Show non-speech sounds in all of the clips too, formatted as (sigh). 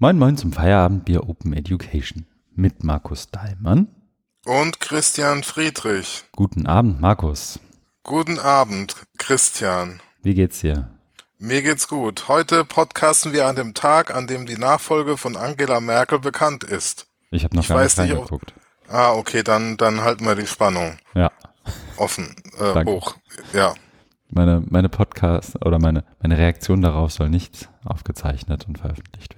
Moin Moin zum Feierabendbier Open Education mit Markus Daimann und Christian Friedrich. Guten Abend, Markus. Guten Abend, Christian. Wie geht's dir? Mir geht's gut. Heute podcasten wir an dem Tag, an dem die Nachfolge von Angela Merkel bekannt ist. Ich habe noch ich gar nicht reingeguckt. Ah, okay, dann, dann halten wir die Spannung. Ja. Offen, äh, hoch. Ja. Meine, meine Podcast oder meine, meine Reaktion darauf soll nicht aufgezeichnet und veröffentlicht werden.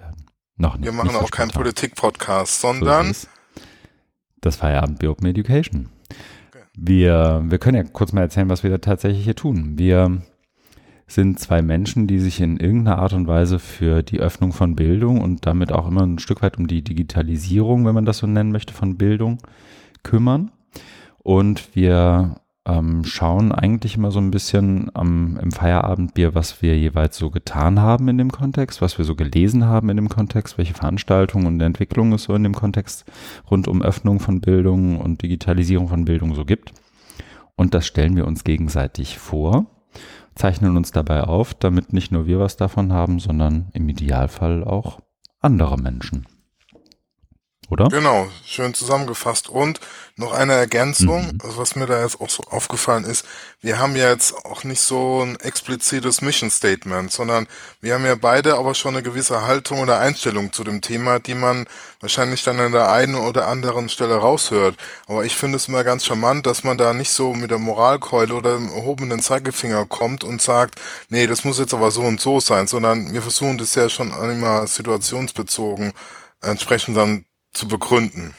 Noch nicht. Wir machen nicht auch keinen Politik-Podcast, sondern so das Feierabend Open Education. Okay. Wir, wir können ja kurz mal erzählen, was wir da tatsächlich hier tun. Wir sind zwei Menschen, die sich in irgendeiner Art und Weise für die Öffnung von Bildung und damit auch immer ein Stück weit um die Digitalisierung, wenn man das so nennen möchte, von Bildung kümmern. Und wir ähm, schauen eigentlich immer so ein bisschen am, im Feierabendbier, was wir jeweils so getan haben in dem Kontext, was wir so gelesen haben in dem Kontext, welche Veranstaltungen und Entwicklungen es so in dem Kontext rund um Öffnung von Bildung und Digitalisierung von Bildung so gibt. Und das stellen wir uns gegenseitig vor, zeichnen uns dabei auf, damit nicht nur wir was davon haben, sondern im Idealfall auch andere Menschen oder? Genau, schön zusammengefasst. Und noch eine Ergänzung, mhm. also was mir da jetzt auch so aufgefallen ist, wir haben ja jetzt auch nicht so ein explizites Mission Statement, sondern wir haben ja beide aber schon eine gewisse Haltung oder Einstellung zu dem Thema, die man wahrscheinlich dann an der einen oder anderen Stelle raushört. Aber ich finde es immer ganz charmant, dass man da nicht so mit der Moralkeule oder dem erhobenen Zeigefinger kommt und sagt, nee, das muss jetzt aber so und so sein, sondern wir versuchen das ja schon immer situationsbezogen entsprechend dann zu begründen.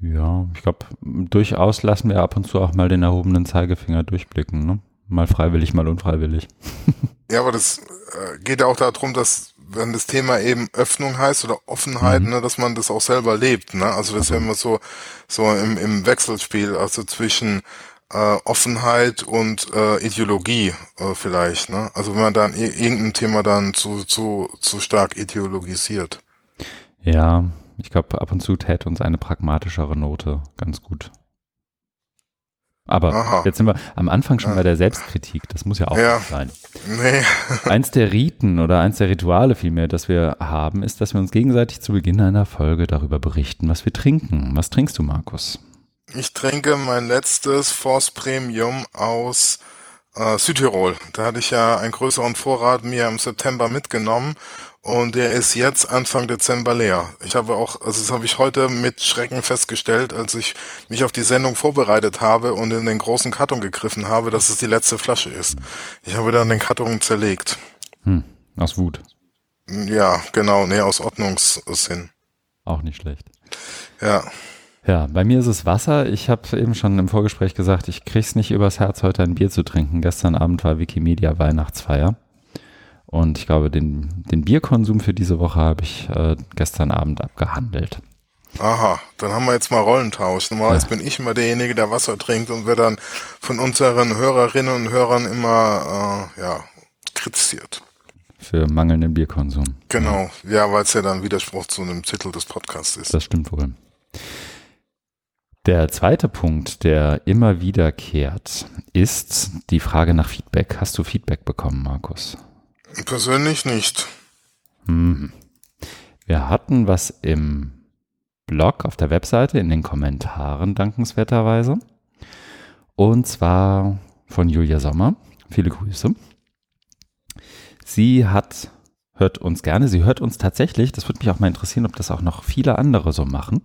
Ja, ich glaube, durchaus lassen wir ab und zu auch mal den erhobenen Zeigefinger durchblicken. Ne? Mal freiwillig, mal unfreiwillig. (laughs) ja, aber das äh, geht ja auch darum, dass wenn das Thema eben Öffnung heißt oder Offenheit, mhm. ne, dass man das auch selber lebt. Ne? Also das ist ja immer so so im, im Wechselspiel, also zwischen äh, Offenheit und äh, Ideologie äh, vielleicht. Ne? Also wenn man dann irgendein Thema dann zu zu zu stark ideologisiert. Ja, ich glaube, ab und zu täte uns eine pragmatischere Note ganz gut. Aber Aha. jetzt sind wir am Anfang schon bei der Selbstkritik. Das muss ja auch ja. sein. Nee. eins der Riten oder eins der Rituale vielmehr, das wir haben, ist, dass wir uns gegenseitig zu Beginn einer Folge darüber berichten, was wir trinken. Was trinkst du, Markus? Ich trinke mein letztes Force Premium aus äh, Südtirol. Da hatte ich ja einen größeren Vorrat mir im September mitgenommen und der ist jetzt Anfang Dezember leer. Ich habe auch, also das habe ich heute mit Schrecken festgestellt, als ich mich auf die Sendung vorbereitet habe und in den großen Karton gegriffen habe, dass es die letzte Flasche ist. Ich habe dann den Karton zerlegt. Hm, aus Wut. Ja, genau, nee, aus Ordnungssinn. Auch nicht schlecht. Ja. Ja, bei mir ist es Wasser. Ich habe eben schon im Vorgespräch gesagt, ich krieg's nicht übers Herz, heute ein Bier zu trinken. Gestern Abend war Wikimedia Weihnachtsfeier. Und ich glaube, den, den Bierkonsum für diese Woche habe ich äh, gestern Abend abgehandelt. Aha, dann haben wir jetzt mal Rollentausch. Normalerweise ja. bin ich immer derjenige, der Wasser trinkt und wird dann von unseren Hörerinnen und Hörern immer äh, ja, kritisiert. Für mangelnden Bierkonsum. Genau, ja, ja weil es ja dann Widerspruch zu einem Titel des Podcasts ist. Das stimmt wohl. Der zweite Punkt, der immer wiederkehrt, ist die Frage nach Feedback. Hast du Feedback bekommen, Markus? Persönlich nicht. Hm. Wir hatten was im Blog auf der Webseite in den Kommentaren dankenswerterweise. Und zwar von Julia Sommer. Viele Grüße. Sie hat hört uns gerne. Sie hört uns tatsächlich. Das würde mich auch mal interessieren, ob das auch noch viele andere so machen,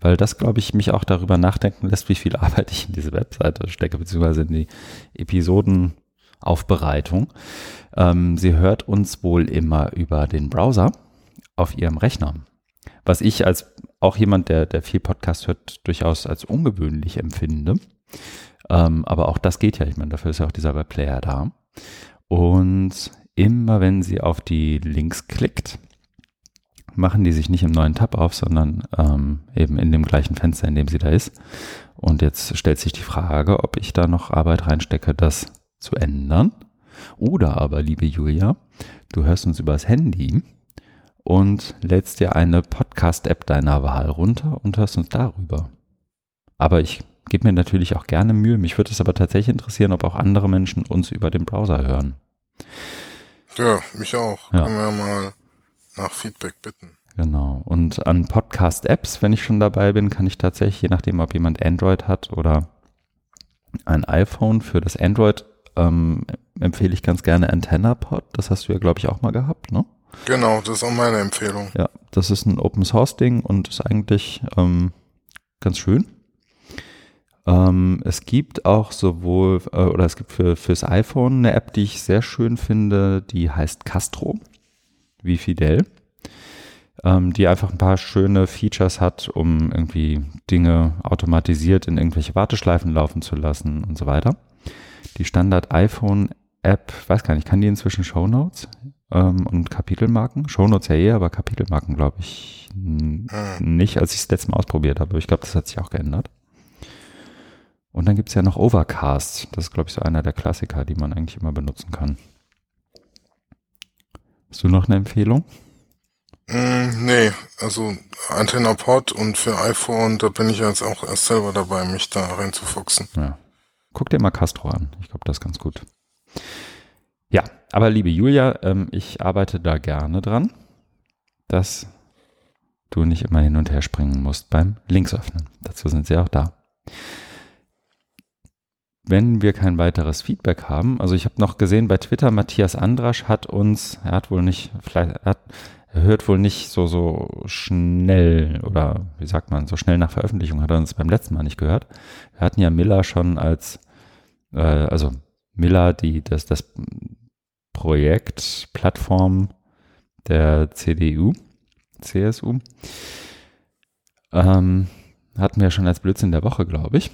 weil das, glaube ich, mich auch darüber nachdenken lässt, wie viel (laughs) Arbeit ich in diese Webseite stecke, beziehungsweise in die Episodenaufbereitung. Ähm, sie hört uns wohl immer über den Browser auf ihrem Rechner. Was ich als auch jemand, der, der viel Podcast hört, durchaus als ungewöhnlich empfinde. Ähm, aber auch das geht ja. Ich meine, dafür ist ja auch dieser Webplayer da. Und immer wenn sie auf die Links klickt, machen die sich nicht im neuen Tab auf, sondern ähm, eben in dem gleichen Fenster, in dem sie da ist. Und jetzt stellt sich die Frage, ob ich da noch Arbeit reinstecke, das zu ändern. Oder aber, liebe Julia, du hörst uns übers Handy und lädst dir eine Podcast-App deiner Wahl runter und hörst uns darüber. Aber ich gebe mir natürlich auch gerne Mühe. Mich würde es aber tatsächlich interessieren, ob auch andere Menschen uns über den Browser hören. Ja, mich auch. Ja. Können wir mal nach Feedback bitten. Genau. Und an Podcast-Apps, wenn ich schon dabei bin, kann ich tatsächlich, je nachdem, ob jemand Android hat oder ein iPhone, für das Android ähm, empfehle ich ganz gerne AntennaPod. Das hast du ja, glaube ich, auch mal gehabt, ne? Genau, das ist auch meine Empfehlung. Ja, das ist ein Open Source Ding und ist eigentlich ähm, ganz schön. Ähm, es gibt auch sowohl, äh, oder es gibt für, fürs iPhone eine App, die ich sehr schön finde, die heißt Castro, wie Fidel, ähm, die einfach ein paar schöne Features hat, um irgendwie Dinge automatisiert in irgendwelche Warteschleifen laufen zu lassen und so weiter. Die Standard iPhone App, weiß gar nicht, kann die inzwischen Shownotes ähm, und Kapitelmarken? Shownotes ja eh, aber Kapitelmarken glaube ich hm. nicht, als ich es letztes Mal ausprobiert habe. Ich glaube, das hat sich auch geändert. Und dann gibt es ja noch Overcast. Das ist, glaube ich, so einer der Klassiker, die man eigentlich immer benutzen kann. Hast du noch eine Empfehlung? Mm, nee, also Antenna Pod und für iPhone, da bin ich jetzt auch erst selber dabei, mich da reinzufuchsen. Ja. Guck dir mal Castro an. Ich glaube, das ist ganz gut. Ja, aber liebe Julia, ähm, ich arbeite da gerne dran, dass du nicht immer hin und her springen musst beim Links öffnen. Dazu sind sie auch da wenn wir kein weiteres Feedback haben, also ich habe noch gesehen bei Twitter, Matthias Andrasch hat uns, er hat wohl nicht, vielleicht, er, hat, er hört wohl nicht so, so schnell oder wie sagt man, so schnell nach Veröffentlichung hat er uns beim letzten Mal nicht gehört. Wir hatten ja Miller schon als, äh, also Miller, die, das, das Projekt, Plattform der CDU, CSU, ähm, hatten wir schon als Blödsinn der Woche, glaube ich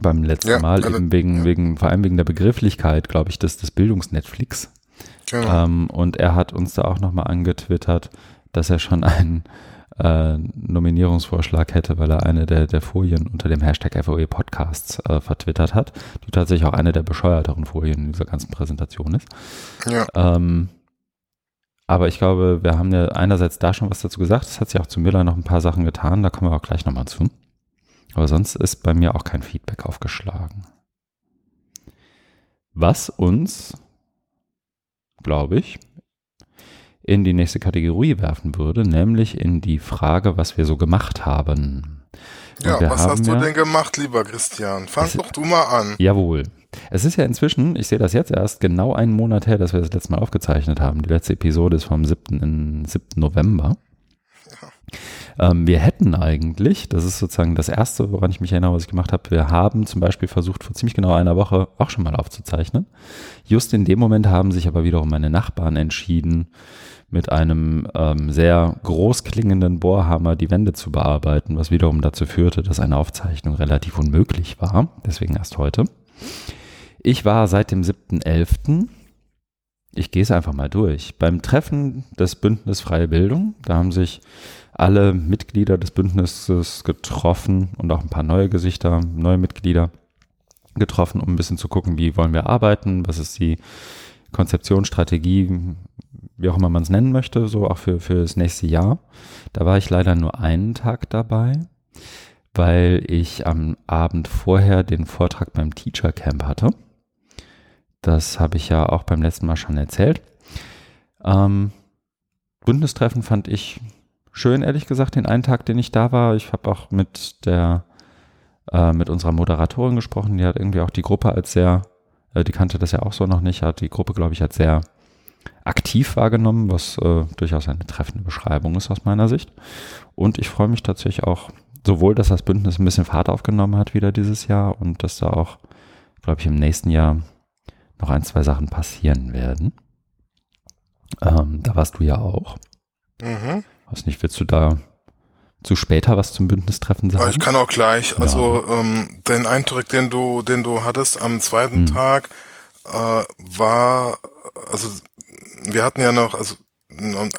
beim letzten ja, Mal, also, eben wegen, ja. wegen, vor allem wegen der Begrifflichkeit, glaube ich, des, des Bildungsnetflix. Genau. Ähm, und er hat uns da auch nochmal angetwittert, dass er schon einen äh, Nominierungsvorschlag hätte, weil er eine der, der Folien unter dem Hashtag FOE Podcasts äh, vertwittert hat, die tatsächlich auch eine der bescheuerteren Folien in dieser ganzen Präsentation ist. Ja. Ähm, aber ich glaube, wir haben ja einerseits da schon was dazu gesagt. Es hat sich auch zu Miller noch ein paar Sachen getan. Da kommen wir auch gleich nochmal zu. Aber sonst ist bei mir auch kein Feedback aufgeschlagen. Was uns, glaube ich, in die nächste Kategorie werfen würde, nämlich in die Frage, was wir so gemacht haben. ja, was hast du ja, denn gemacht, lieber Christian? Fang es, doch du mal an. Jawohl. Es ist ja inzwischen, ich sehe das jetzt erst, genau einen Monat her, dass wir das letzte Mal aufgezeichnet haben. Die letzte Episode ist vom 7. 7. November. Ähm, wir hätten eigentlich, das ist sozusagen das Erste, woran ich mich erinnere, was ich gemacht habe, wir haben zum Beispiel versucht, vor ziemlich genau einer Woche auch schon mal aufzuzeichnen. Just in dem Moment haben sich aber wiederum meine Nachbarn entschieden, mit einem ähm, sehr groß klingenden Bohrhammer die Wände zu bearbeiten, was wiederum dazu führte, dass eine Aufzeichnung relativ unmöglich war. Deswegen erst heute. Ich war seit dem 7.11. Ich gehe es einfach mal durch. Beim Treffen des Bündnis Freie Bildung, da haben sich alle Mitglieder des Bündnisses getroffen und auch ein paar neue Gesichter, neue Mitglieder getroffen, um ein bisschen zu gucken, wie wollen wir arbeiten, was ist die Konzeption, Strategie, wie auch immer man es nennen möchte, so auch für, für das nächste Jahr. Da war ich leider nur einen Tag dabei, weil ich am Abend vorher den Vortrag beim Teacher Camp hatte. Das habe ich ja auch beim letzten Mal schon erzählt. Ähm, Bündnistreffen fand ich schön, ehrlich gesagt, den einen Tag, den ich da war. Ich habe auch mit der, äh, mit unserer Moderatorin gesprochen. Die hat irgendwie auch die Gruppe als sehr, äh, die kannte das ja auch so noch nicht, hat die Gruppe, glaube ich, als sehr aktiv wahrgenommen, was äh, durchaus eine treffende Beschreibung ist aus meiner Sicht. Und ich freue mich tatsächlich auch sowohl, dass das Bündnis ein bisschen Fahrt aufgenommen hat wieder dieses Jahr und dass da auch, glaube ich, im nächsten Jahr noch ein, zwei Sachen passieren werden. Ähm, da warst du ja auch. Mhm. Weiß nicht, willst du da zu später was zum Bündnistreffen sagen? Ich kann auch gleich. Also ähm, den Eindruck, den du, den du hattest am zweiten hm. Tag, äh, war, also wir hatten ja noch, also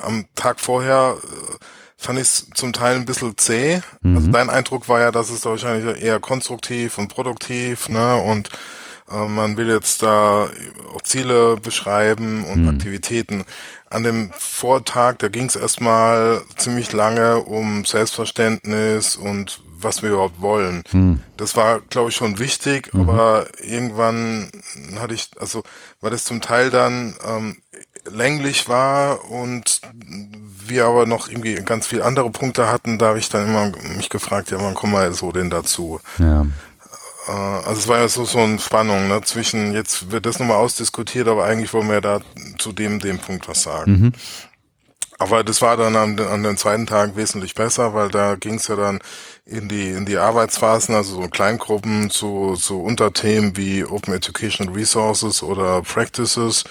am Tag vorher äh, fand ich es zum Teil ein bisschen zäh. Mhm. Also dein Eindruck war ja, dass es da wahrscheinlich eher konstruktiv und produktiv, ne? Und äh, man will jetzt da auch Ziele beschreiben und mhm. Aktivitäten. An dem Vortag, da ging es erstmal ziemlich lange um Selbstverständnis und was wir überhaupt wollen. Mhm. Das war, glaube ich, schon wichtig, mhm. aber irgendwann hatte ich, also war das zum Teil dann ähm, länglich war und wir aber noch irgendwie ganz viele andere Punkte hatten, da habe ich dann immer mich gefragt, ja, wann kommen wir so denn dazu? Ja. Äh, also es war ja so, so eine Spannung ne, zwischen, jetzt wird das nochmal ausdiskutiert, aber eigentlich wollen wir da zu dem, dem Punkt was sagen. Mhm. Aber das war dann an, an den zweiten Tagen wesentlich besser, weil da ging es ja dann in die in die Arbeitsphasen, also so Kleingruppen zu, zu Unterthemen wie Open Educational Resources oder Practices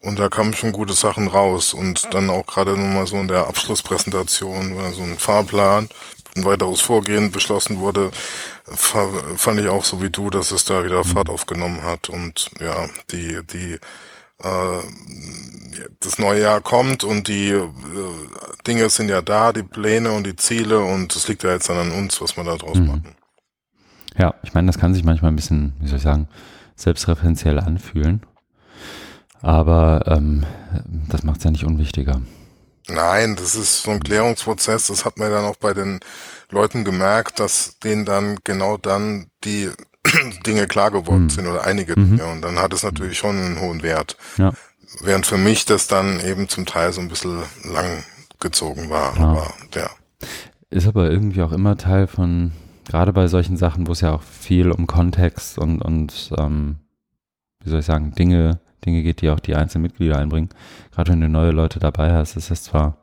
und da kamen schon gute Sachen raus und dann auch gerade nochmal so in der Abschlusspräsentation so ein Fahrplan, ein weiteres Vorgehen beschlossen wurde, fand ich auch so wie du, dass es da wieder Fahrt aufgenommen hat und ja, die, die äh, das neue Jahr kommt und die äh, Dinge sind ja da, die Pläne und die Ziele und es liegt ja jetzt dann an uns, was wir da draus mhm. machen. Ja, ich meine, das kann sich manchmal ein bisschen, wie soll ich sagen, selbstreferenziell anfühlen. Aber ähm, das macht es ja nicht unwichtiger. Nein, das ist so ein Klärungsprozess. Das hat man dann auch bei den Leuten gemerkt, dass denen dann genau dann die (clears throat) Dinge klar geworden mhm. sind oder einige mhm. Dinge. Und dann hat es natürlich schon einen hohen Wert. Ja. Während für mich das dann eben zum Teil so ein bisschen lang gezogen war. Ja. Aber ja. Ist aber irgendwie auch immer Teil von, gerade bei solchen Sachen, wo es ja auch viel um Kontext und, und ähm, wie soll ich sagen, Dinge Dinge geht, die auch die einzelnen Mitglieder einbringen. Gerade wenn du neue Leute dabei hast, ist das zwar,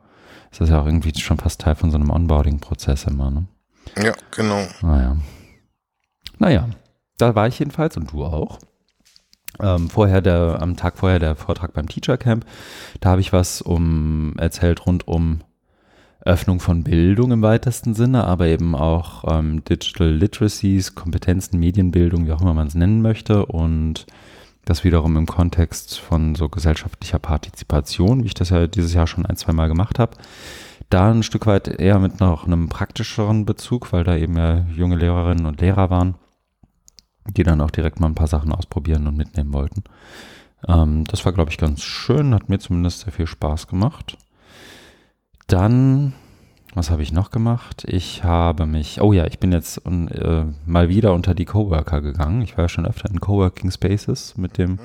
ist das ja auch irgendwie schon fast Teil von so einem Onboarding-Prozess immer, ne? Ja, genau. Naja. Naja, da war ich jedenfalls und du auch. Ähm, vorher der, am Tag vorher der Vortrag beim Teacher Camp. Da habe ich was um erzählt rund um Öffnung von Bildung im weitesten Sinne, aber eben auch ähm, Digital Literacies, Kompetenzen, Medienbildung, wie auch immer man es nennen möchte und das wiederum im Kontext von so gesellschaftlicher Partizipation, wie ich das ja dieses Jahr schon ein, zwei Mal gemacht habe. Da ein Stück weit eher mit noch einem praktischeren Bezug, weil da eben ja junge Lehrerinnen und Lehrer waren, die dann auch direkt mal ein paar Sachen ausprobieren und mitnehmen wollten. Ähm, das war, glaube ich, ganz schön, hat mir zumindest sehr viel Spaß gemacht. Dann was habe ich noch gemacht? Ich habe mich, oh ja, ich bin jetzt äh, mal wieder unter die Coworker gegangen. Ich war ja schon öfter in Coworking Spaces mit dem mhm.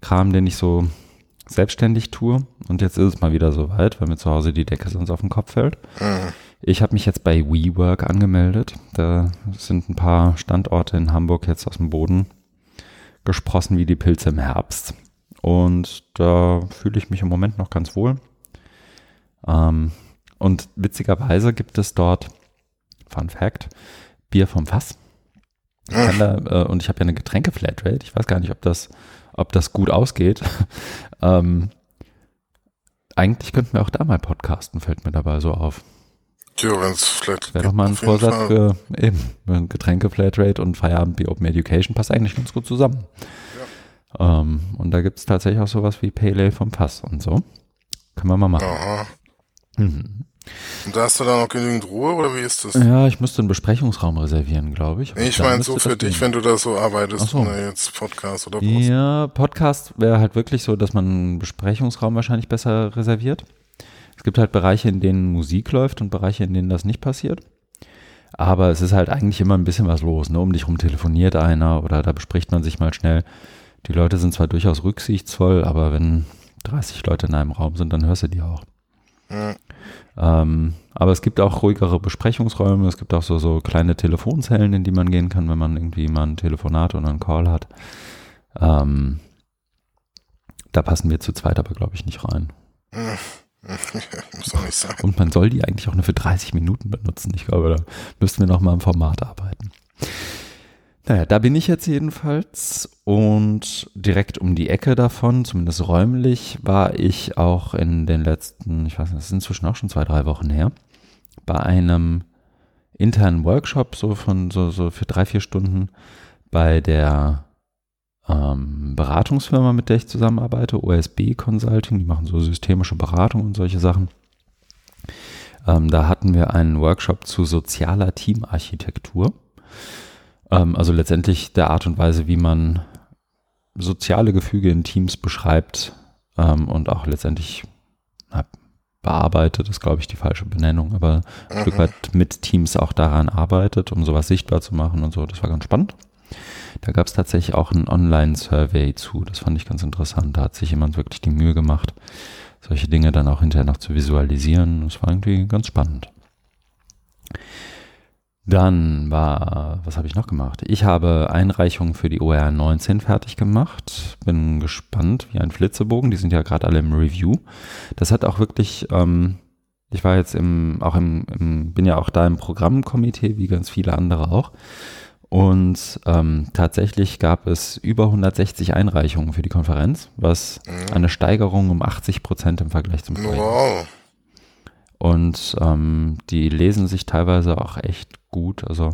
Kram, den ich so selbstständig tue. Und jetzt ist es mal wieder soweit, weil mir zu Hause die Decke sonst auf den Kopf fällt. Mhm. Ich habe mich jetzt bei WeWork angemeldet. Da sind ein paar Standorte in Hamburg jetzt aus dem Boden gesprossen wie die Pilze im Herbst. Und da fühle ich mich im Moment noch ganz wohl. Ähm, und witzigerweise gibt es dort, Fun Fact, Bier vom Fass. Da, äh, und ich habe ja eine Getränke-Flatrate. Ich weiß gar nicht, ob das, ob das gut ausgeht. (laughs) ähm, eigentlich könnten wir auch da mal podcasten, fällt mir dabei so auf. Tja, wenn es vielleicht. Wäre doch mal ein Vorsatz Fall. für eben Getränke-Flatrate und Feierabend Open Education passt eigentlich ganz gut zusammen. Ja. Ähm, und da gibt es tatsächlich auch sowas wie Pale Ale vom Fass und so. Können wir mal machen. Aha. Mhm. Und da hast du dann noch genügend Ruhe oder wie ist das? Ja, ich müsste einen Besprechungsraum reservieren, glaube ich. Nee, ich meine so für dich, gehen. wenn du da so arbeitest, so. oder jetzt Podcast oder Post. Ja, Podcast wäre halt wirklich so, dass man einen Besprechungsraum wahrscheinlich besser reserviert. Es gibt halt Bereiche, in denen Musik läuft und Bereiche, in denen das nicht passiert. Aber es ist halt eigentlich immer ein bisschen was los. Ne? Um dich rum telefoniert einer oder da bespricht man sich mal schnell. Die Leute sind zwar durchaus rücksichtsvoll, aber wenn 30 Leute in einem Raum sind, dann hörst du die auch. Mhm. Ähm, aber es gibt auch ruhigere Besprechungsräume, es gibt auch so, so kleine Telefonzellen, in die man gehen kann, wenn man irgendwie mal ein Telefonat oder einen Call hat. Ähm, da passen wir zu zweit aber, glaube ich, nicht rein. (laughs) Muss auch nicht sein. Und man soll die eigentlich auch nur für 30 Minuten benutzen. Ich glaube, da müssten wir noch mal im Format arbeiten. Naja, da bin ich jetzt jedenfalls und direkt um die Ecke davon, zumindest räumlich, war ich auch in den letzten, ich weiß nicht, das ist inzwischen auch schon zwei, drei Wochen her, bei einem internen Workshop, so von so, so für drei, vier Stunden bei der ähm, Beratungsfirma, mit der ich zusammenarbeite, OSB Consulting, die machen so systemische Beratung und solche Sachen. Ähm, da hatten wir einen Workshop zu sozialer Teamarchitektur. Ähm, also letztendlich der Art und Weise, wie man soziale Gefüge in Teams beschreibt ähm, und auch letztendlich na, bearbeitet, ist glaube ich die falsche Benennung, aber ein mhm. Stück weit mit Teams auch daran arbeitet, um sowas sichtbar zu machen und so. Das war ganz spannend. Da gab es tatsächlich auch ein Online-Survey zu. Das fand ich ganz interessant. Da hat sich jemand wirklich die Mühe gemacht, solche Dinge dann auch hinterher noch zu visualisieren. Das war irgendwie ganz spannend. Dann war, was habe ich noch gemacht? Ich habe Einreichungen für die OR 19 fertig gemacht. Bin gespannt, wie ein Flitzebogen. Die sind ja gerade alle im Review. Das hat auch wirklich, ähm, ich war jetzt im, auch im, im, bin ja auch da im Programmkomitee, wie ganz viele andere auch. Und ähm, tatsächlich gab es über 160 Einreichungen für die Konferenz, was mhm. eine Steigerung um 80 Prozent im Vergleich zum Vorjahr. Wow. Und ähm, die lesen sich teilweise auch echt gut. Also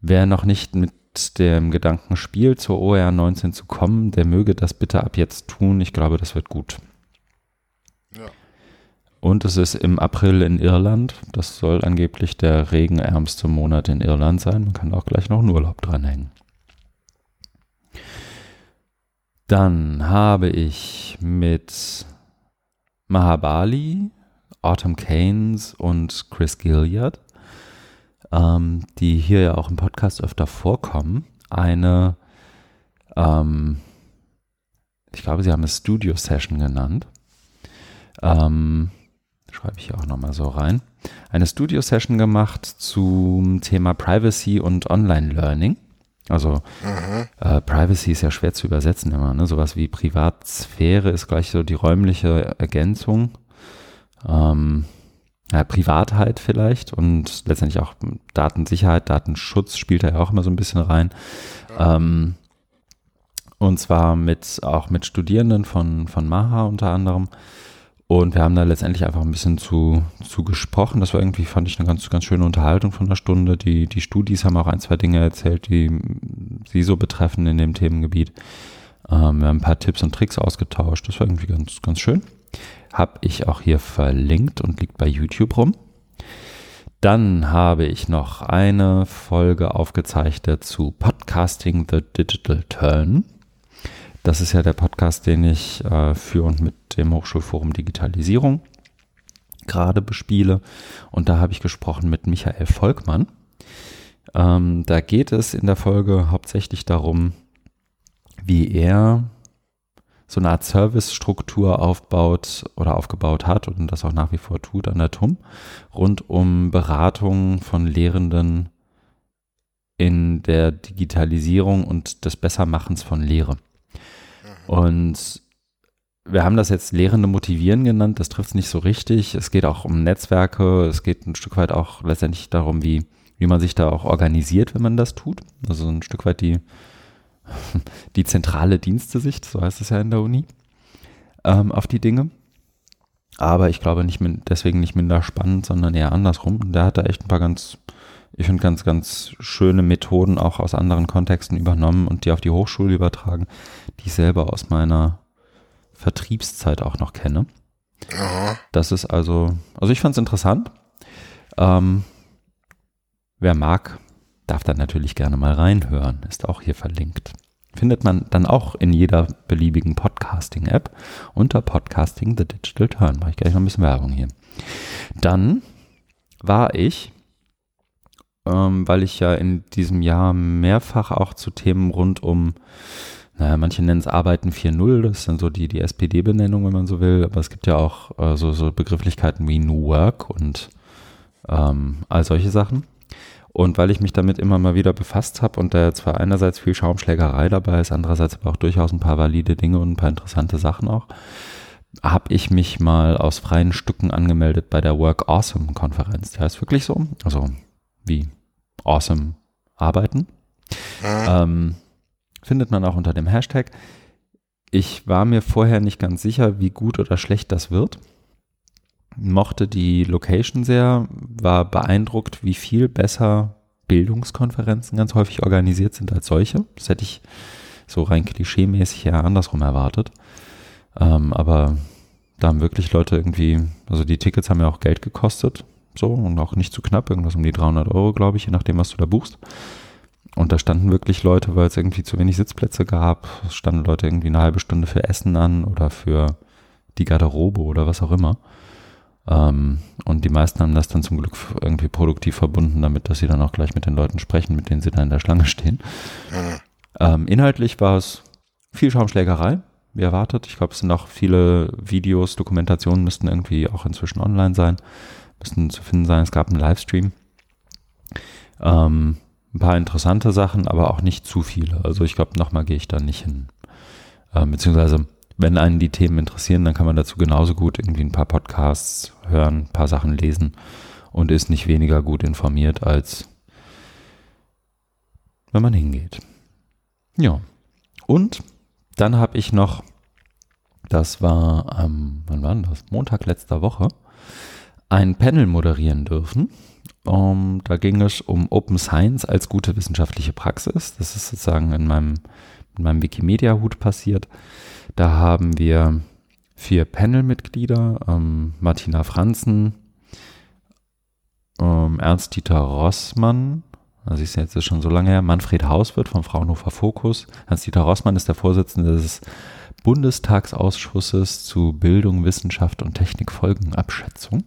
wer noch nicht mit dem Gedanken spielt, zur OR 19 zu kommen, der möge das bitte ab jetzt tun. Ich glaube, das wird gut. Ja. Und es ist im April in Irland. Das soll angeblich der regenärmste Monat in Irland sein. Man kann auch gleich noch einen Urlaub dranhängen. Dann habe ich mit Mahabali, Autumn Keynes und Chris Gilliard, ähm, die hier ja auch im Podcast öfter vorkommen, eine, ähm, ich glaube, sie haben es Studio Session genannt. Ähm, schreibe ich hier auch nochmal so rein, eine Studio-Session gemacht zum Thema Privacy und Online-Learning. Also mhm. äh, Privacy ist ja schwer zu übersetzen immer. Ne? Sowas wie Privatsphäre ist gleich so die räumliche Ergänzung. Ähm, ja, Privatheit vielleicht und letztendlich auch Datensicherheit, Datenschutz spielt da ja auch immer so ein bisschen rein. Ähm, und zwar mit auch mit Studierenden von, von Maha unter anderem. Und wir haben da letztendlich einfach ein bisschen zu, zu gesprochen. Das war irgendwie, fand ich, eine ganz, ganz schöne Unterhaltung von einer Stunde. Die, die Studis haben auch ein, zwei Dinge erzählt, die sie so betreffen in dem Themengebiet. Ähm, wir haben ein paar Tipps und Tricks ausgetauscht. Das war irgendwie ganz, ganz schön. Habe ich auch hier verlinkt und liegt bei YouTube rum. Dann habe ich noch eine Folge aufgezeichnet zu Podcasting the Digital Turn. Das ist ja der Podcast, den ich äh, für und mit dem Hochschulforum Digitalisierung gerade bespiele. Und da habe ich gesprochen mit Michael Volkmann. Ähm, da geht es in der Folge hauptsächlich darum, wie er so eine Art Servicestruktur aufbaut oder aufgebaut hat und das auch nach wie vor tut an der TUM, rund um Beratung von Lehrenden in der Digitalisierung und des Bessermachens von Lehre. Und wir haben das jetzt Lehrende motivieren genannt, das trifft es nicht so richtig. Es geht auch um Netzwerke, es geht ein Stück weit auch letztendlich darum, wie, wie man sich da auch organisiert, wenn man das tut. Also ein Stück weit die, (laughs) die zentrale Dienstesicht, so heißt es ja in der Uni, ähm, auf die Dinge. Aber ich glaube nicht deswegen nicht minder spannend, sondern eher andersrum. Und da hat er echt ein paar ganz, ich finde ganz, ganz schöne Methoden auch aus anderen Kontexten übernommen und die auf die Hochschule übertragen, die ich selber aus meiner Vertriebszeit auch noch kenne. Aha. Das ist also, also ich fand es interessant. Ähm, wer mag, darf dann natürlich gerne mal reinhören. Ist auch hier verlinkt. Findet man dann auch in jeder beliebigen Podcasting-App unter Podcasting The Digital Turn. Mache ich gleich noch ein bisschen Werbung hier. Dann war ich ähm, weil ich ja in diesem Jahr mehrfach auch zu Themen rund um, naja, manche nennen es Arbeiten 4.0, das ist dann so die, die SPD-Benennung, wenn man so will, aber es gibt ja auch äh, so, so Begrifflichkeiten wie New Work und ähm, all solche Sachen. Und weil ich mich damit immer mal wieder befasst habe und da zwar einerseits viel Schaumschlägerei dabei ist, andererseits aber auch durchaus ein paar valide Dinge und ein paar interessante Sachen auch, habe ich mich mal aus freien Stücken angemeldet bei der Work Awesome Konferenz. Die heißt wirklich so. Also wie awesome arbeiten. Mhm. Ähm, findet man auch unter dem Hashtag. Ich war mir vorher nicht ganz sicher, wie gut oder schlecht das wird. Mochte die Location sehr, war beeindruckt, wie viel besser Bildungskonferenzen ganz häufig organisiert sind als solche. Das hätte ich so rein klischee-mäßig ja andersrum erwartet. Ähm, aber da haben wirklich Leute irgendwie, also die Tickets haben ja auch Geld gekostet. So, und auch nicht zu knapp, irgendwas um die 300 Euro, glaube ich, je nachdem, was du da buchst. Und da standen wirklich Leute, weil es irgendwie zu wenig Sitzplätze gab, standen Leute irgendwie eine halbe Stunde für Essen an oder für die Garderobe oder was auch immer. Ähm, und die meisten haben das dann zum Glück irgendwie produktiv verbunden damit, dass sie dann auch gleich mit den Leuten sprechen, mit denen sie da in der Schlange stehen. Mhm. Inhaltlich war es viel Schaumschlägerei, wie erwartet. Ich glaube, es sind auch viele Videos, Dokumentationen müssten irgendwie auch inzwischen online sein, müssten zu finden sein. Es gab einen Livestream. Ähm, ein paar interessante Sachen, aber auch nicht zu viele. Also ich glaube, nochmal gehe ich da nicht hin. Ähm, beziehungsweise, wenn einen die Themen interessieren, dann kann man dazu genauso gut irgendwie ein paar Podcasts hören, ein paar Sachen lesen und ist nicht weniger gut informiert, als wenn man hingeht. Ja. Und dann habe ich noch, das war am, wann war das? Montag letzter Woche, ein Panel moderieren dürfen. Um, da ging es um Open Science als gute wissenschaftliche Praxis. Das ist sozusagen in meinem, in meinem Wikimedia-Hut passiert. Da haben wir vier Panel-Mitglieder, ähm, Martina Franzen, ähm, Ernst-Dieter Rossmann, also ist jetzt schon so lange her, Manfred Hauswirt vom Fraunhofer Fokus. Hans-Dieter Rossmann ist der Vorsitzende des Bundestagsausschusses zu Bildung, Wissenschaft und Technikfolgenabschätzung.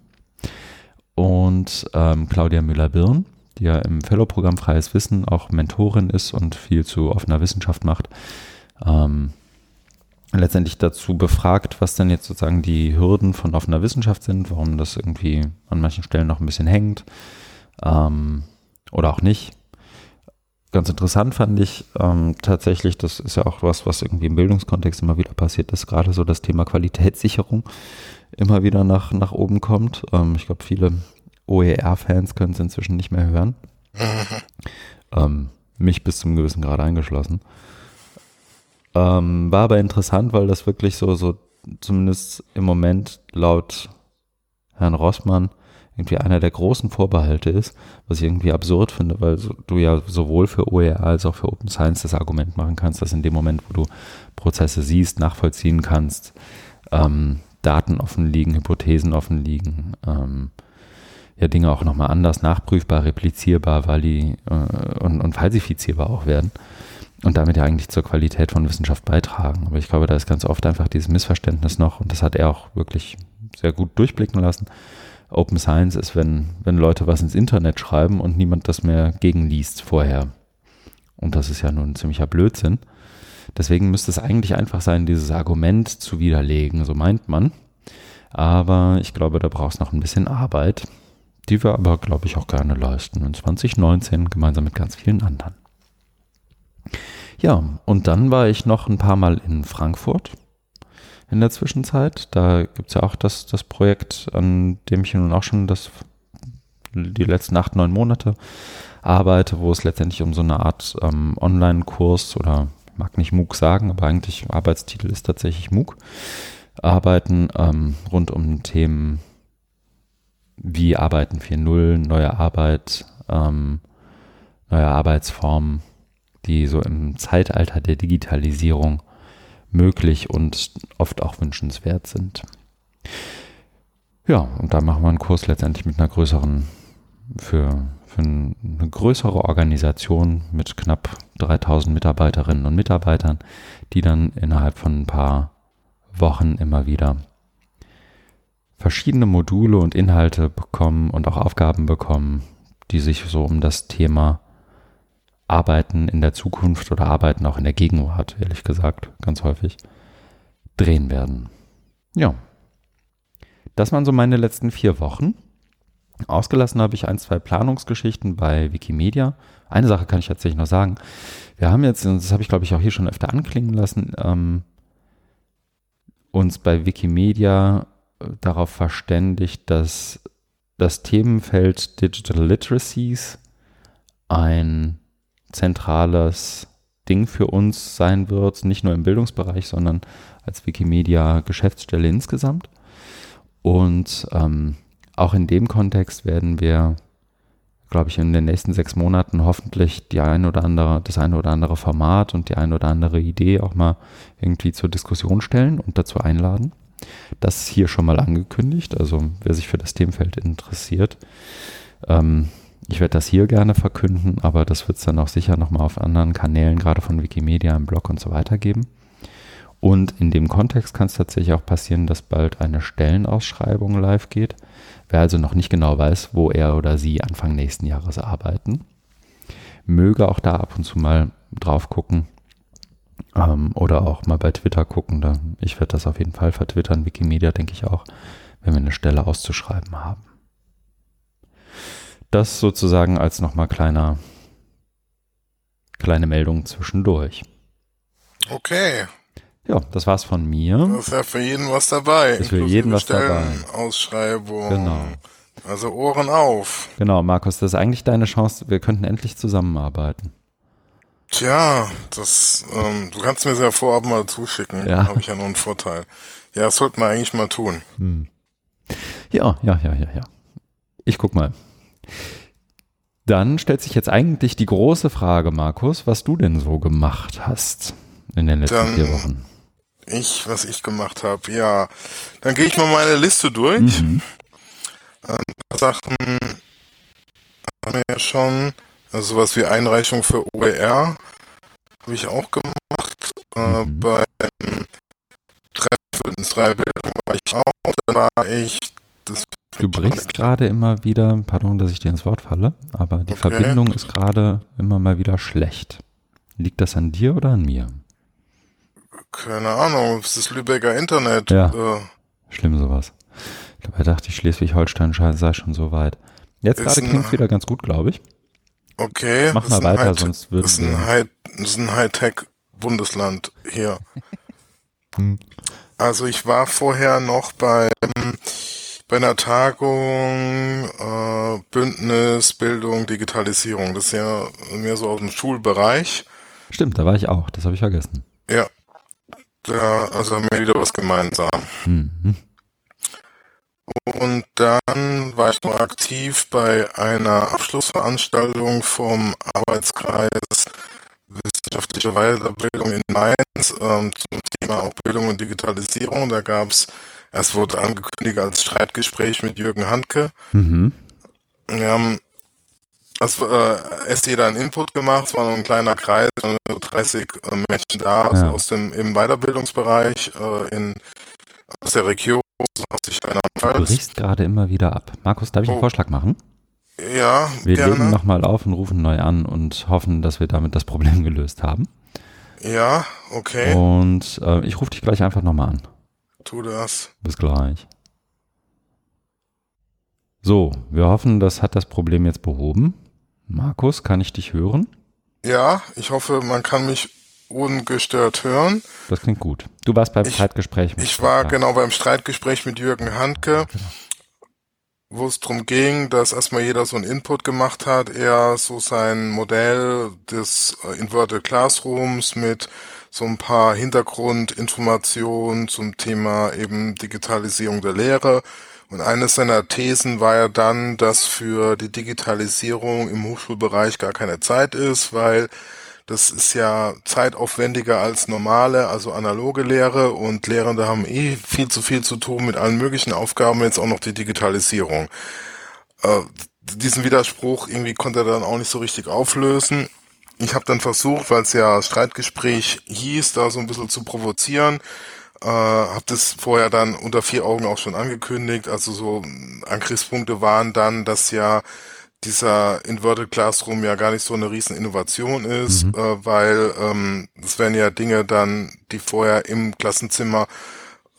Und ähm, Claudia Müller-Birn, die ja im Fellow-Programm Freies Wissen auch Mentorin ist und viel zu offener Wissenschaft macht. Ähm, letztendlich dazu befragt, was denn jetzt sozusagen die Hürden von offener Wissenschaft sind, warum das irgendwie an manchen Stellen noch ein bisschen hängt. Ähm, oder auch nicht. Ganz interessant fand ich ähm, tatsächlich, das ist ja auch was, was irgendwie im Bildungskontext immer wieder passiert ist, gerade so das Thema Qualitätssicherung immer wieder nach, nach oben kommt. Ähm, ich glaube, viele OER-Fans können es inzwischen nicht mehr hören. (laughs) ähm, mich bis zum gewissen Grad eingeschlossen. Ähm, war aber interessant, weil das wirklich so, so zumindest im Moment laut Herrn Rossmann irgendwie einer der großen Vorbehalte ist, was ich irgendwie absurd finde, weil du ja sowohl für OER als auch für Open Science das Argument machen kannst, dass in dem Moment, wo du Prozesse siehst, nachvollziehen kannst, ähm, Daten offen liegen, Hypothesen offen liegen, ähm, ja Dinge auch nochmal anders nachprüfbar, replizierbar, vali äh, und, und falsifizierbar auch werden und damit ja eigentlich zur Qualität von Wissenschaft beitragen. Aber ich glaube, da ist ganz oft einfach dieses Missverständnis noch und das hat er auch wirklich sehr gut durchblicken lassen Open Science ist, wenn, wenn Leute was ins Internet schreiben und niemand das mehr gegenliest vorher. Und das ist ja nun ein ziemlicher Blödsinn. Deswegen müsste es eigentlich einfach sein, dieses Argument zu widerlegen, so meint man. Aber ich glaube, da braucht es noch ein bisschen Arbeit, die wir aber, glaube ich, auch gerne leisten. In 2019 gemeinsam mit ganz vielen anderen. Ja, und dann war ich noch ein paar Mal in Frankfurt in der Zwischenzeit. Da gibt es ja auch das, das Projekt, an dem ich nun auch schon das, die letzten acht, neun Monate arbeite, wo es letztendlich um so eine Art ähm, Online-Kurs oder mag nicht MOOC sagen, aber eigentlich Arbeitstitel ist tatsächlich MOOC. Arbeiten ähm, rund um Themen wie Arbeiten 4.0, neue Arbeit, ähm, neue Arbeitsformen, die so im Zeitalter der Digitalisierung möglich und oft auch wünschenswert sind. Ja, und da machen wir einen Kurs letztendlich mit einer größeren, für, für eine größere Organisation mit knapp 3000 Mitarbeiterinnen und Mitarbeitern, die dann innerhalb von ein paar Wochen immer wieder verschiedene Module und Inhalte bekommen und auch Aufgaben bekommen, die sich so um das Thema Arbeiten in der Zukunft oder Arbeiten auch in der Gegenwart, ehrlich gesagt, ganz häufig, drehen werden. Ja. Das waren so meine letzten vier Wochen. Ausgelassen habe ich ein, zwei Planungsgeschichten bei Wikimedia. Eine Sache kann ich tatsächlich noch sagen. Wir haben jetzt, und das habe ich glaube ich auch hier schon öfter anklingen lassen, ähm, uns bei Wikimedia äh, darauf verständigt, dass das Themenfeld Digital Literacies ein zentrales Ding für uns sein wird, nicht nur im Bildungsbereich, sondern als Wikimedia-Geschäftsstelle insgesamt. Und ähm, auch in dem Kontext werden wir, glaube ich, in den nächsten sechs Monaten hoffentlich die ein oder andere, das eine oder andere Format und die ein oder andere Idee auch mal irgendwie zur Diskussion stellen und dazu einladen. Das ist hier schon mal angekündigt. Also wer sich für das Themenfeld interessiert, ähm, ich werde das hier gerne verkünden, aber das wird es dann auch sicher nochmal auf anderen Kanälen, gerade von Wikimedia, im Blog und so weiter geben. Und in dem Kontext kann es tatsächlich auch passieren, dass bald eine Stellenausschreibung live geht. Wer also noch nicht genau weiß, wo er oder sie Anfang nächsten Jahres arbeiten, möge auch da ab und zu mal drauf gucken ähm, oder auch mal bei Twitter gucken. Da, ich werde das auf jeden Fall vertwittern, Wikimedia denke ich auch, wenn wir eine Stelle auszuschreiben haben. Das sozusagen als nochmal kleiner, kleine Meldung zwischendurch. Okay. Ja, das war's von mir. Da ist ja für jeden was dabei. Ist für jeden was dabei. Ausschreibung. Genau. Also Ohren auf. Genau, Markus, das ist eigentlich deine Chance. Wir könnten endlich zusammenarbeiten. Tja, das, ähm, du kannst mir das ja vorab mal zuschicken. Ja. Habe ich ja nur einen Vorteil. Ja, das sollten wir eigentlich mal tun. Hm. Ja, ja, ja, ja, ja. Ich guck mal. Dann stellt sich jetzt eigentlich die große Frage, Markus, was du denn so gemacht hast in den letzten Dann- vier Wochen. Ich, was ich gemacht habe, ja. Dann gehe ich mal meine Liste durch. Mhm. Sachen haben wir ja schon. Also sowas wie Einreichung für OER habe ich auch gemacht. Äh, Mhm. beim Treffen ins Dreibildung war ich auch. Dann war ich das Du brichst gerade immer wieder, pardon, dass ich dir ins Wort falle, aber die Okay. Verbindung ist gerade immer mal wieder schlecht. Liegt das an dir oder an mir? keine Ahnung, es ist Lübecker Internet. Ja. Äh, Schlimm sowas. Dabei dachte ich, Schleswig-Holstein sei schon so weit. Jetzt Ist gerade klingt wieder ganz gut, glaube ich. okay. Mach mal weiter, High- sonst würden Das ist ein wir- High- das ist ein Hightech-Bundesland hier. (laughs) Hm. Also ich war vorher noch bei, bei einer Tagung äh, Bündnis Bildung Digitalisierung. Das ist ja mehr so aus dem Schulbereich. Stimmt, da war ich auch, das habe ich vergessen. Ja, da, also haben wir wieder was gemeinsam. Mhm. Und dann war ich noch aktiv bei einer Abschlussveranstaltung vom Arbeitskreis Wissenschaftliche Weiterbildung in Mainz ähm, zum Thema auch Bildung und Digitalisierung. Da gab es, es wurde angekündigt als Streitgespräch mit Jürgen Handke. Mhm. Wir haben äh, erst jeder einen Input gemacht, es war nur ein kleiner Kreis, waren nur 30 äh, Menschen da, Ja. aus dem im Weiterbildungsbereich äh, in aus der Region, aus sich einer Du brichst gerade immer wieder ab. Markus, darf ich einen Oh. Vorschlag machen? Ja, Wir legen gerne. nochmal auf und rufen neu an und hoffen, dass wir damit das Problem gelöst haben. Ja, okay, Und äh, ich rufe dich gleich einfach nochmal an. Tu das. Bis gleich. So, wir hoffen, das hat das Problem jetzt behoben. Markus, kann ich dich hören? Ja, ich hoffe, man kann mich ungestört hören. Das klingt gut. Du warst beim Ich- Streitgespräch. mit Ich war genau beim Streitgespräch mit Jürgen Handke, wo es darum ging, dass erstmal jeder so einen Input gemacht hat. Er so sein Modell des äh, Inverted Classrooms mit so ein paar Hintergrundinformationen zum Thema eben Digitalisierung der Lehre. Und eine seiner Thesen war ja dann, dass für die Digitalisierung im Hochschulbereich gar keine Zeit ist, weil das ist ja zeitaufwendiger als normale, also analoge Lehre und Lehrende haben eh viel zu viel zu tun mit allen möglichen Aufgaben, jetzt auch noch die Digitalisierung. Äh, diesen Widerspruch irgendwie konnte er dann auch nicht so richtig auflösen. Ich habe dann versucht, weil es ja Streitgespräch hieß, da so ein bisschen zu provozieren, äh, habe das vorher dann unter vier Augen auch schon angekündigt. Also so Angriffspunkte waren dann, dass ja dieser Inverted Classroom ja gar nicht so eine riesen Innovation ist, äh, weil ähm, das wären ja Dinge dann, die vorher im Klassenzimmer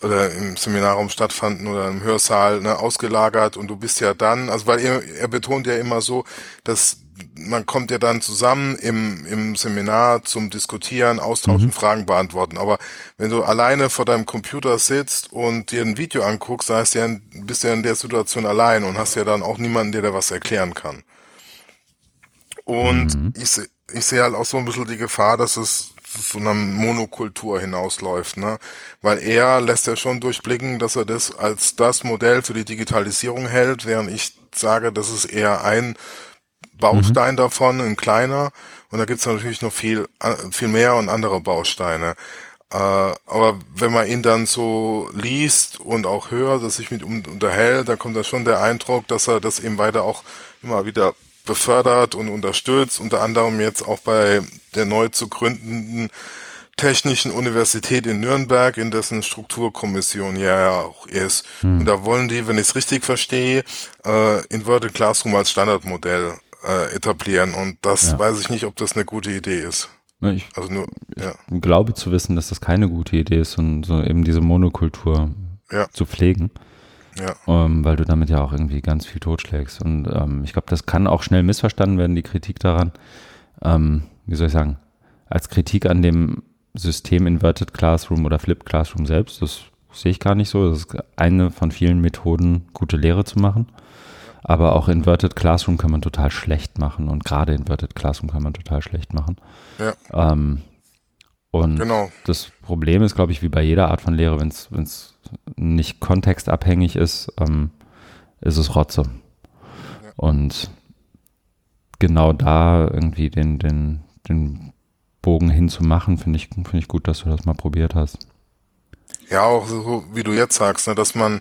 oder im Seminarraum stattfanden oder im Hörsaal ne, ausgelagert und du bist ja dann, also weil er, er betont ja immer so, dass man kommt ja dann zusammen im, im Seminar zum Diskutieren, Austauschen, Fragen beantworten. Aber wenn du alleine vor deinem Computer sitzt und dir ein Video anguckst, dann ja, bist du ja in der Situation allein und hast ja dann auch niemanden, der dir was erklären kann. Und ich, seh- ich sehe halt auch so ein bisschen die Gefahr, dass es zu einer Monokultur hinausläuft, ne? Weil er lässt ja schon durchblicken, dass er das als das Modell für die Digitalisierung hält, während ich sage, das ist eher ein Baustein davon, ein kleiner. Und da gibt's natürlich noch viel, viel mehr und andere Bausteine. Äh, aber wenn man ihn dann so liest und auch hört, dass sich mit ihm unterhält, dann kommt da schon der Eindruck, dass er das eben weiter auch immer wieder befördert und unterstützt, unter anderem jetzt auch bei der neu zu gründenden Technischen Universität in Nürnberg, in dessen Strukturkommission ja auch ist. Hm. Und da wollen die, wenn ich es richtig verstehe, äh, Inverted Classroom als Standardmodell äh, etablieren. Und das ja. weiß ich nicht, ob das eine gute Idee ist. Ich, also nur, ja. ich glaube zu wissen, dass das keine gute Idee ist, und so eben diese Monokultur ja. zu pflegen. Ja. Ähm, weil du damit ja auch irgendwie ganz viel totschlägst. Und ähm, ich glaube, das kann auch schnell missverstanden werden, die Kritik daran. Ähm, wie soll ich sagen? Als Kritik an dem System Inverted Classroom oder Flipped Classroom selbst, das sehe ich gar nicht so. Das ist eine von vielen Methoden, gute Lehre zu machen. Aber auch Inverted Classroom kann man total schlecht machen und gerade Inverted Classroom kann man total schlecht machen. Ja. Ähm, und genau. das Problem ist, glaube ich, wie bei jeder Art von Lehre, wenn es nicht kontextabhängig ist, ähm, ist es Rotze. Ja. Und genau da irgendwie den, den, den Bogen hinzumachen, finde ich, finde ich gut, dass du das mal probiert hast. Ja, auch so, wie du jetzt sagst, ne, dass man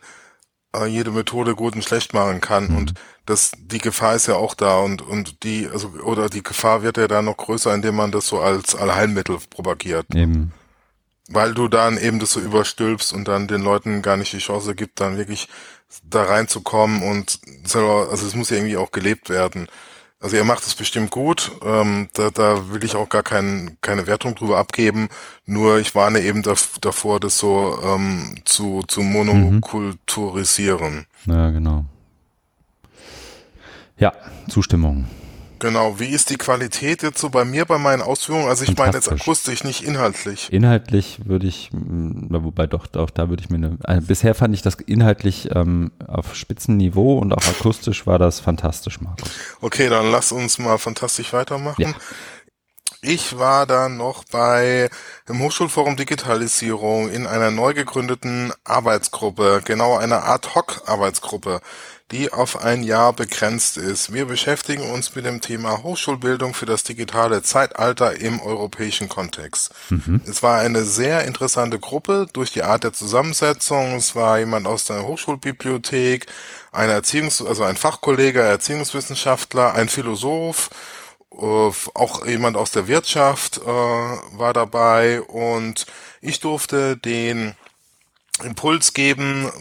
jede Methode gut und schlecht machen kann mhm. und das, die Gefahr ist ja auch da und, und die, also, oder die Gefahr wird ja da noch größer, indem man das so als Allheilmittel propagiert. Eben. Weil du dann eben das so überstülpst und dann den Leuten gar nicht die Chance gibt, dann wirklich da reinzukommen und selber, also es muss ja irgendwie auch gelebt werden. Also ihr macht es bestimmt gut. Ähm, da, da will ich auch gar kein, keine Wertung drüber abgeben. Nur ich warne eben davor, das so ähm, zu, zu monokulturisieren. Ja, genau. Ja, Zustimmung. Genau, wie ist die Qualität jetzt so bei mir bei meinen Ausführungen? Also ich meine jetzt akustisch, nicht inhaltlich. Inhaltlich würde ich, mm, wobei doch, auch da würde ich mir eine, also bisher fand ich das inhaltlich ähm, auf Spitzenniveau und auch akustisch war das fantastisch, Markus. Okay, dann lass uns mal fantastisch weitermachen. Ja. Ich war da noch bei im Hochschulforum Digitalisierung in einer neu gegründeten Arbeitsgruppe, genau einer Ad-Hoc-Arbeitsgruppe die auf ein Jahr begrenzt ist. Wir beschäftigen uns mit dem Thema Hochschulbildung für das digitale Zeitalter im europäischen Kontext. Mhm. Es war eine sehr interessante Gruppe durch die Art der Zusammensetzung. Es war jemand aus der Hochschulbibliothek, ein Erziehungs-, also ein Fachkollege, Erziehungswissenschaftler, ein Philosoph, äh, auch jemand aus der Wirtschaft äh, war dabei und ich durfte den Impuls geben,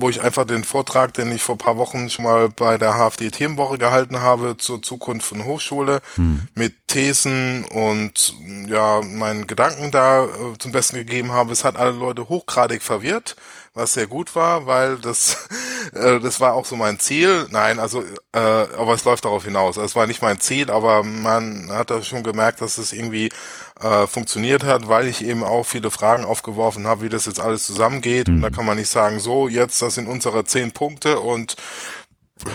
wo ich einfach den Vortrag, den ich vor paar Wochen schon mal bei der HFD Themenwoche gehalten habe zur Zukunft von Hochschule hm. mit Thesen und ja meinen Gedanken da äh, zum Besten gegeben habe. Es hat alle Leute hochgradig verwirrt was sehr gut war, weil das (laughs) äh, das war auch so mein Ziel. Nein, also äh, aber es läuft darauf hinaus. Es war nicht mein Ziel, aber man hat da schon gemerkt, dass es irgendwie äh, funktioniert hat, weil ich eben auch viele Fragen aufgeworfen habe, wie das jetzt alles zusammengeht. Mhm. Und da mhm. kann man nicht sagen, so jetzt das sind unsere zehn Punkte und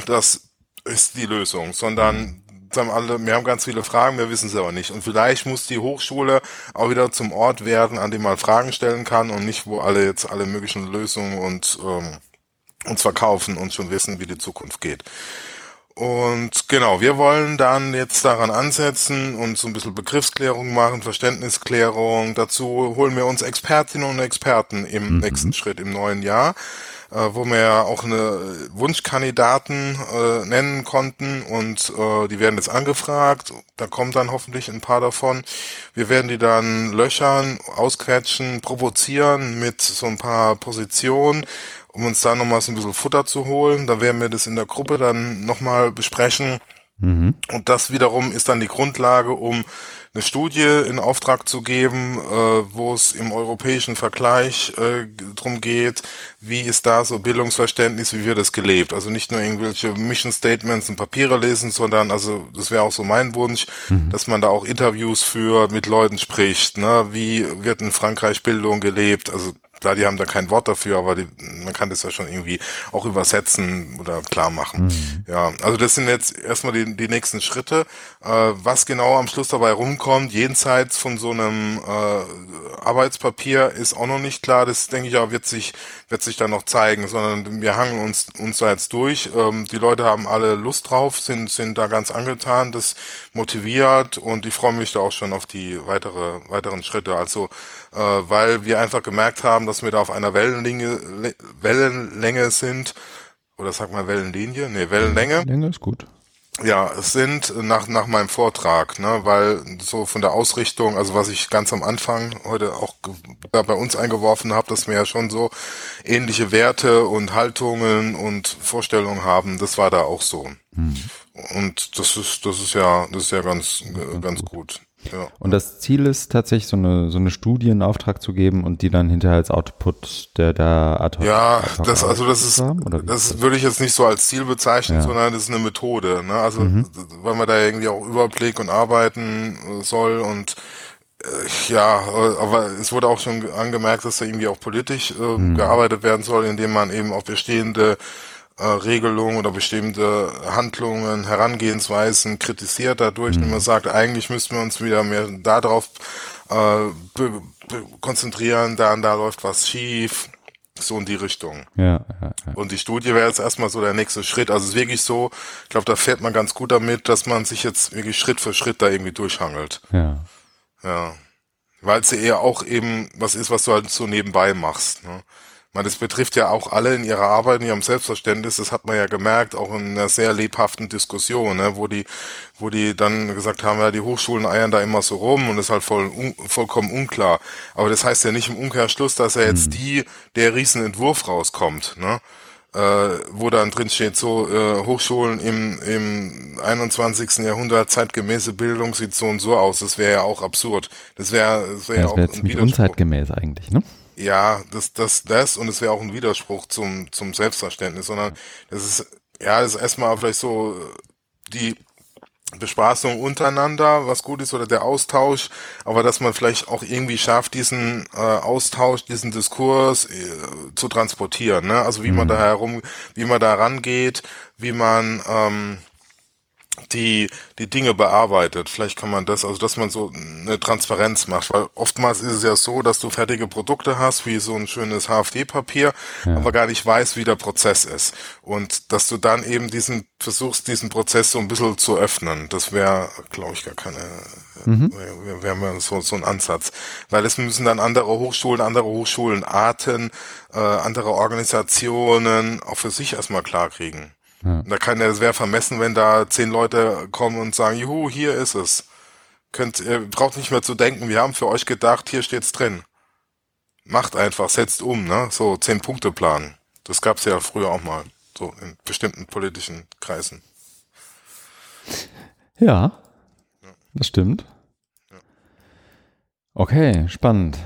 das ist die Lösung, sondern haben alle, wir haben ganz viele Fragen, wir wissen es aber nicht. Und vielleicht muss die Hochschule auch wieder zum Ort werden, an dem man Fragen stellen kann und nicht, wo alle jetzt alle möglichen Lösungen und ähm, uns verkaufen und schon wissen, wie die Zukunft geht. Und genau, wir wollen dann jetzt daran ansetzen und so ein bisschen Begriffsklärung machen, Verständnisklärung. Dazu holen wir uns Expertinnen und Experten im mhm. nächsten Schritt im neuen Jahr äh, wo wir ja auch eine Wunschkandidaten äh, nennen konnten und äh, die werden jetzt angefragt. Da kommen dann hoffentlich ein paar davon. Wir werden die dann löchern, ausquetschen, provozieren mit so ein paar Positionen, um uns da nochmal so ein bisschen Futter zu holen. Da werden wir das in der Gruppe dann nochmal besprechen. Mhm. Und das wiederum ist dann die Grundlage, um eine Studie in Auftrag zu geben, äh, wo es im europäischen Vergleich äh, drum geht, wie ist da so Bildungsverständnis, wie wird das gelebt. Also nicht nur irgendwelche Mission Statements und Papiere lesen, sondern also das wäre auch so mein Wunsch, mhm. dass man da auch Interviews führt, mit Leuten spricht. Ne? Wie wird in Frankreich Bildung gelebt? Also Klar, die haben da kein Wort dafür, aber die, man kann das ja schon irgendwie auch übersetzen oder klar machen. Mhm. Ja, also das sind jetzt erstmal die, die nächsten Schritte. Äh, was genau am Schluss dabei rumkommt, jenseits von so einem äh, Arbeitspapier, ist auch noch nicht klar. Das denke ich auch wird sich wird sich dann noch zeigen, sondern wir hangen uns uns da jetzt durch. Ähm, die Leute haben alle Lust drauf, sind sind da ganz angetan, das motiviert und ich freue mich da auch schon auf die weitere weiteren Schritte. Also äh, weil wir einfach gemerkt haben, dass wir da auf einer Wellenlänge, Wellenlänge sind. Oder sag mal Wellenlinie? Nee, Wellenlänge. Länge ist gut. Ja, es sind nach, nach meinem Vortrag, ne, weil so von der Ausrichtung, also was ich ganz am Anfang heute auch da bei uns eingeworfen habe, dass wir ja schon so ähnliche Werte und Haltungen und Vorstellungen haben, das war da auch so. Mhm. Und das ist, das ist ja, das ist ja ganz, ganz gut. Ja. Und das Ziel ist tatsächlich so eine, so eine Studie in Auftrag zu geben und die dann hinterher als Output der, der Ad hoc Ja, Ad das, also das ist, haben, das, das würde ich jetzt nicht so als Ziel bezeichnen, ja. sondern das ist eine Methode, ne? Also, mhm. weil man da irgendwie auch Überblick und arbeiten soll und, äh, ja, aber es wurde auch schon angemerkt, dass da irgendwie auch politisch äh, mhm. gearbeitet werden soll, indem man eben auch bestehende äh, Regelungen oder bestimmte Handlungen, Herangehensweisen kritisiert dadurch, mhm. man sagt, eigentlich müssten wir uns wieder mehr darauf äh, konzentrieren, da da läuft was schief, so in die Richtung. Ja, ja, ja. Und die Studie wäre jetzt erstmal so der nächste Schritt. Also es ist wirklich so, ich glaube, da fährt man ganz gut damit, dass man sich jetzt wirklich Schritt für Schritt da irgendwie durchhangelt. Ja. Ja. Weil es ja eher auch eben was ist, was du halt so nebenbei machst. Ne? Meine, das betrifft ja auch alle in ihrer Arbeit, in ihrem Selbstverständnis. Das hat man ja gemerkt, auch in einer sehr lebhaften Diskussion, ne, wo die, wo die dann gesagt haben, ja, die Hochschulen eiern da immer so rum und das ist halt voll, un, vollkommen unklar. Aber das heißt ja nicht im Umkehrschluss, dass ja jetzt mhm. die, der Riesenentwurf rauskommt, ne? Äh, wo dann drin steht, so äh, Hochschulen im, im 21. Jahrhundert zeitgemäße Bildung sieht so und so aus. Das wäre ja auch absurd. Das wäre das wär ja, das wär auch ziemlich unzeitgemäß eigentlich, ne? Ja, das, das, das und es wäre auch ein Widerspruch zum, zum Selbstverständnis, sondern das ist, ja, das ist erstmal vielleicht so die Bespaßung untereinander, was gut ist, oder der Austausch, aber dass man vielleicht auch irgendwie schafft, diesen äh, Austausch, diesen Diskurs äh, zu transportieren, ne? Also wie mhm. man da herum, wie man da rangeht, wie man ähm, die die Dinge bearbeitet. Vielleicht kann man das, also dass man so eine Transparenz macht, weil oftmals ist es ja so, dass du fertige Produkte hast, wie so ein schönes HFD-Papier, ja. aber gar nicht weißt, wie der Prozess ist. Und dass du dann eben diesen versuchst, diesen Prozess so ein bisschen zu öffnen. Das wäre, glaube ich, gar keine, mhm. wäre wär so, so ein Ansatz. Weil es müssen dann andere Hochschulen, andere Hochschulenarten, äh, andere Organisationen auch für sich erstmal klarkriegen. Ja. Da kann es wäre vermessen, wenn da zehn Leute kommen und sagen, juhu, hier ist es. Könnt, ihr braucht nicht mehr zu denken, wir haben für euch gedacht, hier steht's drin. Macht einfach, setzt um, ne? So zehn Punkte Plan. Das gab's ja früher auch mal, so in bestimmten politischen Kreisen. Ja, ja. das stimmt. Ja. Okay, spannend.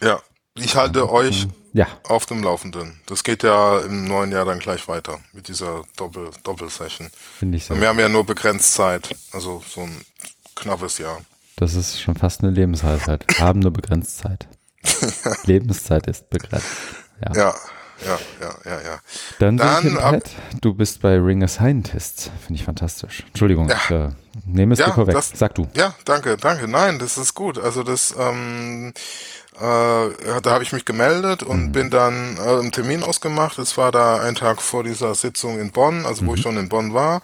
Ja, ich halte euch ja. auf dem Laufenden. Das geht ja im neuen Jahr dann gleich weiter mit dieser Doppel Doppelsession. Finde ich so. Wir haben ja nur begrenzt Zeit, also so ein knappes Jahr. Das ist schon fast eine Lebensweisheit. haben nur begrenzt Zeit. (laughs) Lebenszeit ist begrenzt. Ja. ja. Ja, ja, ja, ja. Dann, Dann ab, du bist bei Ring a Scientist. Finde ich fantastisch. Entschuldigung, ja. ich äh, nehme es ja, dir vorweg. Das, Sag du. Ja, danke, danke. Nein, das ist gut. Also das, ähm, äh, da habe ich mich gemeldet und mhm. bin dann äh, einen Termin ausgemacht. Es war da ein Tag vor dieser Sitzung in Bonn, also mhm. wo ich schon in Bonn war.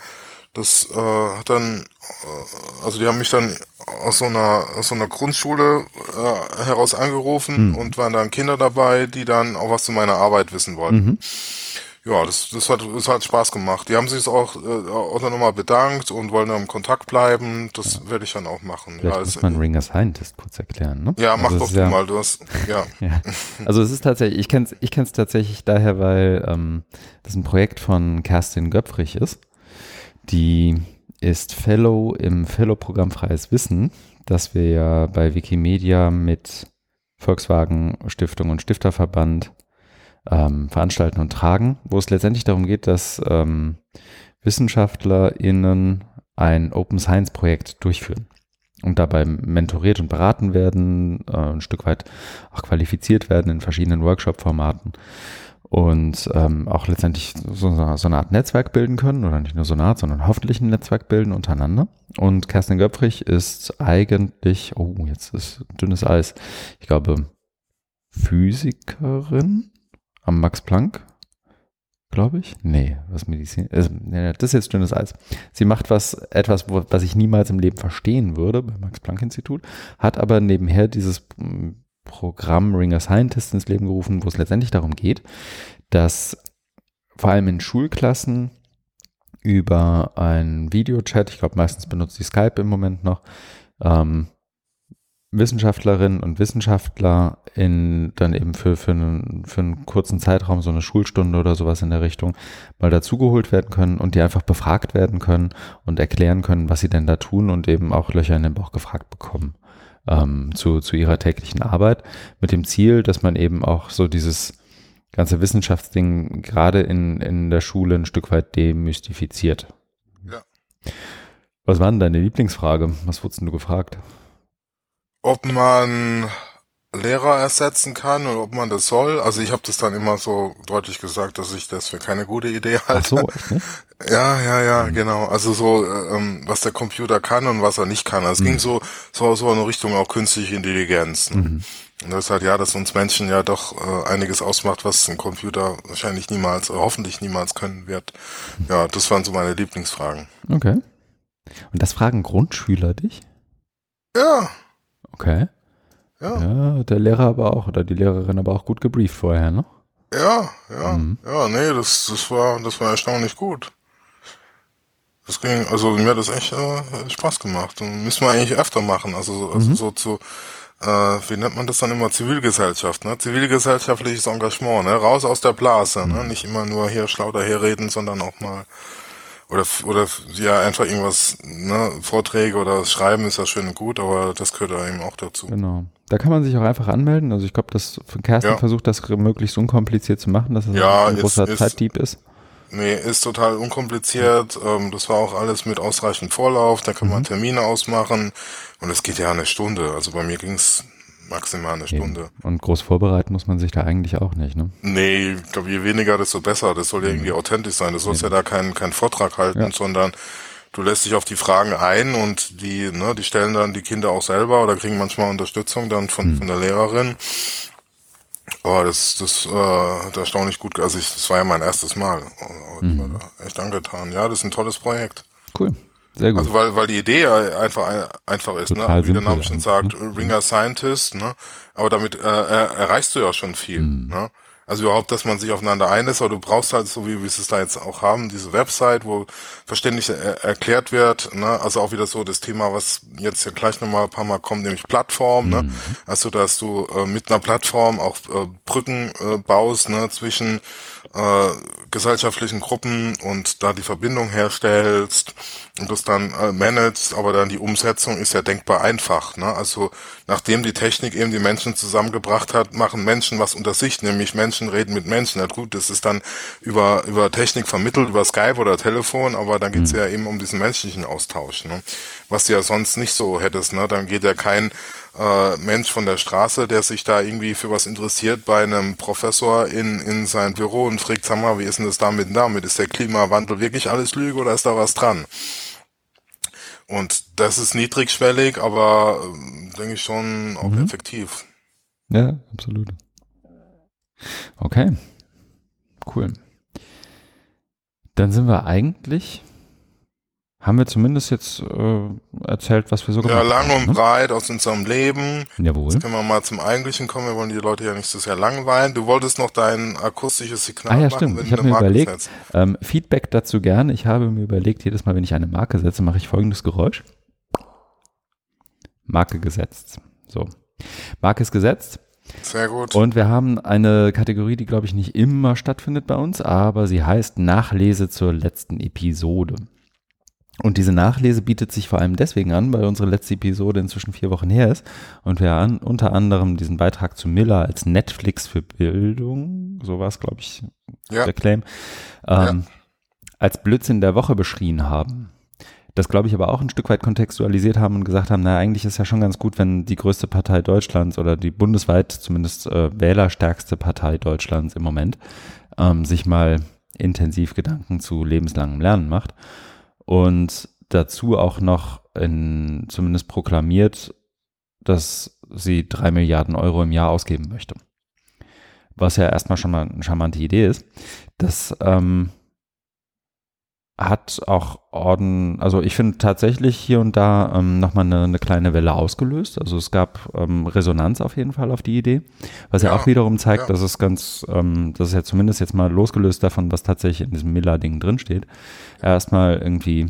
Das äh, hat dann, äh, also die haben mich dann aus so einer aus so einer Grundschule äh, heraus angerufen mhm. und waren dann Kinder dabei, die dann auch was zu meiner Arbeit wissen wollten. Ja, das, das, hat, das hat Spaß gemacht. Die haben sich auch, äh, auch nochmal bedankt und wollen dann im Kontakt bleiben. Das ja. werde ich dann auch machen. Vielleicht ja, muss man Ring as Scientist kurz erklären, ne? Ja, mach also doch du ja, mal. Du hast, (laughs) ja. ja. Also es ist tatsächlich, ich kenne es ich kenn's tatsächlich daher, weil ähm, das ein Projekt von Kerstin Göpfrich ist. Die ist Fellow im Fellow-Programm Freies Wissen, das wir ja bei Wikimedia mit Volkswagen Stiftung und Stifterverband ähm, veranstalten und tragen, wo es letztendlich darum geht, dass ähm, WissenschaftlerInnen ein Open Science Projekt durchführen und dabei mentoriert und beraten werden, äh, ein Stück weit auch qualifiziert werden in verschiedenen Workshop-Formaten und ähm, auch letztendlich so, so, eine Art Netzwerk bilden können oder nicht nur so eine Art, sondern hoffentlich ein Netzwerk bilden untereinander. Und Kerstin Göpfrich ist eigentlich, oh, jetzt ist dünnes Eis, ich glaube, Physikerin am Max Planck, glaube ich. Nee, was Medizin. Nee, das ist jetzt dünnes Eis. Sie macht was, etwas, was ich niemals im Leben verstehen würde beim Max Planck Institut, hat aber nebenher dieses mm, Programm Ringer Scientist ins Leben gerufen, wo es letztendlich darum geht, dass vor allem in Schulklassen über einen Videochat, ich glaube meistens benutzt sie Skype im Moment noch, ähm, Wissenschaftlerinnen und Wissenschaftler in dann eben für, für, einen, für einen kurzen Zeitraum, so eine Schulstunde oder sowas in der Richtung, mal dazugeholt werden können und die einfach befragt werden können und erklären können, was sie denn da tun und eben auch Löcher in den Bauch gefragt bekommen ähm, zu, zu ihrer täglichen Arbeit, mit dem Ziel, dass man eben auch so dieses ganze Wissenschaftsding gerade in, in der Schule ein Stück weit demystifiziert. Ja. Was war denn deine Lieblingsfrage? Was wurdest du gefragt? Ob man Lehrer ersetzen kann und ob man das soll. Also ich habe das dann immer so deutlich gesagt, dass ich das für keine gute Idee halte. Ach so, echt, ne? (laughs) Ja, ja, ja, mhm. genau. Also so, ähm, was der Computer kann und was er nicht kann. Also es mhm. ging so, so, so in Richtung auch künstliche Intelligenz. Ne? Mhm. Und das ist halt ja, dass uns Menschen ja doch äh, einiges ausmacht, was ein Computer wahrscheinlich niemals, oder hoffentlich niemals können wird. Ja, das waren so meine Lieblingsfragen. Okay. Und das fragen Grundschüler dich? Ja. Okay. Ja. ja. Der Lehrer aber auch, oder die Lehrerin aber auch gut gebrieft vorher, ne? Ja, ja, mhm. ja, nee, das, das war, das war erstaunlich gut. Das ging, also mir hat das echt äh, Spaß gemacht und müssen wir eigentlich öfter machen, also, also mhm. so zu, äh, wie nennt man das dann immer, Zivilgesellschaft, ne? Zivilgesellschaftliches Engagement, ne? Raus aus der Blase, ne? mhm. ne? Nicht immer nur hier schlau daherreden, sondern auch mal oder oder ja einfach irgendwas ne, Vorträge oder Schreiben ist ja schön und gut, aber das gehört ja eben auch dazu. Genau. Da kann man sich auch einfach anmelden. Also ich glaube, dass Kerstin ja. versucht, das möglichst unkompliziert zu machen, dass es ja, ein großer ist, Zeitdieb ist. Nee, ist total unkompliziert. Ähm, das war auch alles mit ausreichend Vorlauf. Da kann man mhm. Termine ausmachen. Und es geht ja eine Stunde. Also bei mir ging's maximal eine Stunde. Eben. Und groß vorbereiten muss man sich da eigentlich auch nicht, ne? Nee, ich glaube, je weniger, desto besser. Das soll ja irgendwie authentisch sein. Du sollst ja da keinen keinen Vortrag halten, ja. sondern du lässt dich auf die Fragen ein und die, ne, die stellen dann die Kinder auch selber oder kriegen manchmal Unterstützung dann von, mhm. von der Lehrerin. Oh, das, das, äh, hat erstaunlich gut, also ich, das war ja mein erstes Mal. Oh, ich mhm. war da echt angetan. Ja, das ist ein tolles Projekt. Cool. Sehr gut. Also weil, weil die Idee einfach einfach ist, ne? Total ne? Wie der Name schon sagt, ne? Ringer Scientist, ne? Aber damit äh, erreichst du ja schon viel, mhm. ne? Also überhaupt, dass man sich aufeinander einlässt, aber du brauchst halt, so wie wir es da jetzt auch haben, diese Website, wo verständlich er erklärt wird, ne? also auch wieder so das Thema, was jetzt ja gleich nochmal ein paar Mal kommt, nämlich Plattform, ne? mhm. ne? also dass du äh, mit einer Plattform auch äh, Brücken äh, baust ne? zwischen äh, gesellschaftlichen Gruppen und da die Verbindung herstellst und das dann äh, managst, aber dann die Umsetzung ist ja denkbar einfach. Ne? Also nachdem die Technik eben die Menschen zusammengebracht hat, machen Menschen was unter sich, nämlich Menschen reden mit Menschen. Ja gut, das ist dann über, über Technik vermittelt, über Skype oder Telefon, aber dann geht's mhm. ja eben um diesen menschlichen Austausch, ne? was du ja sonst nicht so hättest. Ne? Dann geht ja kein äh, Mensch von der Straße, der sich da irgendwie für was interessiert, bei einem Professor in, in sein Büro und fragt, sag mal, wie ist denn das damit und damit? Ist der Klimawandel wirklich alles Lüge oder ist da was dran? Und das ist niedrigschwellig, aber äh, denke ich schon auch mhm. effektiv. Ja, absolut. Okay. Cool. Dann sind wir eigentlich haben wir zumindest jetzt äh, erzählt, was wir so gemacht haben. Ja, lang und ne? breit aus unserem Leben. Jawohl. Jetzt können wir mal zum Eigentlichen kommen. Wir wollen die Leute ja nicht so sehr langweilen. Du wolltest noch dein akustisches Signal ah, ja, machen, stimmt. Ich habe mir Marke überlegt, ähm, Feedback dazu gerne. Ich habe mir überlegt, jedes Mal, wenn ich eine Marke setze, mache ich folgendes Geräusch. Marke gesetzt. So. Marke ist gesetzt. Sehr gut. Und wir haben eine Kategorie, die, glaube ich, nicht immer stattfindet bei uns, aber sie heißt Nachlese zur letzten Episode. Und diese Nachlese bietet sich vor allem deswegen an, weil unsere letzte Episode inzwischen vier Wochen her ist und wir an, unter anderem diesen Beitrag zu Miller als Netflix für Bildung, so war es, glaube ich, ja. der Claim, ähm, ja. als Blödsinn der Woche beschrien haben. Das, glaube ich, aber auch ein Stück weit kontextualisiert haben und gesagt haben, na, eigentlich ist ja schon ganz gut, wenn die größte Partei Deutschlands oder die bundesweit zumindest äh, wählerstärkste Partei Deutschlands im Moment ähm, sich mal intensiv Gedanken zu lebenslangem Lernen macht und dazu auch noch in, zumindest proklamiert, dass sie drei Milliarden Euro im Jahr ausgeben möchte. Was ja erstmal schon mal eine charmante Idee ist. Das ähm, hat auch Orden, also ich finde tatsächlich hier und da ähm, nochmal eine, eine kleine Welle ausgelöst. Also es gab ähm, Resonanz auf jeden Fall auf die Idee, was ja, ja auch wiederum zeigt, ja. dass es ganz, ähm, das ist ja zumindest jetzt mal losgelöst davon, was tatsächlich in diesem Miller-Ding drinsteht, erstmal irgendwie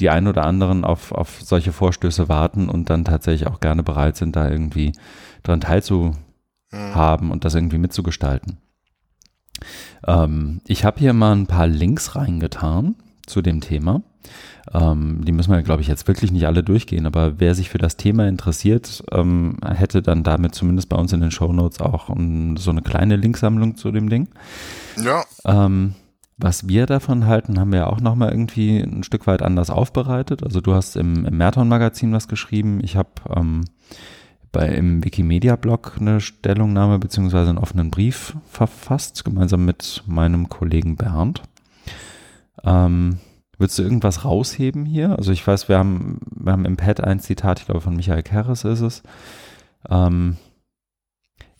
die ein oder anderen auf, auf solche Vorstöße warten und dann tatsächlich auch gerne bereit sind, da irgendwie dran teilzuhaben mhm. und das irgendwie mitzugestalten. Ähm, ich habe hier mal ein paar Links reingetan zu dem Thema. Ähm, die müssen wir, glaube ich, jetzt wirklich nicht alle durchgehen, aber wer sich für das Thema interessiert, ähm, hätte dann damit zumindest bei uns in den Show Notes auch um, so eine kleine Linksammlung zu dem Ding. Ja. Ähm, was wir davon halten, haben wir auch nochmal irgendwie ein Stück weit anders aufbereitet. Also du hast im, im Merton-Magazin was geschrieben. Ich habe ähm, bei im Wikimedia-Blog eine Stellungnahme beziehungsweise einen offenen Brief verfasst, gemeinsam mit meinem Kollegen Bernd. Ähm, Würdest du irgendwas rausheben hier? Also ich weiß, wir haben, wir haben im Pad ein Zitat, ich glaube von Michael Kerres ist es. Ähm,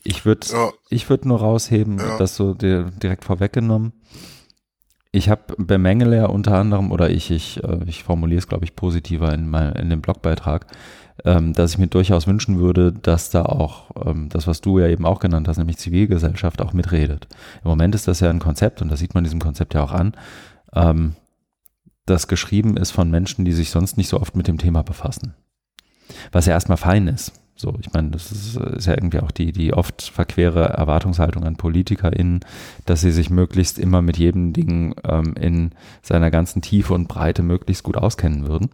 ich würde ja. ich würde nur rausheben, ja. das so direkt vorweggenommen. Ich habe bemängele ja unter anderem, oder ich, ich, äh, ich formuliere es, glaube ich, positiver in, mein, in dem Blogbeitrag, ähm, dass ich mir durchaus wünschen würde, dass da auch ähm, das, was du ja eben auch genannt hast, nämlich Zivilgesellschaft, auch mitredet. Im Moment ist das ja ein Konzept, und das sieht man diesem Konzept ja auch an, ähm, das geschrieben ist von Menschen, die sich sonst nicht so oft mit dem Thema befassen. Was ja erstmal fein ist. So, ich meine, das ist, ist, ja irgendwie auch die, die oft verquere Erwartungshaltung an PolitikerInnen, dass sie sich möglichst immer mit jedem Ding ähm, in seiner ganzen Tiefe und Breite möglichst gut auskennen würden.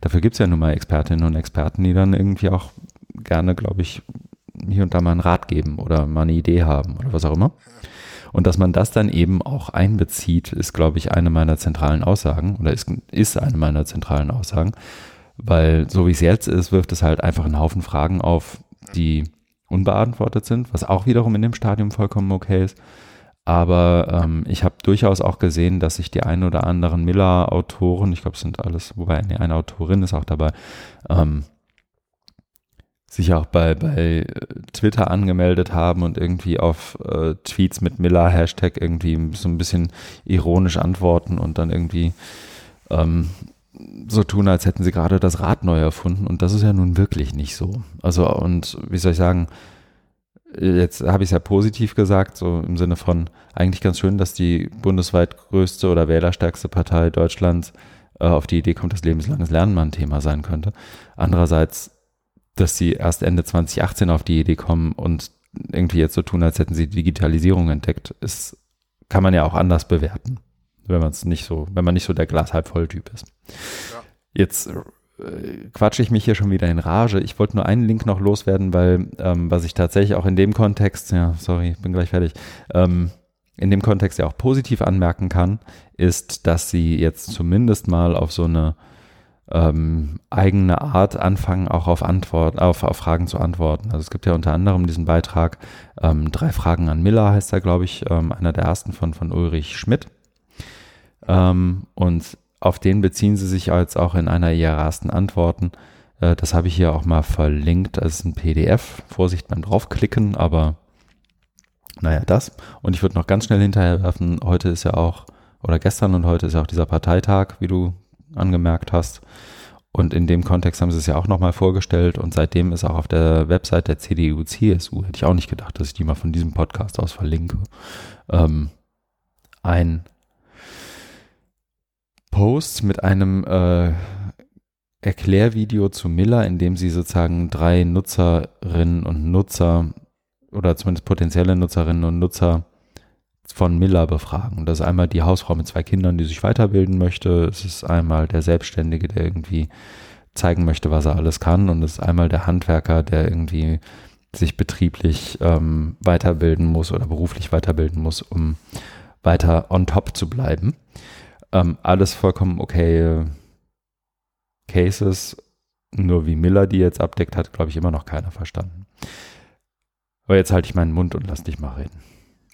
Dafür gibt es ja nun mal Expertinnen und Experten, die dann irgendwie auch gerne, glaube ich, hier und da mal einen Rat geben oder mal eine Idee haben oder was auch immer. Und dass man das dann eben auch einbezieht, ist, glaube ich, eine meiner zentralen Aussagen oder ist, ist eine meiner zentralen Aussagen. Weil so wie es jetzt ist, wirft es halt einfach einen Haufen Fragen auf, die unbeantwortet sind, was auch wiederum in dem Stadium vollkommen okay ist. Aber ähm, ich habe durchaus auch gesehen, dass sich die ein oder anderen Miller-Autoren, ich glaube, es sind alles, wobei nee, eine Autorin ist auch dabei, ähm, sich auch bei, bei Twitter angemeldet haben und irgendwie auf äh, Tweets mit Miller-Hashtag irgendwie so ein bisschen ironisch antworten und dann irgendwie ähm, so tun, als hätten sie gerade das Rad neu erfunden. Und das ist ja nun wirklich nicht so. Also, und wie soll ich sagen, jetzt habe ich es ja positiv gesagt, so im Sinne von eigentlich ganz schön, dass die bundesweit größte oder wählerstärkste Partei Deutschlands äh, auf die Idee kommt, dass lebenslanges Lernen mal ein Thema sein könnte. Andererseits, dass sie erst Ende 2018 auf die Idee kommen und irgendwie jetzt so tun, als hätten sie Digitalisierung entdeckt, ist, kann man ja auch anders bewerten wenn man es nicht so, wenn man nicht so der Glas halb voll Typ ist. Ja. Jetzt äh, quatsche ich mich hier schon wieder in Rage. Ich wollte nur einen Link noch loswerden, weil ähm, was ich tatsächlich auch in dem Kontext, ja, sorry, bin gleich fertig, ähm, in dem Kontext ja auch positiv anmerken kann, ist, dass sie jetzt zumindest mal auf so eine ähm, eigene Art anfangen, auch auf, Antwort, auf, auf Fragen zu antworten. Also es gibt ja unter anderem diesen Beitrag ähm, Drei Fragen an Miller, heißt er, glaube ich, ähm, einer der ersten von, von Ulrich Schmidt. Ähm, und auf den beziehen sie sich jetzt auch in einer ihrer ersten Antworten. Äh, das habe ich hier auch mal verlinkt als ein PDF. Vorsicht beim draufklicken, aber naja, das. Und ich würde noch ganz schnell hinterher werfen, heute ist ja auch, oder gestern und heute ist ja auch dieser Parteitag, wie du angemerkt hast. Und in dem Kontext haben sie es ja auch nochmal vorgestellt und seitdem ist auch auf der Website der CDU, CSU, hätte ich auch nicht gedacht, dass ich die mal von diesem Podcast aus verlinke, ähm, ein Post mit einem äh, Erklärvideo zu Miller, in dem sie sozusagen drei Nutzerinnen und Nutzer oder zumindest potenzielle Nutzerinnen und Nutzer von Miller befragen. das ist einmal die Hausfrau mit zwei Kindern, die sich weiterbilden möchte. Es ist einmal der Selbstständige, der irgendwie zeigen möchte, was er alles kann. Und es ist einmal der Handwerker, der irgendwie sich betrieblich ähm, weiterbilden muss oder beruflich weiterbilden muss, um weiter on top zu bleiben. Ähm, alles vollkommen okay Cases, nur wie Miller die jetzt abdeckt, hat, glaube ich, immer noch keiner verstanden. Aber jetzt halte ich meinen Mund und lass dich mal reden.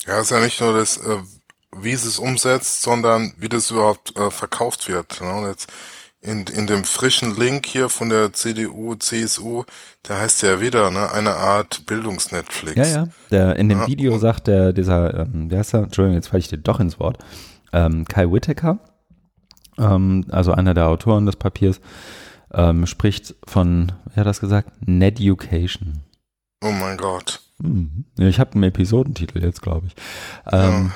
Ja, ist ja nicht nur das, äh, wie es es umsetzt, sondern wie das überhaupt äh, verkauft wird. Ne? Und jetzt in, in dem frischen Link hier von der CDU, CSU, da heißt ja wieder ne, eine Art Bildungsnetflix. Ja, ja. Der, in dem ja, Video sagt der, dieser, ähm, wer ist der? Entschuldigung, jetzt falle ich dir doch ins Wort. Ähm, Kai Whittaker, ähm, also einer der Autoren des Papiers, ähm, spricht von, wer hat das gesagt? Neducation. Oh mein Gott. Mhm. Ich habe einen Episodentitel jetzt, glaube ich. Ähm,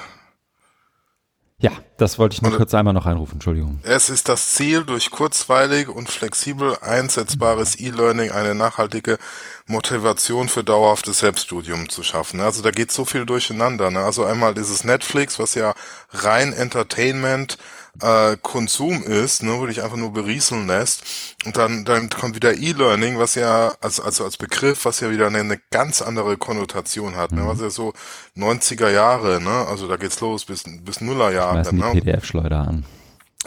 ja. ja. das wollte ich nur und kurz einmal noch einrufen, Entschuldigung. Es ist das Ziel, durch kurzweilig und flexibel einsetzbares E-Learning eine nachhaltige Motivation für dauerhaftes Selbststudium zu schaffen. Also da geht so viel durcheinander. Ne? Also einmal dieses Netflix, was ja rein Entertainment äh, Konsum ist, ne, wo dich einfach nur berieseln lässt. Und dann, dann kommt wieder E-Learning, was ja, also, also als Begriff, was ja wieder eine, eine ganz andere Konnotation hat, ne, mhm. was ja so 90er Jahre, ne, also da geht's los bis, bis Nullerjahre. Die ne? PDF-Schleuder an.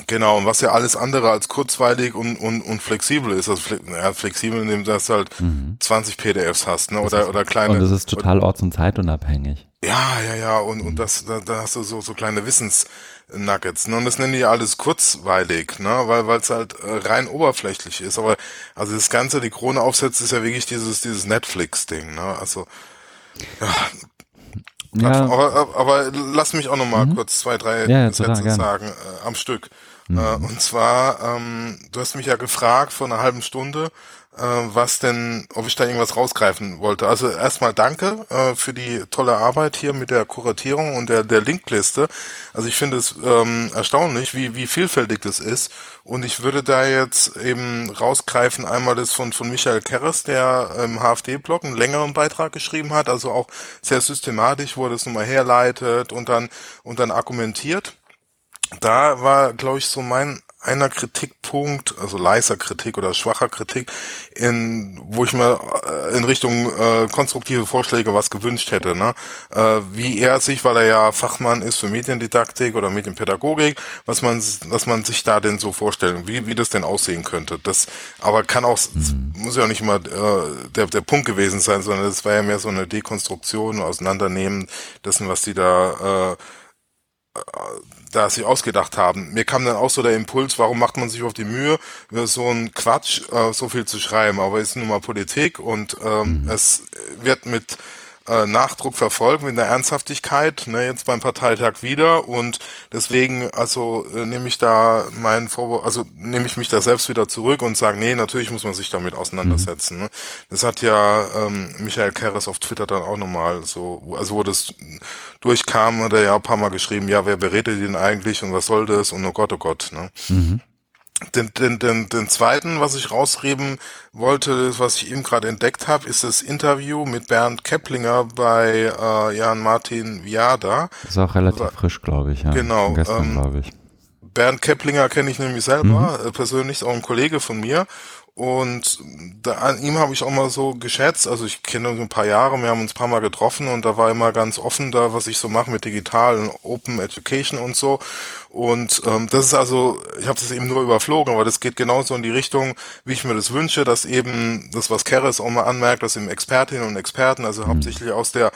Genau, und was ja alles andere als kurzweilig und, und, und flexibel ist. Also ja, flexibel, indem du das halt mhm. 20 PDFs hast, ne? Oder, oder kleine. Und das ist total orts- und zeitunabhängig. Ja, ja, ja. Und, und das, da, da hast du so, so kleine Wissensnuggets. Ne? Und das nennen die ja alles kurzweilig, ne? Weil weil es halt äh, rein oberflächlich ist. Aber also das Ganze, die Krone aufsetzt, ist ja wirklich dieses, dieses Netflix-Ding, ne? Also ja, ja. Aber, aber, lass mich auch noch mal mhm. kurz zwei, drei ja, Sätze sagen äh, am Stück. Mhm. Äh, und zwar, ähm, du hast mich ja gefragt vor einer halben Stunde, äh, was denn, ob ich da irgendwas rausgreifen wollte. Also erstmal danke äh, für die tolle Arbeit hier mit der Kuratierung und der, der Linkliste. Also ich finde es ähm, erstaunlich, wie, wie vielfältig das ist. Und ich würde da jetzt eben rausgreifen, einmal das von, von Michael Kerres, der im HFD-Blog einen längeren Beitrag geschrieben hat, also auch sehr systematisch, wo er das nochmal herleitet und dann, und dann argumentiert da war, glaube ich, so mein einer Kritikpunkt, also leiser Kritik oder schwacher Kritik, in wo ich mir äh, in Richtung äh, konstruktive Vorschläge was gewünscht hätte, ne? Äh, wie er sich, weil er ja Fachmann ist für Mediendidaktik oder Medienpädagogik, was man was man sich da denn so vorstellen, wie wie das denn aussehen könnte. Das aber kann auch mhm. muss ja auch nicht immer äh, der der Punkt gewesen sein, sondern es war ja mehr so eine Dekonstruktion, Auseinandernehmen dessen, was die da äh, da sich ausgedacht haben. Mir kam dann auch so der Impuls, warum macht man sich auf die Mühe, über so ein Quatsch äh, so viel zu schreiben. Aber es ist nun mal Politik und ähm, mhm. es wird mit äh, Nachdruck verfolgen in der Ernsthaftigkeit, ne, jetzt beim Parteitag wieder und deswegen also äh, nehme ich da meinen Vorwurf, also nehme ich mich da selbst wieder zurück und sage, nee, natürlich muss man sich damit auseinandersetzen. Mhm. Ne? Das hat ja ähm, Michael Keres auf Twitter dann auch nochmal so, also wo das durchkam, hat er ja ein paar Mal geschrieben, ja, wer berät den eigentlich und was soll das und oh Gott, oh Gott. Ne? Mhm. Den, den, den, den zweiten, was ich rausreden wollte, was ich eben gerade entdeckt habe, ist das Interview mit Bernd Keplinger bei äh, Jan Martin Viada. Ist auch relativ also, frisch, glaube ich. Ja. Genau. Gestern, ähm, glaube ich. Bernd Keplinger kenne ich nämlich selber, mhm. Äh, persönlich, auch ein Kollege von mir. Und da, an ihm habe ich auch mal so geschätzt, also ich kenne ihn ein paar Jahre, wir haben uns ein paar Mal getroffen und da war immer ganz offen da, was ich so mache mit digitalen Open Education und so. Und ähm, das ist also, ich habe das eben nur überflogen, aber das geht genauso in die Richtung, wie ich mir das wünsche, dass eben das, was Keres auch mal anmerkt, dass eben Expertinnen und Experten, also mhm. hauptsächlich aus der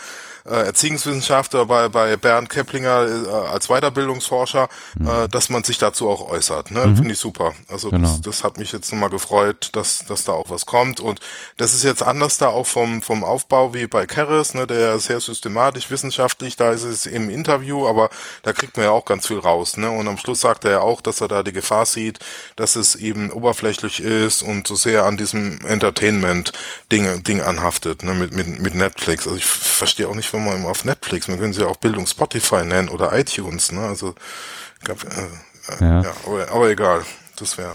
äh, Erziehungswissenschaftler bei, bei Bernd Keplinger äh, als Weiterbildungsforscher, mhm. äh, dass man sich dazu auch äußert. Ne? Mhm. Finde ich super. Also genau. das, das hat mich jetzt nochmal gefreut, dass, dass da auch was kommt. Und das ist jetzt anders da auch vom, vom Aufbau wie bei Keres, ne? der sehr systematisch, wissenschaftlich, da ist es im Interview, aber da kriegt man ja auch ganz viel raus. Ne? Und am Schluss sagt er ja auch, dass er da die Gefahr sieht, dass es eben oberflächlich ist und so sehr an diesem Entertainment-Ding Ding anhaftet, ne? mit, mit, mit Netflix. Also ich verstehe auch nicht, wenn man auf Netflix, man können sie ja auch Bildung Spotify nennen oder iTunes, ne? Also gab, äh, äh, ja. ja aber, aber, egal, das wäre.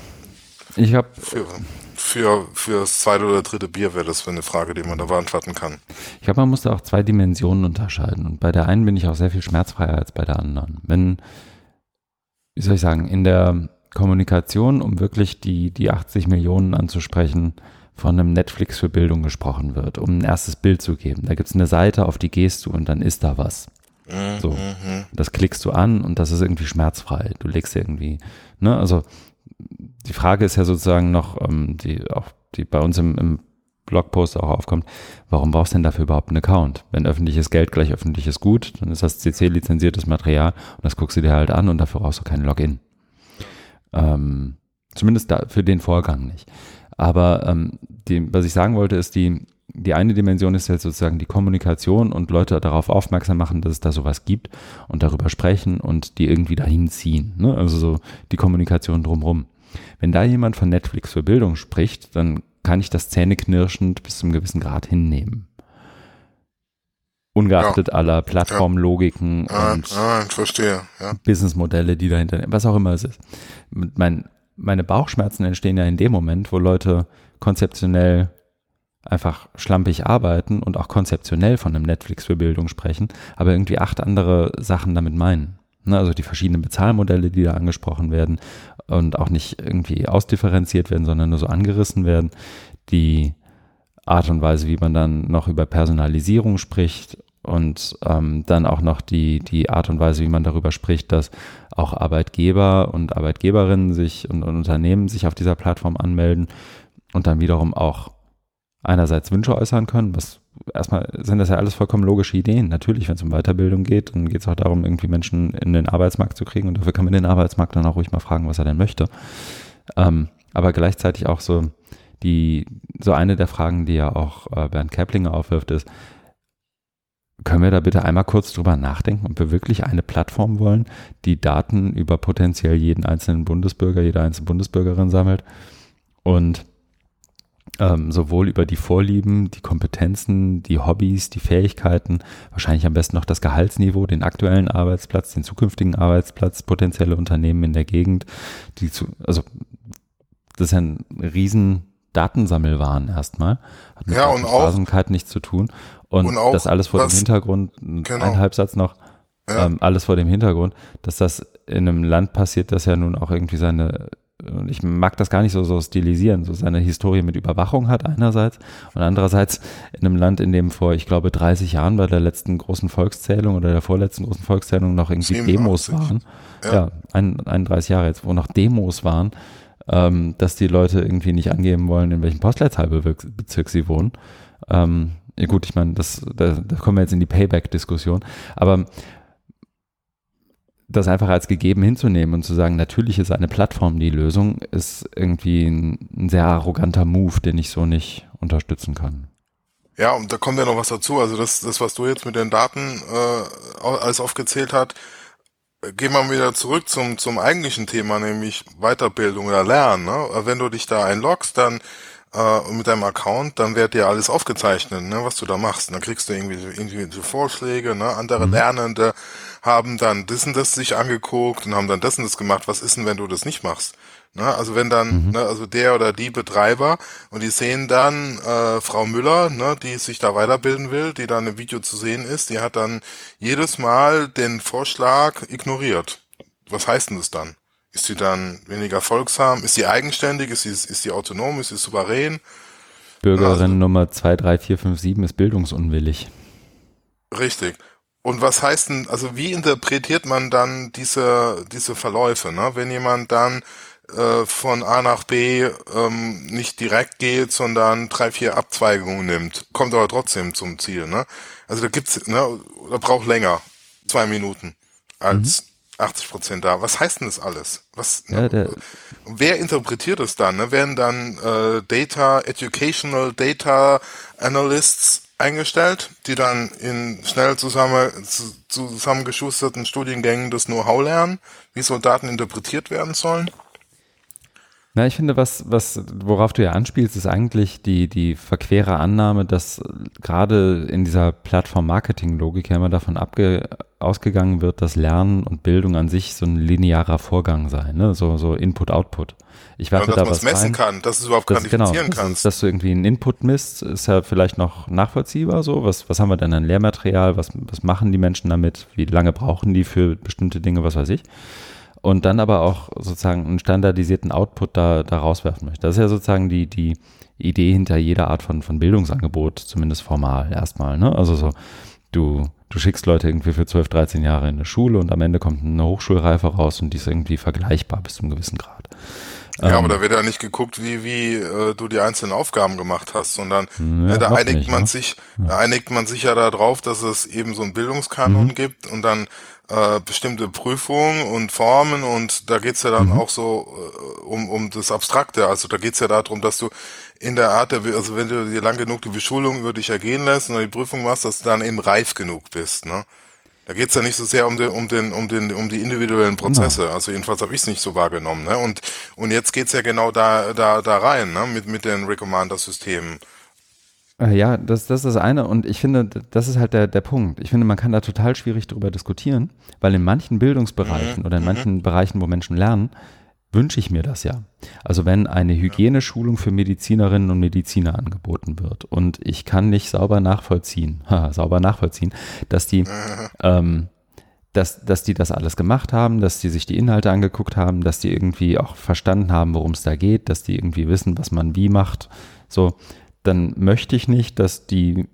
Ich habe für für für das zweite oder dritte Bier wäre das für eine Frage, die man da beantworten kann. Ich glaube, man muss da auch zwei Dimensionen unterscheiden und bei der einen bin ich auch sehr viel schmerzfreier als bei der anderen. Wenn wie soll ich sagen, in der Kommunikation, um wirklich die die 80 Millionen anzusprechen, von einem Netflix für Bildung gesprochen wird, um ein erstes Bild zu geben. Da gibt es eine Seite, auf die gehst du und dann ist da was. So, mhm. das klickst du an und das ist irgendwie schmerzfrei. Du legst irgendwie, ne, also die Frage ist ja sozusagen noch, ähm, die auch die bei uns im, im Blogpost auch aufkommt, warum brauchst du denn dafür überhaupt einen Account? Wenn öffentliches Geld gleich öffentliches Gut, dann ist das CC-lizenziertes Material und das guckst du dir halt an und dafür brauchst du keinen Login. Ähm, zumindest da, für den Vorgang nicht. Aber ähm, die, was ich sagen wollte, ist, die die eine Dimension ist jetzt sozusagen die Kommunikation und Leute darauf aufmerksam machen, dass es da sowas gibt und darüber sprechen und die irgendwie dahin ziehen. Ne? Also so die Kommunikation drumherum. Wenn da jemand von Netflix für Bildung spricht, dann kann ich das zähneknirschend bis zum gewissen Grad hinnehmen. Ungeachtet ja. aller Plattformlogiken ja. und ja. Businessmodelle, die dahinter, was auch immer es ist. Mein, meine Bauchschmerzen entstehen ja in dem Moment, wo Leute konzeptionell einfach schlampig arbeiten und auch konzeptionell von einem Netflix für Bildung sprechen, aber irgendwie acht andere Sachen damit meinen. Ne, also die verschiedenen Bezahlmodelle, die da angesprochen werden und auch nicht irgendwie ausdifferenziert werden, sondern nur so angerissen werden. Die Art und Weise, wie man dann noch über Personalisierung spricht und ähm, dann auch noch die, die Art und Weise, wie man darüber spricht, dass auch Arbeitgeber und Arbeitgeberinnen sich und, und Unternehmen sich auf dieser Plattform anmelden und dann wiederum auch einerseits Wünsche äußern können, was erstmal sind das ja alles vollkommen logische Ideen. Natürlich, wenn es um Weiterbildung geht, dann geht es auch darum, irgendwie Menschen in den Arbeitsmarkt zu kriegen und dafür kann man den Arbeitsmarkt dann auch ruhig mal fragen, was er denn möchte. Ähm, aber gleichzeitig auch so die, so eine der Fragen, die ja auch äh, Bernd Keplinger aufwirft, ist, können wir da bitte einmal kurz drüber nachdenken, ob wir wirklich eine Plattform wollen, die Daten über potenziell jeden einzelnen Bundesbürger, jede einzelne Bundesbürgerin sammelt und ähm, sowohl über die Vorlieben, die Kompetenzen, die Hobbys, die Fähigkeiten, wahrscheinlich am besten noch das Gehaltsniveau, den aktuellen Arbeitsplatz, den zukünftigen Arbeitsplatz, potenzielle Unternehmen in der Gegend, die zu, also das ist ja ein riesen Datensammelwahn erstmal. Hat mit ja, und auch, nichts zu tun. Und, und das alles vor dem Hintergrund, genau. ein Halbsatz noch, ja. ähm, alles vor dem Hintergrund, dass das in einem Land passiert, das ja nun auch irgendwie seine und ich mag das gar nicht so, so stilisieren, so seine Historie mit Überwachung hat einerseits und andererseits in einem Land, in dem vor, ich glaube, 30 Jahren bei der letzten großen Volkszählung oder der vorletzten großen Volkszählung noch irgendwie 87. Demos waren. Ja, ja ein, 31 Jahre jetzt, wo noch Demos waren, ähm, dass die Leute irgendwie nicht angeben wollen, in welchem Postleitzahlbezirk sie wohnen. Ähm, ja gut, ich meine, das, da, da kommen wir jetzt in die Payback-Diskussion, aber das einfach als gegeben hinzunehmen und zu sagen, natürlich ist eine Plattform die Lösung, ist irgendwie ein, ein sehr arroganter Move, den ich so nicht unterstützen kann. Ja, und da kommt ja noch was dazu. Also das, das was du jetzt mit den Daten äh, alles aufgezählt hat, gehen wir wieder zurück zum, zum eigentlichen Thema, nämlich Weiterbildung oder Lernen. Ne? Wenn du dich da einloggst, dann äh, mit deinem Account, dann wird dir alles aufgezeichnet, ne, was du da machst. Und dann kriegst du irgendwie, irgendwie so Vorschläge, ne? Andere mhm. Lernende haben dann das und das sich angeguckt und haben dann das und das gemacht. Was ist denn, wenn du das nicht machst? Ne? Also wenn dann, mhm. ne, also der oder die Betreiber und die sehen dann äh, Frau Müller, ne, die sich da weiterbilden will, die dann im Video zu sehen ist, die hat dann jedes Mal den Vorschlag ignoriert. Was heißt denn das dann? Ist sie dann weniger folgsam? Ist sie eigenständig? Ist sie, ist sie autonom? Ist sie souverän? Bürgerin also, Nummer 23457 ist bildungsunwillig. Richtig. Und was heißt denn, also wie interpretiert man dann diese, diese Verläufe, ne? Wenn jemand dann äh, von A nach B ähm, nicht direkt geht, sondern drei, vier Abzweigungen nimmt, kommt aber trotzdem zum Ziel, ne? Also da gibt's, ne, da braucht länger, zwei Minuten, als mhm. 80 Prozent da. Was heißt denn das alles? Was? Ja, ne? Wer interpretiert es dann? Ne? Werden dann äh, Data, Educational Data Analysts eingestellt, die dann in schnell zusammen, zusammengeschusterten Studiengängen das Know-how lernen, wie so Daten interpretiert werden sollen? Na, ich finde, was, was, worauf du ja anspielst, ist eigentlich die, die verquere Annahme, dass gerade in dieser Plattform-Marketing-Logik ja immer davon abge, ausgegangen wird, dass Lernen und Bildung an sich so ein linearer Vorgang sei, ne? so, so Input-Output. Ich warte ja, da was messen rein, kann, dass du überhaupt das, quantifizieren genau, kannst. Dass du irgendwie einen Input misst, ist ja vielleicht noch nachvollziehbar so. Was, was haben wir denn an Lehrmaterial? Was, was machen die Menschen damit? Wie lange brauchen die für bestimmte Dinge? Was weiß ich? Und dann aber auch sozusagen einen standardisierten Output da, da rauswerfen möchte. Das ist ja sozusagen die, die Idee hinter jeder Art von, von Bildungsangebot, zumindest formal erstmal. Ne? Also so, du, du schickst Leute irgendwie für 12, 13 Jahre in eine Schule und am Ende kommt eine Hochschulreife raus und die ist irgendwie vergleichbar bis zu einem gewissen Grad. Ja, ähm, aber da wird ja nicht geguckt, wie, wie äh, du die einzelnen Aufgaben gemacht hast, sondern ja, äh, da einigt nicht, man ne? sich, da einigt man sich ja darauf, dass es eben so einen Bildungskanon Mhm. gibt und dann äh, bestimmte Prüfungen und Formen und da geht's ja dann Mhm. auch so äh, um, um das Abstrakte. Also da geht's ja darum, dass du in der Art der, also wenn du dir lang genug die Beschulung über dich ergehen lässt und die Prüfung machst, dass du dann eben reif genug bist, ne? Da geht's ja nicht so sehr um den, um den, um den, um die individuellen Prozesse. Also jedenfalls habe ich es nicht so wahrgenommen. Ne? Und und jetzt geht's ja genau da da da rein, ne? Mit mit den Recommender-Systemen. Äh, Ja, das, das ist das eine und ich finde, das ist halt der, der Punkt. Ich finde, man kann da total schwierig drüber diskutieren, weil in manchen Bildungsbereichen Mhm, oder in mhm. manchen Bereichen, wo Menschen lernen, wünsche ich mir das ja. Also wenn eine Hygieneschulung für Medizinerinnen und Mediziner angeboten wird und ich kann nicht sauber nachvollziehen, (laughs) haha, sauber nachvollziehen, dass die, (laughs) ähm, dass, dass die das alles gemacht haben, dass die sich die Inhalte angeguckt haben, dass die irgendwie auch verstanden haben, worum es da geht, dass die irgendwie wissen, was man wie macht, so, dann möchte ich nicht, dass die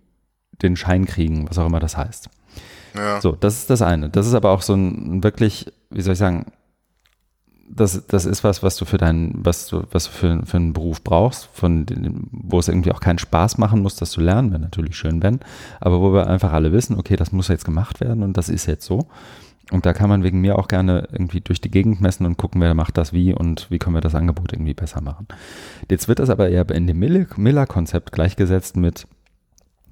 den Schein kriegen, was auch immer das heißt. Ja. So, das ist das eine. Das ist aber auch so ein wirklich, wie soll ich sagen, das, das ist was, was du für deinen, was du, was du für, für einen Beruf brauchst, von dem, wo es irgendwie auch keinen Spaß machen muss, das zu lernen, wäre natürlich schön, wenn, aber wo wir einfach alle wissen, okay, das muss jetzt gemacht werden und das ist jetzt so. Und da kann man wegen mir auch gerne irgendwie durch die Gegend messen und gucken, wer macht das wie und wie können wir das Angebot irgendwie besser machen. Jetzt wird das aber eher in dem Miller- Miller-Konzept gleichgesetzt mit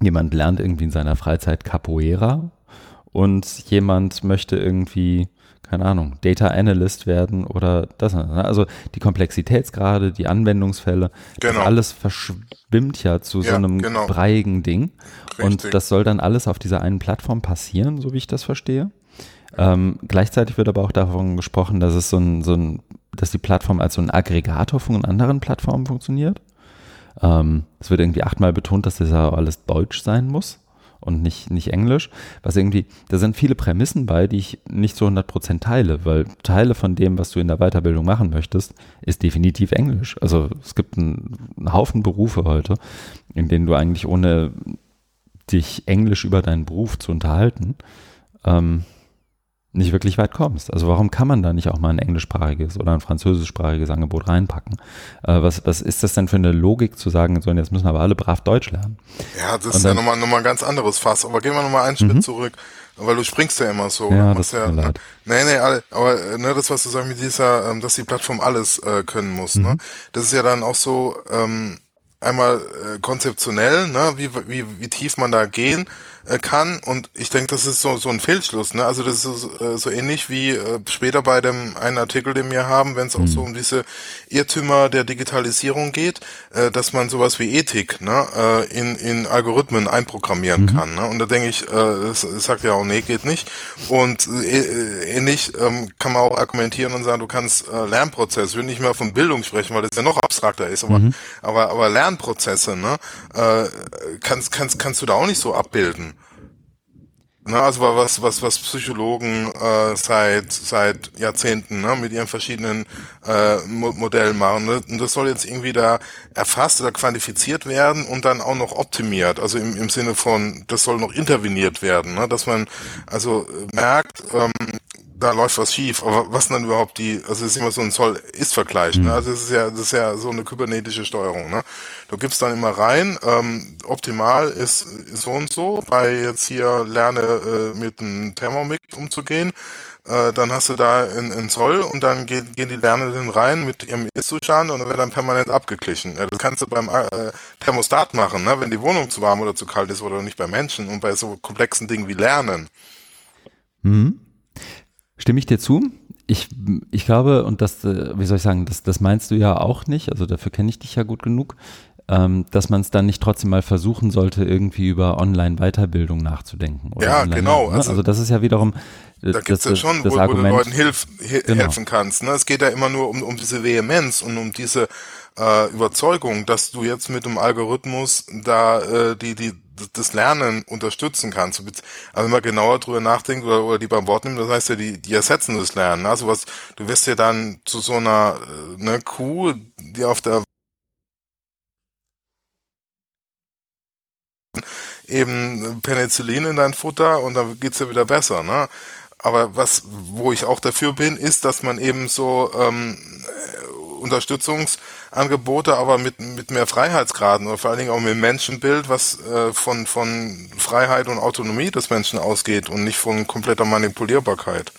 jemand lernt irgendwie in seiner Freizeit Capoeira und jemand möchte irgendwie, keine Ahnung, Data Analyst werden oder das. ne? Also die Komplexitätsgrade, die Anwendungsfälle, Genau. alles verschwimmt ja zu so Ja, einem genau. breiigen Ding. Und Richtig. das soll dann alles auf dieser einen Plattform passieren, so wie ich das verstehe. Ähm, gleichzeitig wird aber auch davon gesprochen, dass es so ein, so ein, dass die Plattform als so ein Aggregator von anderen Plattformen funktioniert. Ähm, es wird irgendwie achtmal betont, dass das ja alles Deutsch sein muss und nicht, nicht Englisch. Was irgendwie, da sind viele Prämissen bei, die ich nicht zu 100% teile, weil Teile von dem, was du in der Weiterbildung machen möchtest, ist definitiv Englisch. Also es gibt einen, einen Haufen Berufe heute, in denen du eigentlich ohne dich Englisch über deinen Beruf zu unterhalten, ähm, nicht wirklich weit kommst. Also warum kann man da nicht auch mal ein englischsprachiges oder ein französischsprachiges Angebot reinpacken? Äh, was, was ist das denn für eine Logik zu sagen, so und jetzt müssen aber alle brav Deutsch lernen? Ja, das Und ist ja nochmal noch mal ein ganz anderes Fass. Aber gehen wir nochmal einen Schritt zurück, weil du springst ja immer so. Mhm. Ja, das ja, leid. Nee, nee, alle, aber äh, ne, das, was du sagst mit dieser, ähm, dass die Plattform alles äh, können muss, Mhm. ne? Das ist ja dann auch so ähm, einmal äh, konzeptionell, ne, wie, wie, wie tief man da gehen äh, kann. Und ich denke, das ist so, so ein Fehlschluss, ne? Also das ist so, äh, so ähnlich wie äh, später bei dem einen Artikel, den wir haben, wenn es auch so um diese Irrtümer der Digitalisierung geht, äh, dass man sowas wie Ethik ne, äh, in, in Algorithmen einprogrammieren kann. Ne? Und da denke ich, äh, es, es sagt ja auch, nee, geht nicht. Und äh, ähnlich ähm, kann man auch argumentieren und sagen, du kannst äh, Lernprozesse, ich will nicht mehr von Bildung sprechen, weil das ja noch abstrakter ist, aber, aber, aber Lernprozesse, ne, äh, kannst, kannst, kannst du da auch nicht so abbilden. Na, also was, was, was Psychologen äh, seit seit Jahrzehnten ne, mit ihren verschiedenen äh, Mo Modellen machen. Ne? Und das soll jetzt irgendwie da erfasst oder quantifiziert werden und dann auch noch optimiert. Also im, im Sinne von, das soll noch interveniert werden, ne? dass man also merkt, ähm, da läuft was schief. Aber was denn dann überhaupt die, also es ist immer so ein Soll-Ist-Vergleich. Ne? Also es ist ja, das ist ja so eine kybernetische Steuerung. Ne? Du gibst dann immer rein, ähm, optimal ist, ist so und so, bei jetzt hier lerne äh, mit einem Thermomix umzugehen. Äh, dann hast du da einen, einen Zoll und dann gehen, gehen die Lernenden rein mit ihrem Ist-Zustand und dann wird dann permanent abgeglichen. Ja, das kannst du beim äh, Thermostat machen, ne? wenn die Wohnung zu warm oder zu kalt ist oder nicht bei Menschen und bei so komplexen Dingen wie Lernen. Mhm. Stimme ich dir zu? Ich, ich glaube, und das, äh, wie soll ich sagen, das, das meinst du ja auch nicht, also dafür kenne ich dich ja gut genug, ähm, dass man es dann nicht trotzdem mal versuchen sollte, irgendwie über Online-Weiterbildung nachzudenken. Ja, genau, Ne? also- Also, das ist ja wiederum Da das, gibt's ja schon, das wo, wo du Argument. Leuten hilf, he, Genau. helfen kannst. Ne? Es geht ja immer nur um, um diese Vehemenz und um diese äh, Überzeugung, dass du jetzt mit dem Algorithmus da äh, die, die das Lernen unterstützen kannst. Also wenn man genauer drüber nachdenkt oder, oder die beim Wort nimmt, das heißt ja, die, die ersetzen das Lernen. Also was, du wirst ja dann zu so einer äh, ne, Kuh, die auf der eben Penicillin in dein Futter und dann geht's ja wieder besser, ne? Aber was, wo ich auch dafür bin, ist, dass man eben so ähm, Unterstützungsangebote, aber mit, mit mehr Freiheitsgraden oder vor allen Dingen auch mit Menschenbild, was äh, von, von Freiheit und Autonomie des Menschen ausgeht und nicht von kompletter Manipulierbarkeit.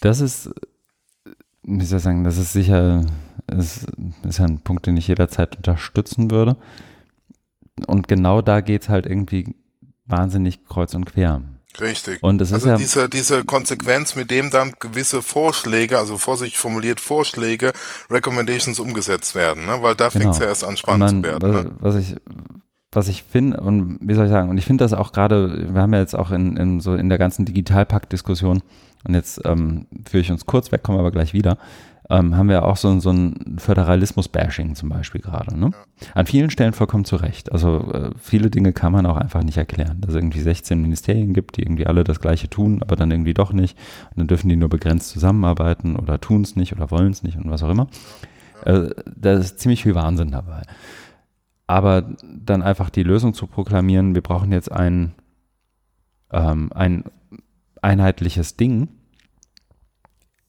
Das ist, wie soll ich sagen, das ist sicher, ist, ist ein Punkt, den ich jederzeit unterstützen würde. Und genau da geht es halt irgendwie wahnsinnig kreuz und quer. Richtig. Und es also ist ja, diese, diese Konsequenz, mit dem dann gewisse Vorschläge, also vorsichtig formuliert Vorschläge, Recommendations umgesetzt werden, ne? weil da fängt es Genau. ja erst an spannend man, zu werden. Ne? was ich was ich finde und wie soll ich sagen und ich finde das auch gerade wir haben ja jetzt auch in, in so in der ganzen Digitalpakt-Diskussion und jetzt ähm, führe ich uns kurz weg, kommen wir aber gleich wieder ähm, haben wir auch so, so ein Föderalismus-Bashing zum Beispiel gerade. Ne? An vielen Stellen vollkommen zu Recht. Also äh, viele Dinge kann man auch einfach nicht erklären. Dass es irgendwie 16 Ministerien gibt, die irgendwie alle das Gleiche tun, aber dann irgendwie doch nicht. Und dann dürfen die nur begrenzt zusammenarbeiten oder tun es nicht oder wollen es nicht und was auch immer. Äh, da ist ziemlich viel Wahnsinn dabei. Aber dann einfach die Lösung zu proklamieren, wir brauchen jetzt ein, ähm, ein einheitliches Ding,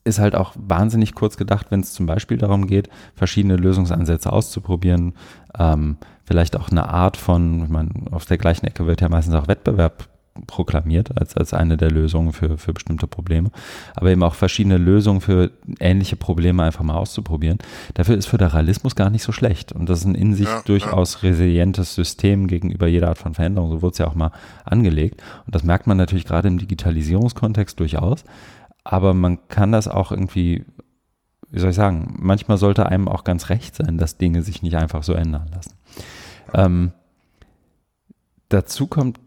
ist halt auch wahnsinnig kurz gedacht, wenn es zum Beispiel darum geht, verschiedene Lösungsansätze auszuprobieren. Ähm, vielleicht auch eine Art von, ich meine, auf der gleichen Ecke wird ja meistens auch Wettbewerb proklamiert als, als eine der Lösungen für, für bestimmte Probleme. Aber eben auch verschiedene Lösungen für ähnliche Probleme einfach mal auszuprobieren. Dafür ist Föderalismus gar nicht so schlecht. Und das ist ein in sich Ja, durchaus resilientes System gegenüber jeder Art von Veränderung. So wurde es ja auch mal angelegt. Und das merkt man natürlich gerade im Digitalisierungskontext durchaus. Aber man kann das auch irgendwie, wie soll ich sagen, manchmal sollte einem auch ganz recht sein, dass Dinge sich nicht einfach so ändern lassen. Ähm, dazu kommt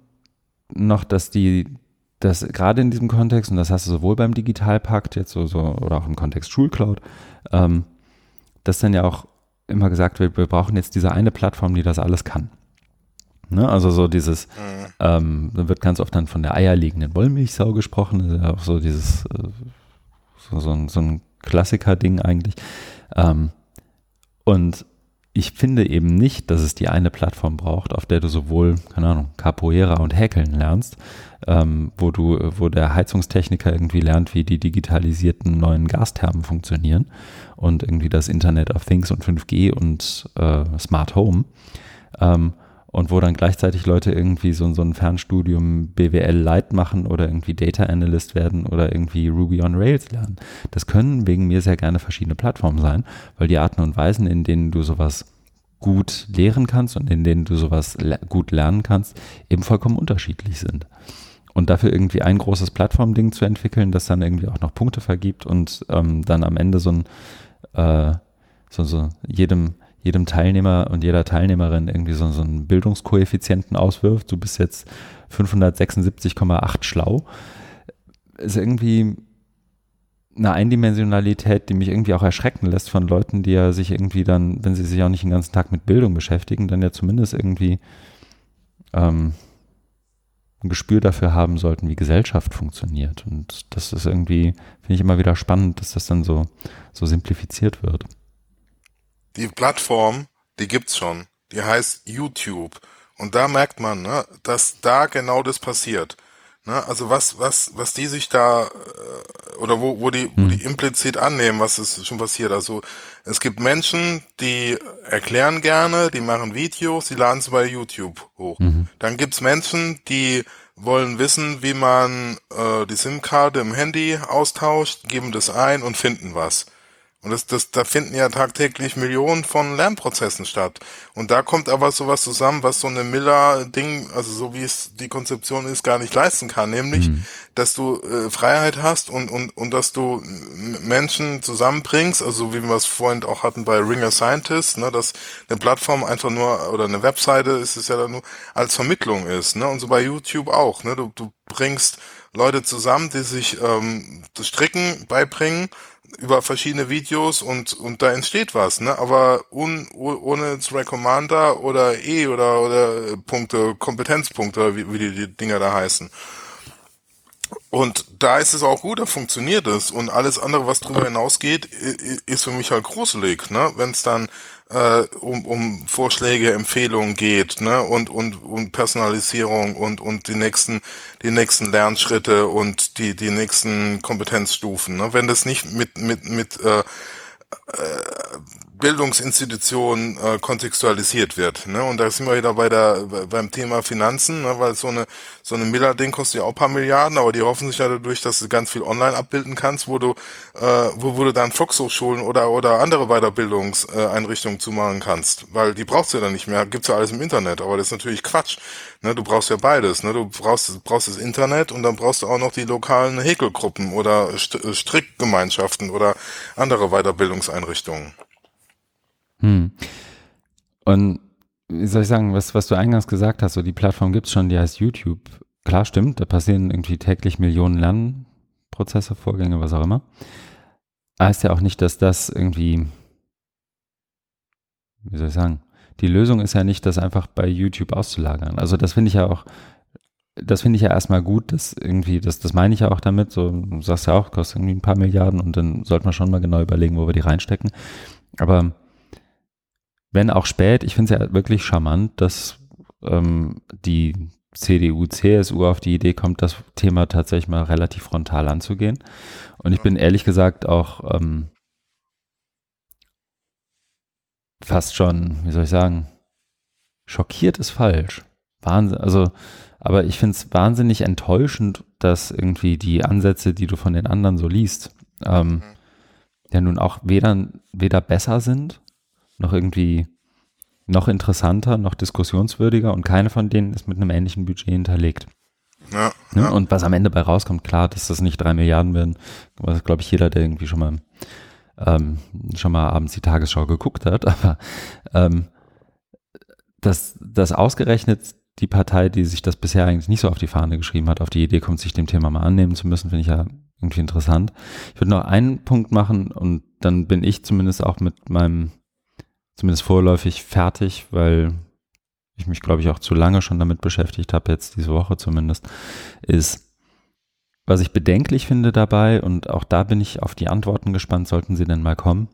noch, dass die, dass gerade in diesem Kontext, und das hast du sowohl beim Digitalpakt jetzt so, so oder auch im Kontext Schulcloud, ähm, dass dann ja auch immer gesagt wird, wir brauchen jetzt diese eine Plattform, die das alles kann. Ne? Also so dieses, Mhm. ähm, da wird ganz oft dann von der eierlegenden Wollmilchsau gesprochen, auch so dieses, äh, so, so ein, so ein Klassiker-Ding eigentlich. Ähm, und ich finde eben nicht, dass es die eine Plattform braucht, auf der du sowohl, keine Ahnung, Capoeira und Häkeln lernst, ähm, wo du, wo der Heizungstechniker irgendwie lernt, wie die digitalisierten neuen Gasthermen funktionieren und irgendwie das Internet of Things und 5G und äh, Smart Home. Ähm, und wo dann gleichzeitig Leute irgendwie so, so ein Fernstudium BWL Light machen oder irgendwie Data Analyst werden oder irgendwie Ruby on Rails lernen. Das können wegen mir sehr gerne verschiedene Plattformen sein, weil die Arten und Weisen, in denen du sowas gut lehren kannst und in denen du sowas le gut lernen kannst, eben vollkommen unterschiedlich sind. Und dafür irgendwie ein großes Plattformding zu entwickeln, das dann irgendwie auch noch Punkte vergibt und ähm, dann am Ende so ein äh, so, so jedem jedem Teilnehmer und jeder Teilnehmerin irgendwie so, so einen Bildungskoeffizienten auswirft. Du bist jetzt 576,8 schlau. Ist irgendwie eine Eindimensionalität, die mich irgendwie auch erschrecken lässt von Leuten, die ja sich irgendwie dann, wenn sie sich auch nicht den ganzen Tag mit Bildung beschäftigen, dann ja zumindest irgendwie ähm, ein Gespür dafür haben sollten, wie Gesellschaft funktioniert. Und das ist irgendwie, finde ich immer wieder spannend, dass das dann so, so simplifiziert wird. Die Plattform, die gibt's schon. Die heißt YouTube. Und da merkt man, ne, dass da genau das passiert. Ne, also was, was, was die sich da äh, oder wo, wo die, wo die implizit annehmen, was ist schon passiert. Also es gibt Menschen, die erklären gerne, die machen Videos, die laden sie bei YouTube hoch. Dann gibt's Menschen, die wollen wissen, wie man äh, die SIM-Karte im Handy austauscht, geben das ein und finden was. Und das, das, da finden ja tagtäglich Millionen von Lernprozessen statt. Und da kommt aber sowas zusammen, was so eine Miller-Ding, also so wie es die Konzeption ist, gar nicht leisten kann. Nämlich, dass du äh, Freiheit hast und, und, und dass du Menschen zusammenbringst, also wie wir es vorhin auch hatten bei Ringer Scientist, ne, dass eine Plattform einfach nur, oder eine Webseite ist es ja dann nur, als Vermittlung ist. Ne? Und so bei YouTube auch. Ne? Du, du bringst Leute zusammen, die sich ähm, das Stricken beibringen über verschiedene Videos und und da entsteht was, ne? Aber un, oh- ohne jetzt Recommander oder E oder oder Punkte, Kompetenzpunkte, wie, wie die, die Dinger da heißen. Und da ist es auch gut, da funktioniert es. Und alles andere, was drüber hinausgeht, ist für mich halt gruselig, ne? Wenn es dann äh, um, um Vorschläge, Empfehlungen geht, ne? Und, und, und Personalisierung und, und die nächsten, die nächsten Lernschritte und die, die nächsten Kompetenzstufen, ne? Wenn das nicht mit, mit, mit äh, äh, Bildungsinstitution äh, kontextualisiert wird. Ne? Und da sind wir wieder bei der beim Thema Finanzen, ne? weil so eine so eine Miller-Ding kostet ja auch paar Milliarden, aber die hoffen sich ja dadurch, dass du ganz viel online abbilden kannst, wo du äh, wo, wo du dann Volkshochschulen oder oder andere Weiterbildungseinrichtungen zumachen kannst, weil die brauchst du ja dann nicht mehr. Gibt's ja alles im Internet, aber das ist natürlich Quatsch. Ne? Du brauchst ja beides. Ne? Du brauchst brauchst das Internet und dann brauchst du auch noch die lokalen Häkelgruppen oder Strickgemeinschaften oder andere Weiterbildungseinrichtungen. Hm. Und wie soll ich sagen, was, was du eingangs gesagt hast, so die Plattform gibt's schon, die heißt YouTube. Klar, stimmt, da passieren irgendwie täglich Millionen Lernprozesse, Vorgänge, was auch immer. Heißt ja auch nicht, dass das irgendwie, wie soll ich sagen, die Lösung ist ja nicht, das einfach bei YouTube auszulagern. Also das finde ich ja auch, das finde ich ja erstmal gut, dass irgendwie, das, das meine ich ja auch damit, so, du sagst ja auch, kostet irgendwie ein paar Milliarden und dann sollte man schon mal genau überlegen, wo wir die reinstecken. Aber wenn auch spät, ich finde es ja wirklich charmant, dass ähm, die CDU, CSU auf die Idee kommt, das Thema tatsächlich mal relativ frontal anzugehen. Und ich bin ehrlich gesagt auch ähm, fast schon, wie soll ich sagen, schockiert ist falsch. Wahnsinn, also, aber ich finde es wahnsinnig enttäuschend, dass irgendwie die Ansätze, die du von den anderen so liest, ähm, mhm. ja nun auch weder, weder besser sind, noch irgendwie noch interessanter, noch diskussionswürdiger und keine von denen ist mit einem ähnlichen Budget hinterlegt. Ja, ne? ja. Und was am Ende bei rauskommt, klar, dass das nicht drei Milliarden werden, was glaube ich jeder, der irgendwie schon mal ähm, schon mal abends die Tagesschau geguckt hat, (laughs) aber ähm, dass, dass ausgerechnet die Partei, die sich das bisher eigentlich nicht so auf die Fahne geschrieben hat, auf die Idee kommt, sich dem Thema mal annehmen zu müssen, finde ich ja irgendwie interessant. Ich würde noch einen Punkt machen und dann bin ich zumindest auch mit meinem zumindest vorläufig fertig, weil ich mich, glaube ich, auch zu lange schon damit beschäftigt habe, jetzt diese Woche zumindest, ist, was ich bedenklich finde dabei, und auch da bin ich auf die Antworten gespannt, sollten sie denn mal kommen,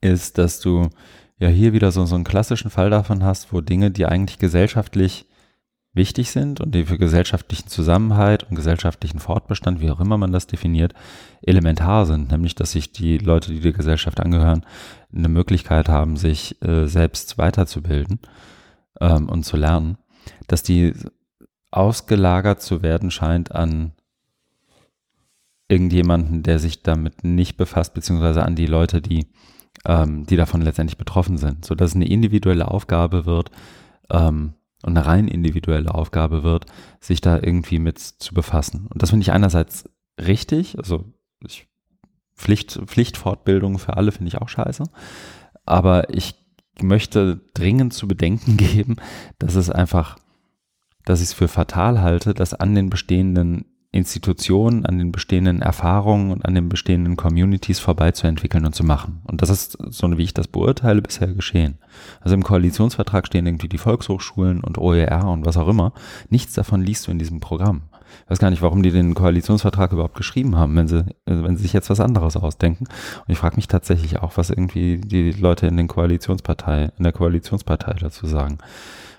ist, dass du ja hier wieder so, so einen klassischen Fall davon hast, wo Dinge, die eigentlich gesellschaftlich wichtig sind und die für gesellschaftlichen Zusammenhalt und gesellschaftlichen Fortbestand, wie auch immer man das definiert, elementar sind. Nämlich, dass sich die Leute, die der Gesellschaft angehören, eine Möglichkeit haben, sich äh, selbst weiterzubilden ähm, und zu lernen, dass die ausgelagert zu werden scheint an irgendjemanden, der sich damit nicht befasst, beziehungsweise an die Leute, die, ähm, die davon letztendlich betroffen sind, so dass es eine individuelle Aufgabe wird, ähm, und eine rein individuelle Aufgabe wird, sich da irgendwie mit zu befassen. Und das finde ich einerseits richtig, also ich, Pflicht, Pflichtfortbildung für alle finde ich auch scheiße, aber ich möchte dringend zu bedenken (laughs) geben, dass es einfach, dass ich es für fatal halte, dass an den bestehenden Institutionen, an den bestehenden Erfahrungen und an den bestehenden Communities vorbeizuentwickeln und zu machen. Und das ist so, wie ich das beurteile, bisher geschehen. Also im Koalitionsvertrag stehen irgendwie die Volkshochschulen und OER und was auch immer. Nichts davon liest du in diesem Programm. Ich weiß gar nicht, warum die den Koalitionsvertrag überhaupt geschrieben haben, wenn sie, wenn sie sich jetzt was anderes ausdenken. Und ich frage mich tatsächlich auch, was irgendwie die Leute in den Koalitionspartei, in der Koalitionspartei dazu sagen.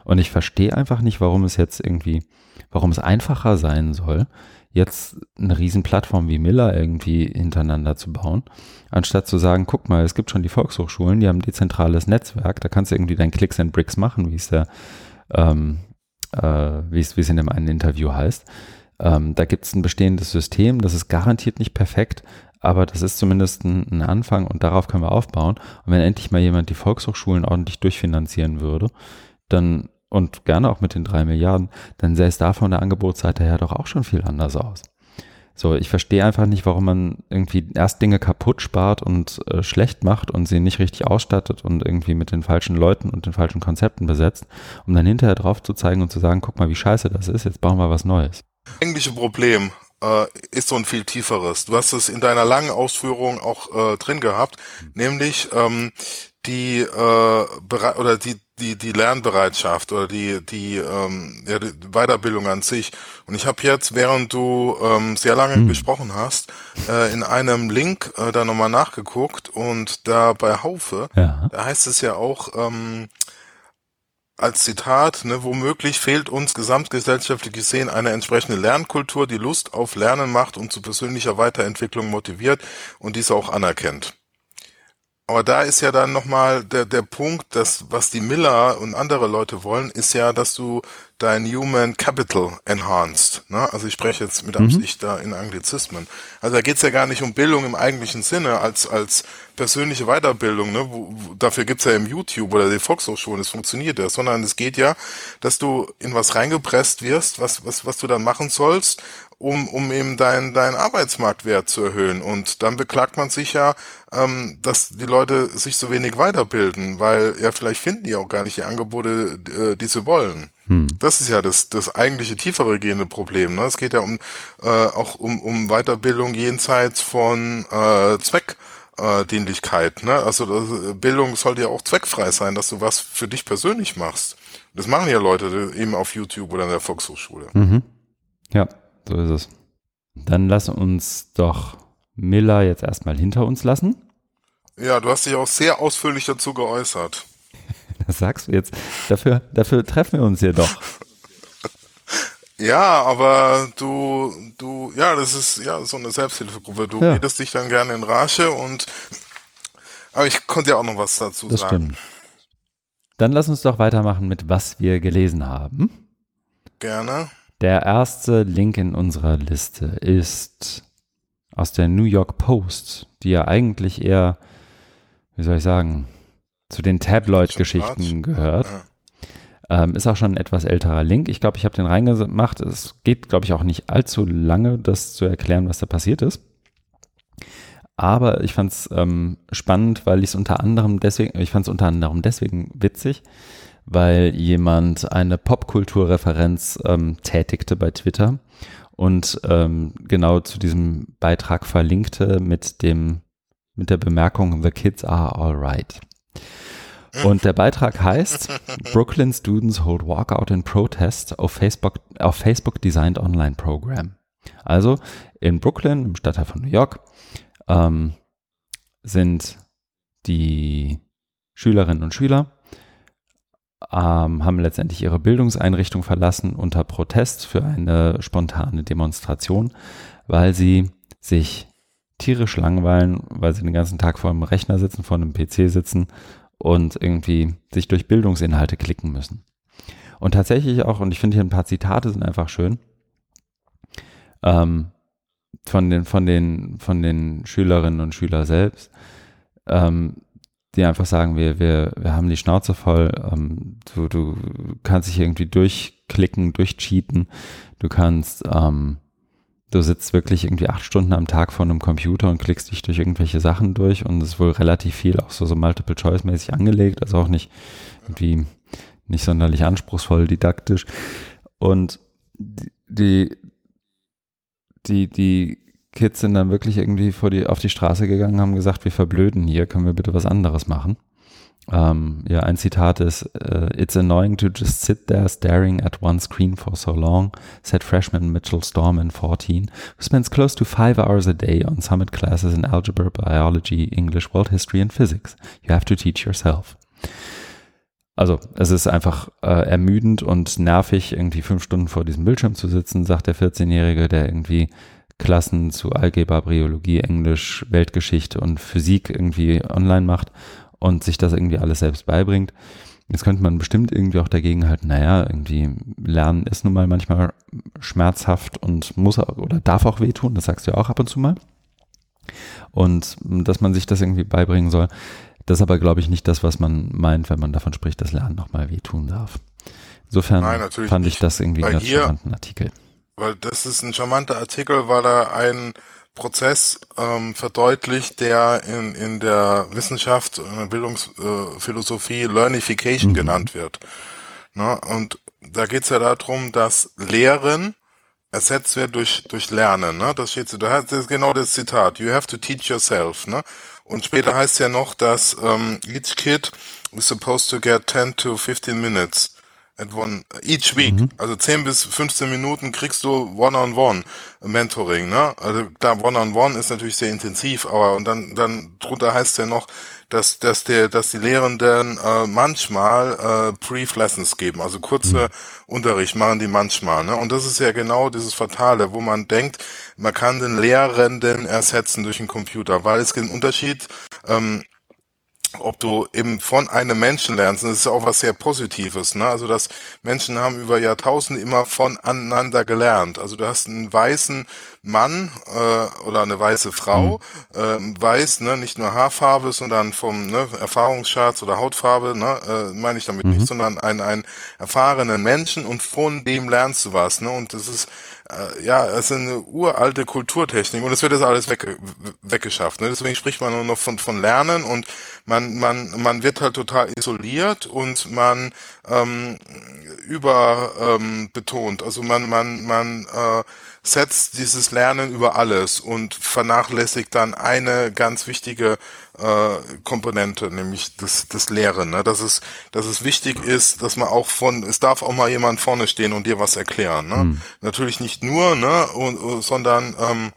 Und ich verstehe einfach nicht, warum es jetzt irgendwie, warum es einfacher sein soll, jetzt eine riesen Plattform wie Miller irgendwie hintereinander zu bauen, anstatt zu sagen, guck mal, es gibt schon die Volkshochschulen, die haben ein dezentrales Netzwerk, da kannst du irgendwie dein Clicks and Bricks machen, wie es der, ähm, äh, wie es, wie es in dem einen Interview heißt. Ähm, da gibt es ein bestehendes System, das ist garantiert nicht perfekt, aber das ist zumindest ein, ein, Anfang und darauf können wir aufbauen. Und wenn endlich mal jemand die Volkshochschulen ordentlich durchfinanzieren würde, dann und gerne auch mit den drei Milliarden, dann sähe es da von der Angebotsseite her doch auch schon viel anders aus. So, ich verstehe einfach nicht, warum man irgendwie erst Dinge kaputt spart und äh, schlecht macht und sie nicht richtig ausstattet und irgendwie mit den falschen Leuten und den falschen Konzepten besetzt, um dann hinterher drauf zu zeigen und zu sagen, guck mal, wie scheiße das ist, jetzt bauen wir was Neues. Eigentliche Problem äh, ist so ein viel tieferes. Du hast es in deiner langen Ausführung auch äh, drin gehabt, nämlich ähm, die äh, oder die die die Lernbereitschaft oder die die, ähm, ja, die Weiterbildung an sich. Und ich habe jetzt, während du ähm, sehr lange hm. gesprochen hast, äh, in einem Link äh, da nochmal nachgeguckt und da bei Haufe, ja. da heißt es ja auch ähm, als Zitat, ne, womöglich fehlt uns gesamtgesellschaftlich gesehen eine entsprechende Lernkultur, die Lust auf Lernen macht und zu persönlicher Weiterentwicklung motiviert und diese auch anerkennt. Aber da ist ja dann nochmal der, der Punkt, dass was die Miller und andere Leute wollen, ist ja, dass du dein Human Capital enhanced. Ne? Also ich spreche jetzt mit mhm. Absicht mhm. da in Anglizismen. Also da geht's ja gar nicht um Bildung im eigentlichen Sinne als als persönliche Weiterbildung. Ne? Wo, wo, dafür gibt's ja im YouTube oder die Volkshochschulen, das funktioniert ja. Sondern es geht ja, dass du in was reingepresst wirst, was was was du dann machen sollst um, um eben deinen dein Arbeitsmarktwert zu erhöhen. Und dann beklagt man sich ja, ähm, dass die Leute sich so wenig weiterbilden, weil ja vielleicht finden die auch gar nicht die Angebote, äh, die sie wollen. Hm. Das ist ja das, das eigentliche tiefere gehende Problem. Ne? Es geht ja um äh, auch um, um Weiterbildung jenseits von äh, Zweck. Äh, Dienlichkeit, ne? Also das, Bildung sollte ja auch zweckfrei sein, dass du was für dich persönlich machst. Das machen ja Leute eben auf YouTube oder in der Volkshochschule. Mhm. Ja. So ist es. Dann lass uns doch Miller jetzt erstmal hinter uns lassen. Ja, du hast dich auch sehr ausführlich dazu geäußert. (laughs) Das sagst du jetzt. Dafür, dafür treffen wir uns hier doch. (laughs) Ja, aber du, du, ja, das ist ja so eine Selbsthilfegruppe. Du ja. redest dich dann gerne in Rage und aber ich konnte ja auch noch was dazu das sagen. Stimmt. Dann lass uns doch weitermachen mit was wir gelesen haben. Gerne. Der erste Link in unserer Liste ist aus der New York Post, die ja eigentlich eher, wie soll ich sagen, zu den Tabloid-Geschichten gehört. Ähm, ist auch schon ein etwas älterer Link. Ich glaube, ich habe den reingemacht. Es geht, glaube ich, auch nicht allzu lange, das zu erklären, was da passiert ist. Aber ich fand es ähm, spannend, weil ich es unter anderem deswegen, ich fand es unter anderem deswegen witzig, weil jemand eine Popkulturreferenz ähm, tätigte bei Twitter und ähm, genau zu diesem Beitrag verlinkte mit dem mit der Bemerkung The Kids are alright. Und der Beitrag heißt (laughs) Brooklyn Students hold Walkout in Protest auf Facebook, auf Facebook Designed Online Program. Also in Brooklyn, im Stadtteil von New York, ähm, sind die Schülerinnen und Schüler ähm, haben letztendlich ihre Bildungseinrichtung verlassen unter Protest für eine spontane Demonstration, weil sie sich tierisch langweilen, weil sie den ganzen Tag vor einem Rechner sitzen, vor einem PC sitzen und irgendwie sich durch Bildungsinhalte klicken müssen. Und tatsächlich auch, und ich finde hier ein paar Zitate sind einfach schön, ähm, von den, von den, von den Schülerinnen und Schülern selbst, ähm, die einfach sagen, wir, wir, wir haben die Schnauze voll, ähm, du, du kannst dich irgendwie durchklicken, durchcheaten, du kannst, ähm, du sitzt wirklich irgendwie acht Stunden am Tag vor einem Computer und klickst dich durch irgendwelche Sachen durch und es ist wohl relativ viel auch so, so Multiple-Choice-mäßig angelegt, also auch nicht irgendwie nicht sonderlich anspruchsvoll didaktisch. Und die, die, die Kids sind dann wirklich irgendwie vor die, auf die Straße gegangen, haben gesagt, wir verblöden hier, können wir bitte was anderes machen. Ähm, ja, ein Zitat ist, uh, It's annoying to just sit there staring at one screen for so long, said freshman Mitchell Storman, 14, who spends close to five hours a day on summit classes in algebra, biology, English, world history and physics. You have to teach yourself. Also es ist einfach äh, ermüdend und nervig, irgendwie fünf Stunden vor diesem Bildschirm zu sitzen, sagt der 14-Jährige, der irgendwie Klassen zu Algebra, Biologie, Englisch, Weltgeschichte und Physik irgendwie online macht und sich das irgendwie alles selbst beibringt. Jetzt könnte man bestimmt irgendwie auch dagegen halten, naja, irgendwie Lernen ist nun mal manchmal schmerzhaft und muss oder darf auch wehtun, das sagst du ja auch ab und zu mal. Und dass man sich das irgendwie beibringen soll, das ist aber, glaube ich, nicht das, was man meint, wenn man davon spricht, dass Lernen nochmal wehtun darf. Insofern Nein, fand ich das irgendwie einen ganz charmanten Artikel weil das ist ein charmanter Artikel, weil er einen Prozess ähm, verdeutlicht, der in, in der Wissenschaft, in der Bildungsphilosophie Learnification mhm. genannt wird. Ne? Und da geht es ja darum, dass Lehren ersetzt wird durch, durch Lernen. Ne? Das steht so, da das ist genau das Zitat. You have to teach yourself. Ne? Und später heißt ja noch, dass ähm, each kid is supposed to get 10 to 15 minutes at one, each week. Mhm. Also 10 bis 15 Minuten kriegst du One-on-One Mentoring, ne? Also da One-on-One ist natürlich sehr intensiv, aber und dann, dann drunter heißt ja noch, dass, dass der, dass die Lehrenden äh, manchmal äh, Brief Lessons geben, also kurze mhm. Unterricht machen die manchmal, ne? Und das ist ja genau dieses Fatale, wo man denkt, man kann den Lehrenden ersetzen durch einen Computer, weil es gibt einen Unterschied, ähm, ob du eben von einem Menschen lernst. Und das ist auch was sehr Positives. Ne? Also dass Menschen haben über Jahrtausende immer voneinander gelernt. Also du hast einen weißen Mann äh, oder eine weiße Frau, mhm. äh, weiß, ne, nicht nur Haarfarbe, sondern vom ne, Erfahrungsschatz oder Hautfarbe, ne, äh, meine ich damit mhm. nicht, sondern einen, einen erfahrenen Menschen und von dem lernst du was. Ne? Und das ist ja, es ist eine uralte Kulturtechnik und es wird jetzt alles weg, weggeschafft. Ne? Deswegen spricht man nur noch von, von Lernen und man, man, man wird halt total isoliert und man ähm, über ähm. Also man, man, man äh, setzt dieses Lernen über alles und vernachlässigt dann eine ganz wichtige äh, Komponente, nämlich das, das Lehren. Ne? Dass es, dass es wichtig ist, dass man auch von, es darf auch mal jemand vorne stehen und dir was erklären. Ne? Mhm. Natürlich nicht nur, ne, und, sondern ähm,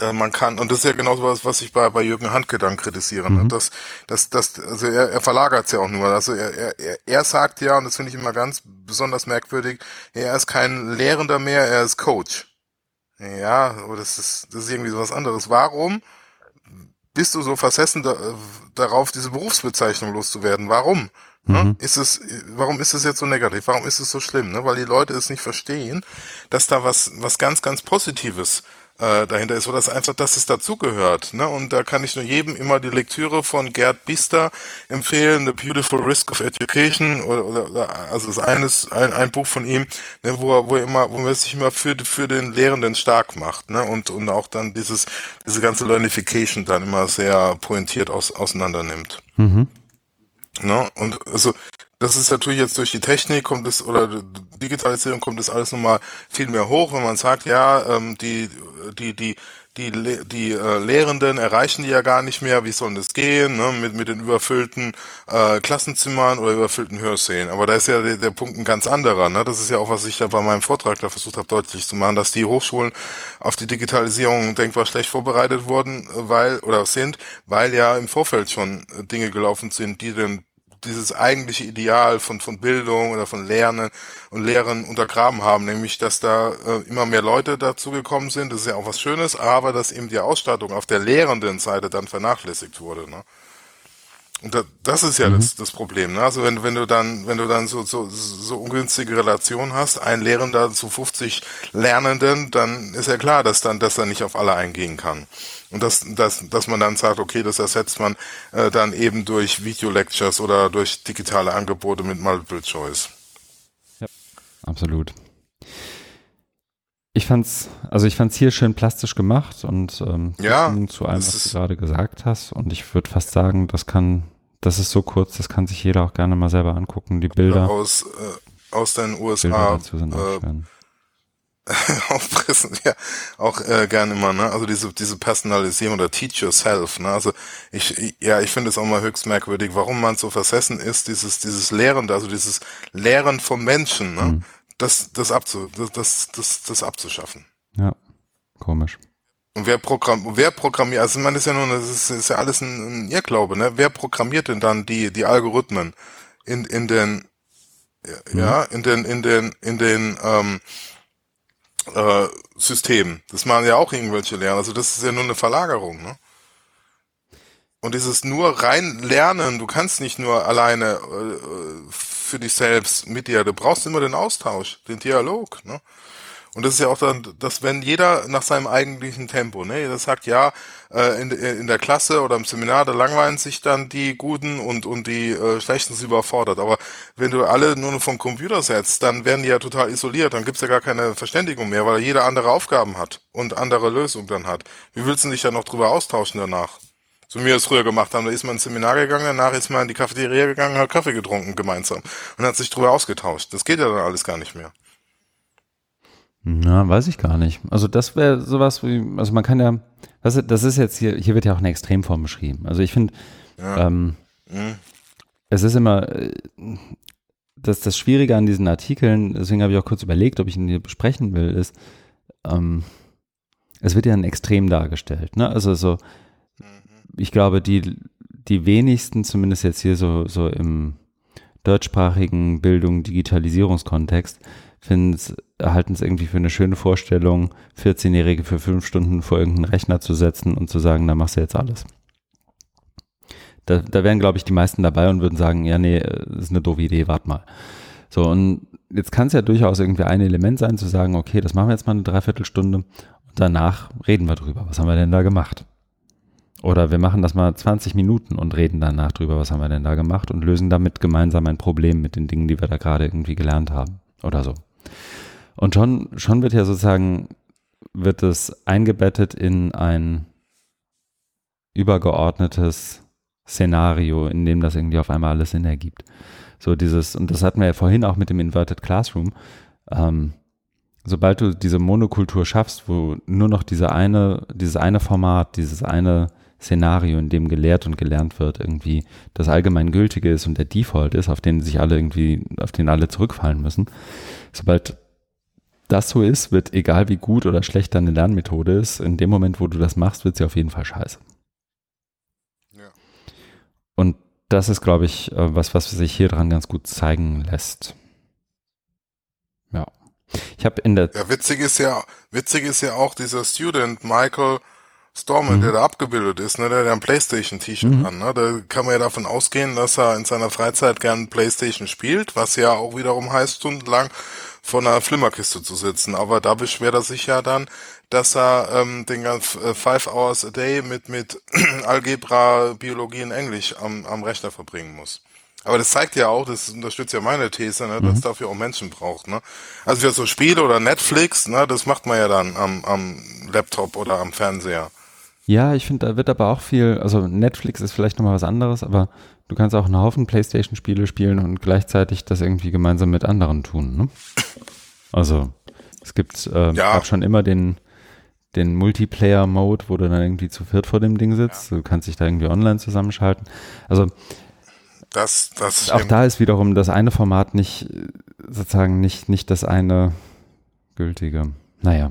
äh, man kann, und das ist ja genau was, was ich bei, bei Jürgen Handke dann kritisiere, ne? mhm. dass, dass, dass, also er, er verlagert es ja auch nur. Also er, er, er sagt ja, und das finde ich immer ganz besonders merkwürdig, er ist kein Lehrender mehr, er ist Coach. Ja, aber das ist, das ist irgendwie so was anderes. Warum bist du so versessen da, darauf, diese Berufsbezeichnung loszuwerden? Warum? Ne? Mhm. Ist es, warum ist es jetzt so negativ? Warum ist es so schlimm? Ne? Weil die Leute es nicht verstehen, dass da was, was ganz, ganz Positives äh, dahinter ist, oder dass einfach, dass es dazugehört. Ne? Und da kann ich nur jedem immer die Lektüre von Gerd Bister empfehlen, The Beautiful Risk of Education, oder, oder also das eines, ein, ein Buch von ihm, ne, wo er, wo er immer, wo er sich immer für, für den Lehrenden stark macht, ne? Und, und auch dann dieses, diese ganze Learnification dann immer sehr pointiert aus, auseinander nimmt. Mhm. Ne? Und also das ist natürlich jetzt durch die Technik kommt es oder Digitalisierung kommt es alles nochmal viel mehr hoch, wenn man sagt, ja, ähm, die, die, die, die, die äh, Lehrenden erreichen die ja gar nicht mehr, wie soll das gehen, ne, mit, mit den überfüllten äh, Klassenzimmern oder überfüllten Hörsälen. Aber da ist ja der, der Punkt ein ganz anderer. Ne? Das ist ja auch, was ich da bei meinem Vortrag da versucht habe deutlich zu machen, dass die Hochschulen auf die Digitalisierung denkbar schlecht vorbereitet wurden, weil oder sind, weil ja im Vorfeld schon Dinge gelaufen sind, die den dieses eigentliche Ideal von, von Bildung oder von Lernen und Lehren untergraben haben, nämlich dass da äh, immer mehr Leute dazugekommen sind, das ist ja auch was Schönes, aber dass eben die Ausstattung auf der lehrenden Seite dann vernachlässigt wurde. Ne? Und da, das ist ja mhm. das, das Problem. Ne? Also wenn, wenn du dann, wenn du dann so, so, so ungünstige Relationen hast, ein Lehrender zu 50 Lernenden, dann ist ja klar, dass dann, dass er nicht auf alle eingehen kann. Und dass, dass, dass man dann sagt, okay, das ersetzt man äh, dann eben durch Video-Lectures oder durch digitale Angebote mit Multiple Choice. Ja, absolut. Ich fand's, also ich fand's hier schön plastisch gemacht und ähm, ja, zu allem, was du gerade gesagt hast. Und ich würde fast sagen, das kann, das ist so kurz, das kann sich jeder auch gerne mal selber angucken. Die Bilder aus äh, aus den USA. Dazu sind auch äh, schön. (laughs) aufpressen, ja, auch äh, gerne immer, ne? Also diese diese Personalisierung oder Teach Yourself, ne? Also ich ja, ich finde es auch mal höchst merkwürdig, warum man so versessen ist, dieses dieses Lehren, also dieses Lehren von Menschen, ne? Mhm. Das das abzu das, das das das abzuschaffen. Ja, komisch. Und wer programm wer programmiert, also man ist ja nur, das ist, ist ja alles ein, ein Irrglaube, ne? Wer programmiert denn dann die die Algorithmen in in den ja, mhm. in den in den in den ähm, äh, System. Das machen ja auch irgendwelche Lernen. Also das ist ja nur eine Verlagerung, ne? Und dieses nur rein lernen, du kannst nicht nur alleine äh, für dich selbst mit dir, du brauchst immer den Austausch, den Dialog, ne? Und das ist ja auch dann, dass wenn jeder nach seinem eigentlichen Tempo, ne, jeder sagt, ja, äh, in, in der Klasse oder im Seminar, da langweilen sich dann die Guten und, und die äh, Schlechten sind überfordert. Aber wenn du alle nur vom Computer setzt, dann werden die ja total isoliert, dann gibt's ja gar keine Verständigung mehr, weil jeder andere Aufgaben hat und andere Lösungen dann hat. Wie willst du dich ja noch drüber austauschen danach? So wie wir es früher gemacht haben. Da ist man ins Seminar gegangen, danach ist man in die Cafeteria gegangen, hat Kaffee getrunken gemeinsam und hat sich drüber ausgetauscht. Das geht ja dann alles gar nicht mehr. Na, weiß ich gar nicht. Also das wäre sowas wie, also man kann ja, was, das ist jetzt hier, hier wird ja auch eine Extremform beschrieben. Also ich finde, ja. ähm, mhm. es ist immer, äh, das, das Schwierige an diesen Artikeln, deswegen habe ich auch kurz überlegt, ob ich ihn hier besprechen will, ist, ähm, es wird ja ein Extrem dargestellt. Ne? Also so. Ich glaube, die, die wenigsten, zumindest jetzt hier so, so im deutschsprachigen Bildung, Digitalisierungskontext, halten es irgendwie für eine schöne Vorstellung, 14-Jährige für fünf Stunden vor irgendeinen Rechner zu setzen und zu sagen, da machst du jetzt alles. Da, da wären, glaube ich, die meisten dabei und würden sagen, ja, nee, ist eine doofe Idee, wart mal. So, und jetzt kann es ja durchaus irgendwie ein Element sein, zu sagen, okay, das machen wir jetzt mal eine Dreiviertelstunde und danach reden wir drüber. Was haben wir denn da gemacht? Oder wir machen das mal 20 Minuten und reden danach drüber, was haben wir denn da gemacht und lösen damit gemeinsam ein Problem mit den Dingen, die wir da gerade irgendwie gelernt haben oder so. Und schon, schon wird ja sozusagen, wird es eingebettet in ein übergeordnetes Szenario, in dem das irgendwie auf einmal alles Sinn ergibt. So dieses, und das hatten wir ja vorhin auch mit dem Inverted Classroom. Ähm, sobald du diese Monokultur schaffst, wo nur noch diese eine, dieses eine Format, dieses eine Szenario, in dem gelehrt und gelernt wird, irgendwie das allgemeingültige ist und der Default ist, auf den sich alle irgendwie, auf den alle zurückfallen müssen. Sobald das so ist, wird egal wie gut oder schlecht deine Lernmethode ist, in dem Moment, wo du das machst, wird sie auf jeden Fall scheiße. Ja. Und das ist, glaube ich, äh, was, was sich hier dran ganz gut zeigen lässt. Ja. Ich habe in der. Ja, witzig ist ja, witzig ist ja auch dieser Student Michael Stormer, mhm. der da abgebildet ist, ne, der hat ein Playstation-T-Shirt mhm. an, ne, da kann man ja davon ausgehen, dass er in seiner Freizeit gern Playstation spielt, was ja auch wiederum heißt, stundenlang vor einer Flimmerkiste zu sitzen. Aber da beschwert er sich ja dann, dass er ähm, den ganzen äh, Five Hours a Day mit mit (clears throat) Algebra, Biologie und Englisch am, am Rechner verbringen muss. Aber das zeigt ja auch, das unterstützt ja meine These, ne, dass mhm. dafür auch Menschen braucht. Ne? Also für so Spiele oder Netflix, ne, das macht man ja dann am, am Laptop oder am Fernseher. Ja, ich finde, da wird aber auch viel, also Netflix ist vielleicht nochmal was anderes, aber du kannst auch einen Haufen Playstation-Spiele spielen und gleichzeitig das irgendwie gemeinsam mit anderen tun. Ne? Also es gibt äh, ja. schon immer den, den Multiplayer-Mode, wo du dann irgendwie zu viert vor dem Ding sitzt. Ja. Du kannst dich da irgendwie online zusammenschalten. Also das, das auch da ist wiederum das eine Format nicht sozusagen nicht, nicht das eine gültige. Naja.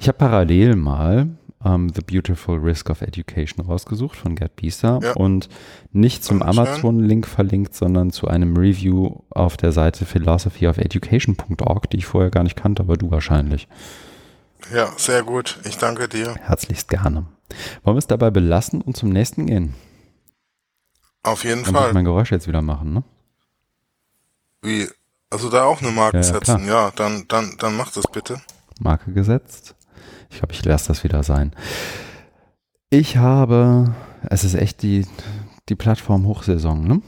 Ich habe parallel mal um, The Beautiful Risk of Education rausgesucht von Gerd Bieser ja. und nicht zum Amazon-Link verlinkt, sondern zu einem Review auf der Seite philosophyofeducation.org, die ich vorher gar nicht kannte, aber du wahrscheinlich. Ja, sehr gut. Ich danke dir. Herzlichst gerne. Wollen wir es dabei belassen und zum nächsten gehen? Auf jeden Dann Fall. Muss ich mein Geräusch jetzt wieder machen, ne? Wie? Also da auch eine Marke ja, ja, setzen? Ja, dann, dann, dann mach das bitte. Marke gesetzt. Ich glaube, ich lasse das wieder sein. Ich habe, es ist echt die, die Plattform Hochsaison, ne?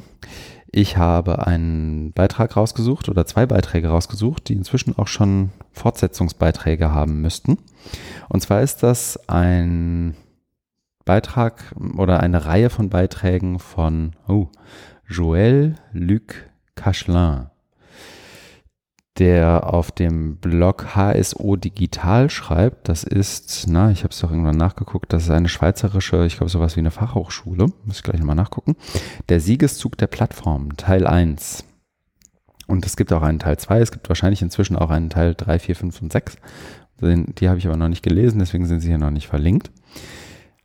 Ich habe einen Beitrag rausgesucht oder zwei Beiträge rausgesucht, die inzwischen auch schon Fortsetzungsbeiträge haben müssten. Und zwar ist das ein Beitrag oder eine Reihe von Beiträgen von oh, Joël Luc Cachelin der auf dem Blog HSO Digital schreibt. Das ist, na, ich habe es doch irgendwann nachgeguckt, das ist eine schweizerische, ich glaube sowas wie eine Fachhochschule, muss ich gleich nochmal nachgucken. Der Siegeszug der Plattform, Teil 1. Und es gibt auch einen Teil 2, es gibt wahrscheinlich inzwischen auch einen Teil 3, 4, 5 und 6. Die habe ich aber noch nicht gelesen, deswegen sind sie hier noch nicht verlinkt.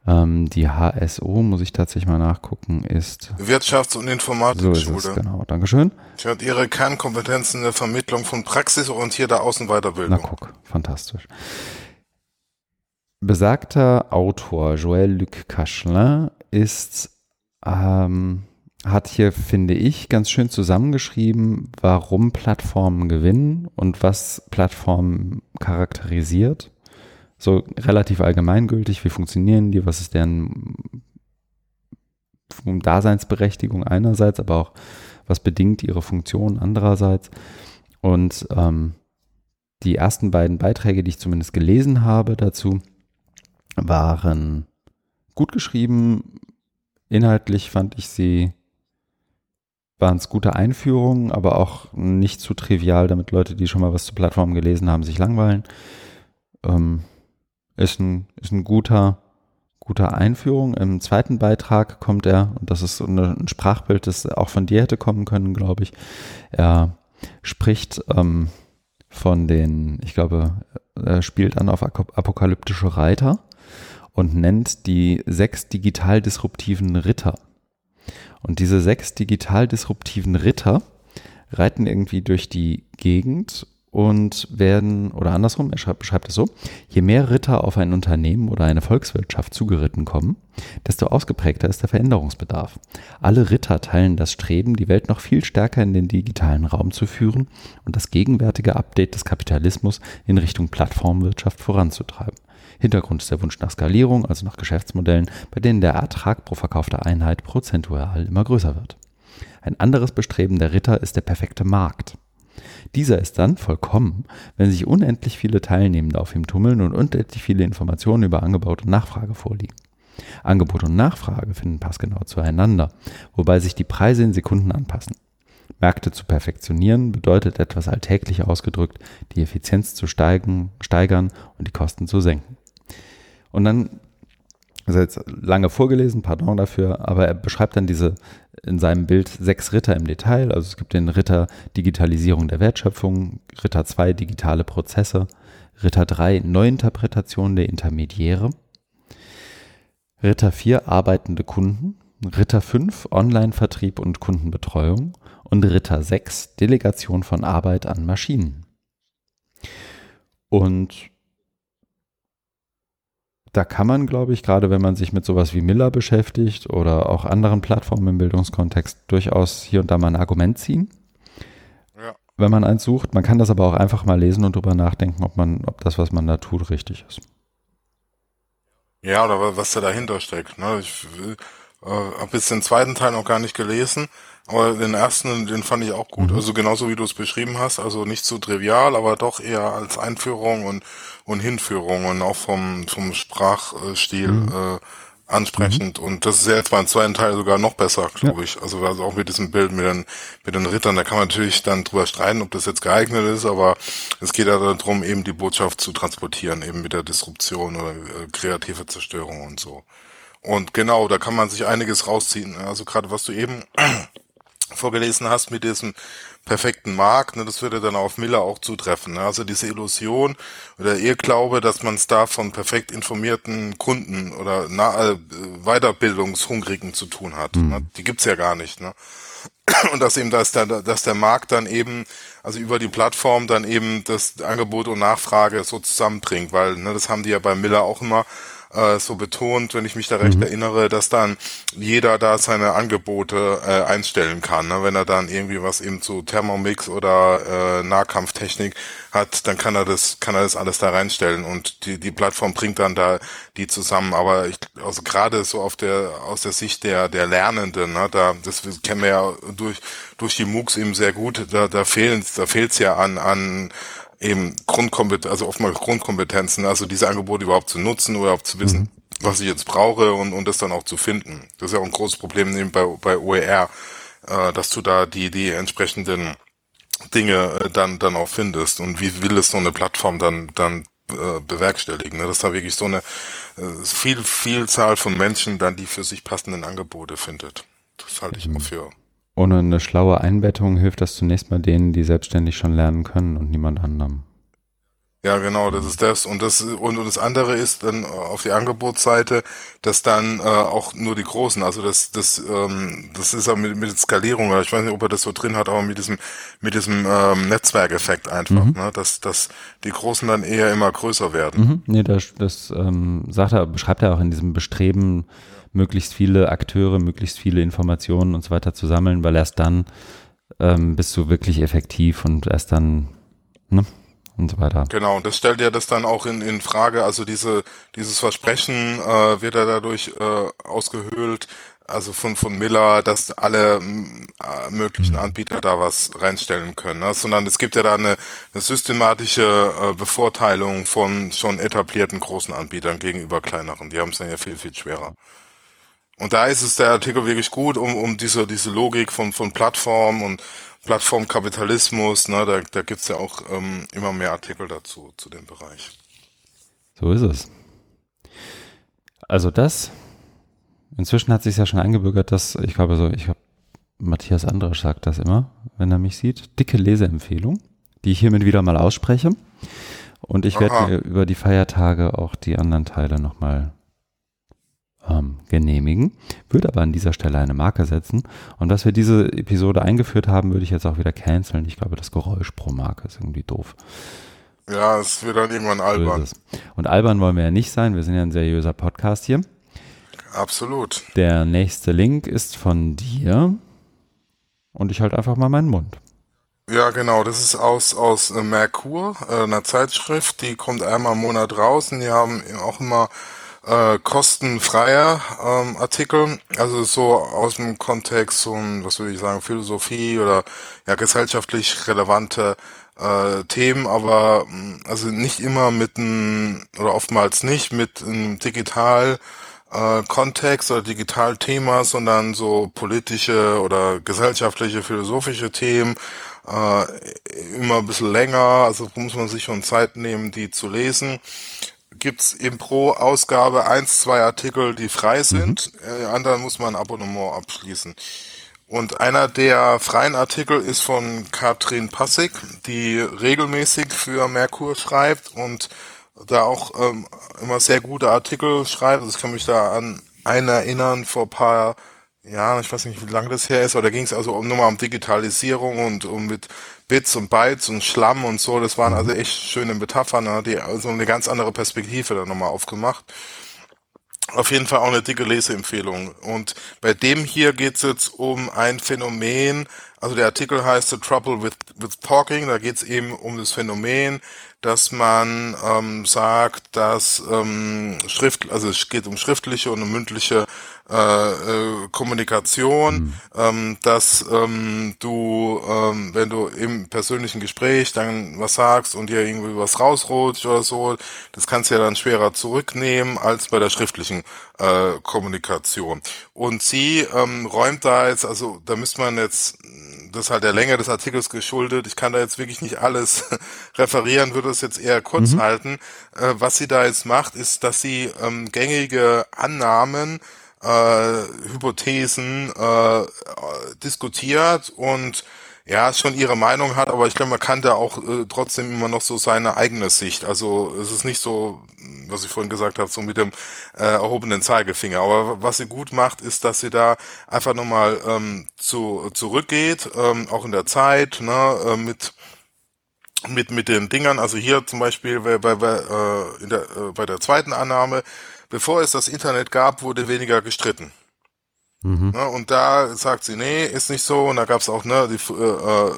Ähm, die HSO, muss ich tatsächlich mal nachgucken, ist Wirtschafts- und Informatikschule. So genau. Dankeschön. Sie hat ihre Kernkompetenzen in der Vermittlung von praxisorientierter Außenweiterbildung. Na guck, fantastisch. Besagter Autor Joël Luc Cachelin ist, ähm, hat hier, finde ich, ganz schön zusammengeschrieben, warum Plattformen gewinnen und was Plattformen charakterisiert so relativ allgemeingültig, wie funktionieren die, was ist deren Daseinsberechtigung einerseits, aber auch was bedingt ihre Funktion andererseits. Und ähm, die ersten beiden Beiträge, die ich zumindest gelesen habe dazu, waren gut geschrieben. Inhaltlich fand ich sie, waren es gute Einführungen, aber auch nicht zu trivial, damit Leute, die schon mal was zu Plattformen gelesen haben, sich langweilen. Ähm, ist ein, ist ein guter, guter Einführung. Im zweiten Beitrag kommt er, und das ist ein Sprachbild, das auch von dir hätte kommen können, glaube ich. Er spricht ähm, von den, ich glaube, er spielt an auf apokalyptische Reiter und nennt die sechs digital disruptiven Ritter. Und diese sechs digital disruptiven Ritter reiten irgendwie durch die Gegend und werden, oder andersrum, er schreibt, beschreibt es so, je mehr Ritter auf ein Unternehmen oder eine Volkswirtschaft zugeritten kommen, desto ausgeprägter ist der Veränderungsbedarf. Alle Ritter teilen das Streben, die Welt noch viel stärker in den digitalen Raum zu führen und das gegenwärtige Update des Kapitalismus in Richtung Plattformwirtschaft voranzutreiben. Hintergrund ist der Wunsch nach Skalierung, also nach Geschäftsmodellen, bei denen der Ertrag pro verkaufter Einheit prozentual immer größer wird. Ein anderes Bestreben der Ritter ist der perfekte Markt. Dieser ist dann vollkommen, wenn sich unendlich viele Teilnehmende auf ihm tummeln und unendlich viele Informationen über Angebot und Nachfrage vorliegen. Angebot und Nachfrage finden passgenau zueinander, wobei sich die Preise in Sekunden anpassen. Märkte zu perfektionieren bedeutet etwas alltäglich ausgedrückt, die Effizienz zu steigen, steigern und die Kosten zu senken. Und dann, also jetzt lange vorgelesen, pardon dafür, aber er beschreibt dann diese in seinem Bild sechs Ritter im Detail. Also es gibt den Ritter Digitalisierung der Wertschöpfung, Ritter 2 digitale Prozesse, Ritter 3 Neuinterpretation der Intermediäre, Ritter 4 arbeitende Kunden, Ritter 5 Online-Vertrieb und Kundenbetreuung und Ritter 6 Delegation von Arbeit an Maschinen. Und da kann man, glaube ich, gerade wenn man sich mit sowas wie Miller beschäftigt oder auch anderen Plattformen im Bildungskontext, durchaus hier und da mal ein Argument ziehen. Ja. Wenn man eins sucht. Man kann das aber auch einfach mal lesen und drüber nachdenken, ob man, ob das, was man da tut, richtig ist. Ja, oder was da dahinter steckt. Ne? Ich äh, habe jetzt den zweiten Teil noch gar nicht gelesen. Aber den ersten, den fand ich auch gut. Mhm. Also genauso wie du es beschrieben hast, also nicht so trivial, aber doch eher als Einführung und, und Hinführung und auch vom, vom Sprachstil mhm. äh, ansprechend. Mhm. Und das ist ja jetzt beim zweiten Teil sogar noch besser, glaube ja. ich. Also, also auch mit diesem Bild mit den, mit den Rittern, da kann man natürlich dann drüber streiten, ob das jetzt geeignet ist, aber es geht ja darum, eben die Botschaft zu transportieren, eben mit der Disruption oder äh, kreative Zerstörung und so. Und genau, da kann man sich einiges rausziehen. Also gerade was du eben vorgelesen hast mit diesem perfekten Markt, ne, das würde dann auf Miller auch zutreffen. Ne? Also diese Illusion oder Irrglaube, dass man es da von perfekt informierten Kunden oder na, äh, Weiterbildungshungrigen zu tun hat. Mhm. Ne? Die gibt's ja gar nicht. Ne? Und dass eben, dass der, dass der Markt dann eben, also über die Plattform dann eben das Angebot und Nachfrage so zusammenbringt, weil ne, das haben die ja bei Miller auch immer äh, so betont, wenn ich mich da recht mhm. erinnere, dass dann jeder da seine Angebote äh, einstellen kann. Ne? Wenn er dann irgendwie was eben zu Thermomix oder äh, Nahkampftechnik hat, dann kann er das, kann er das alles da reinstellen und die, die Plattform bringt dann da die zusammen. Aber ich, also gerade so auf der, aus der Sicht der, der Lernenden, ne, da, das kennen wir ja durch, durch die MOOCs eben sehr gut, da, da fehlen, da fehlt's ja an, an, eben Grundkompetenzen, also oftmals Grundkompetenzen, also diese Angebote überhaupt zu nutzen oder überhaupt zu wissen, mhm. was ich jetzt brauche und, und das dann auch zu finden. Das ist ja auch ein großes Problem eben bei, bei OER, äh, dass du da die, die entsprechenden Dinge äh, dann, dann auch findest und wie will es so eine Plattform dann, dann äh, bewerkstelligen, ne? dass da wirklich so eine äh, viel, Vielzahl von Menschen dann die für sich passenden Angebote findet. Das halte ich mhm. auch für ohne eine schlaue Einbettung hilft das zunächst mal denen, die selbstständig schon lernen können und niemand anderem. Ja, genau, das ist das. Und das und das andere ist dann auf die Angebotsseite, dass dann äh, auch nur die Großen, also das das ähm, das ist ja mit, mit Skalierung, ich weiß nicht, ob er das so drin hat, aber mit diesem mit diesem ähm, Netzwerkeffekt einfach, mhm. ne, dass dass die Großen dann eher immer größer werden. Mhm. Nee, das, das ähm, sagt er, beschreibt er auch in diesem Bestreben. Möglichst viele Akteure, möglichst viele Informationen und so weiter zu sammeln, weil erst dann ähm, bist du wirklich effektiv und erst dann, ne? Und so weiter. Genau, und das stellt ja das dann auch in, in Frage, also diese, dieses Versprechen äh, wird ja dadurch äh, ausgehöhlt, also von, von Miller, dass alle äh, möglichen mhm. Anbieter da was reinstellen können, ne? sondern es gibt ja da eine, eine systematische äh, Bevorteilung von schon etablierten großen Anbietern gegenüber kleineren. Die haben es dann ja viel, viel schwerer. Und da ist es der Artikel wirklich gut, um, um diese, diese Logik von, von Plattform und Plattformkapitalismus, ne, da, da gibt's ja auch ähm, immer mehr Artikel dazu, zu dem Bereich. So ist es. Also das, inzwischen hat sich ja schon eingebürgert, dass, ich glaube so, ich habe, Matthias Andresch sagt das immer, wenn er mich sieht, dicke Leseempfehlung, die ich hiermit wieder mal ausspreche. Und ich werde mir über die Feiertage auch die anderen Teile nochmal ähm, genehmigen, würde aber an dieser Stelle eine Marke setzen. Und dass wir diese Episode eingeführt haben, würde ich jetzt auch wieder canceln. Ich glaube, das Geräusch pro Marke ist irgendwie doof. Ja, es wird dann irgendwann albern. So Und albern wollen wir ja nicht sein. Wir sind ja ein seriöser Podcast hier. Absolut. Der nächste Link ist von dir. Und ich halte einfach mal meinen Mund. Ja, genau. Das ist aus, aus äh, Merkur, äh, einer Zeitschrift. Die kommt einmal im Monat raus und die haben auch immer äh, kostenfreie ähm, Artikel, also so aus dem Kontext so ein, was würde ich sagen, Philosophie oder ja gesellschaftlich relevante äh, Themen, aber mm, also nicht immer mit einem oder oftmals nicht mit einem digital äh, Kontext oder Digitalthema, sondern so politische oder gesellschaftliche, philosophische Themen äh, immer ein bisschen länger, also muss man sich schon Zeit nehmen, die zu lesen gibt's eben pro Ausgabe eins, zwei Artikel, die frei mhm. sind. Mhm. Äh, anderen muss man ein Abonnement abschließen. Und einer der freien Artikel ist von Katrin Passig, die regelmäßig für Merkur schreibt und da auch ähm, immer sehr gute Artikel schreibt. Also ich kann mich da an einen erinnern vor paar ja, ich weiß nicht, wie lange das her ist, aber da ging es also um, nochmal um Digitalisierung und um mit Bits und Bytes und Schlamm und so. Das waren also echt schöne Metaphern, ne, die also eine ganz andere Perspektive da nochmal aufgemacht. Auf jeden Fall auch eine dicke Leseempfehlung. Und bei dem hier geht es jetzt um ein Phänomen, also der Artikel heißt The Trouble with, with Talking, da geht es eben um das Phänomen, dass man ähm, sagt, dass ähm, Schrift, also es geht um schriftliche und um mündliche äh, äh, Kommunikation, mhm. ähm, dass ähm, du, ähm, wenn du im persönlichen Gespräch dann was sagst und dir irgendwie was rausrutscht oder so, das kannst du ja dann schwerer zurücknehmen als bei der schriftlichen äh, Kommunikation. Und sie ähm, räumt da jetzt, also da müsste man jetzt das ist halt der Länge des Artikels geschuldet. Ich kann da jetzt wirklich nicht alles (laughs) referieren, würde es jetzt eher kurz mhm. halten. Äh, was sie da jetzt macht, ist, dass sie ähm, gängige Annahmen, äh, Hypothesen äh, diskutiert und ja, schon ihre Meinung hat, aber ich glaube, man kann da auch äh, trotzdem immer noch so seine eigene Sicht. Also es ist nicht so, was ich vorhin gesagt habe, so mit dem äh, erhobenen Zeigefinger. Aber was sie gut macht, ist, dass sie da einfach nochmal ähm, zu, zurückgeht, ähm, auch in der Zeit, ne, äh, mit mit mit den Dingern. Also hier zum Beispiel bei, bei, bei, äh, in der, äh, bei der zweiten Annahme, bevor es das Internet gab, wurde weniger gestritten. Mhm. Ne, und da sagt sie, nee, ist nicht so. Und da gab's auch ne, die, äh, äh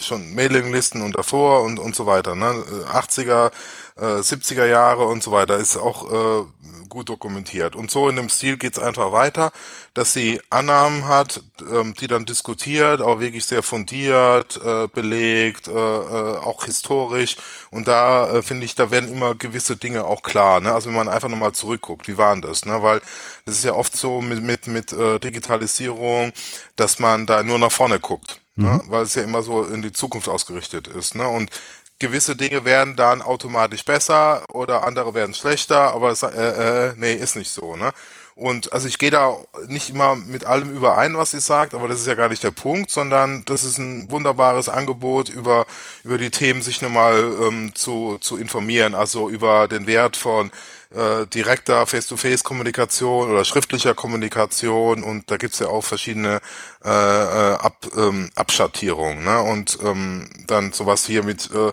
schon Mailinglisten und davor und, und so weiter. Ne? 80er, äh, 70er Jahre und so weiter ist auch äh, gut dokumentiert. Und so in dem Stil geht's einfach weiter, dass sie Annahmen hat, ähm, die dann diskutiert, auch wirklich sehr fundiert, äh, belegt, äh, äh, auch historisch. Und da äh, finde ich, da werden immer gewisse Dinge auch klar. Ne? Also wenn man einfach nochmal zurückguckt, wie waren das? Ne? Weil es ist ja oft so mit, mit, mit äh, Digitalisierung, dass man da nur nach vorne guckt. Ne? Mhm. Ne? Weil es ja immer so in die Zukunft ausgerichtet ist. Ne? Und gewisse Dinge werden dann automatisch besser oder andere werden schlechter, aber es, äh, äh, nee, ist nicht so, ne? Und also ich gehe da nicht immer mit allem überein, was sie sagt, aber das ist ja gar nicht der Punkt, sondern das ist ein wunderbares Angebot, über, über die Themen sich nochmal ähm, zu, zu informieren, also über den Wert von äh, direkter Face-to-Face-Kommunikation oder schriftlicher Kommunikation und da gibt's ja auch verschiedene äh, äh, Ab, ähm, Abschattierungen. Ne? Und ähm, dann sowas hier mit äh,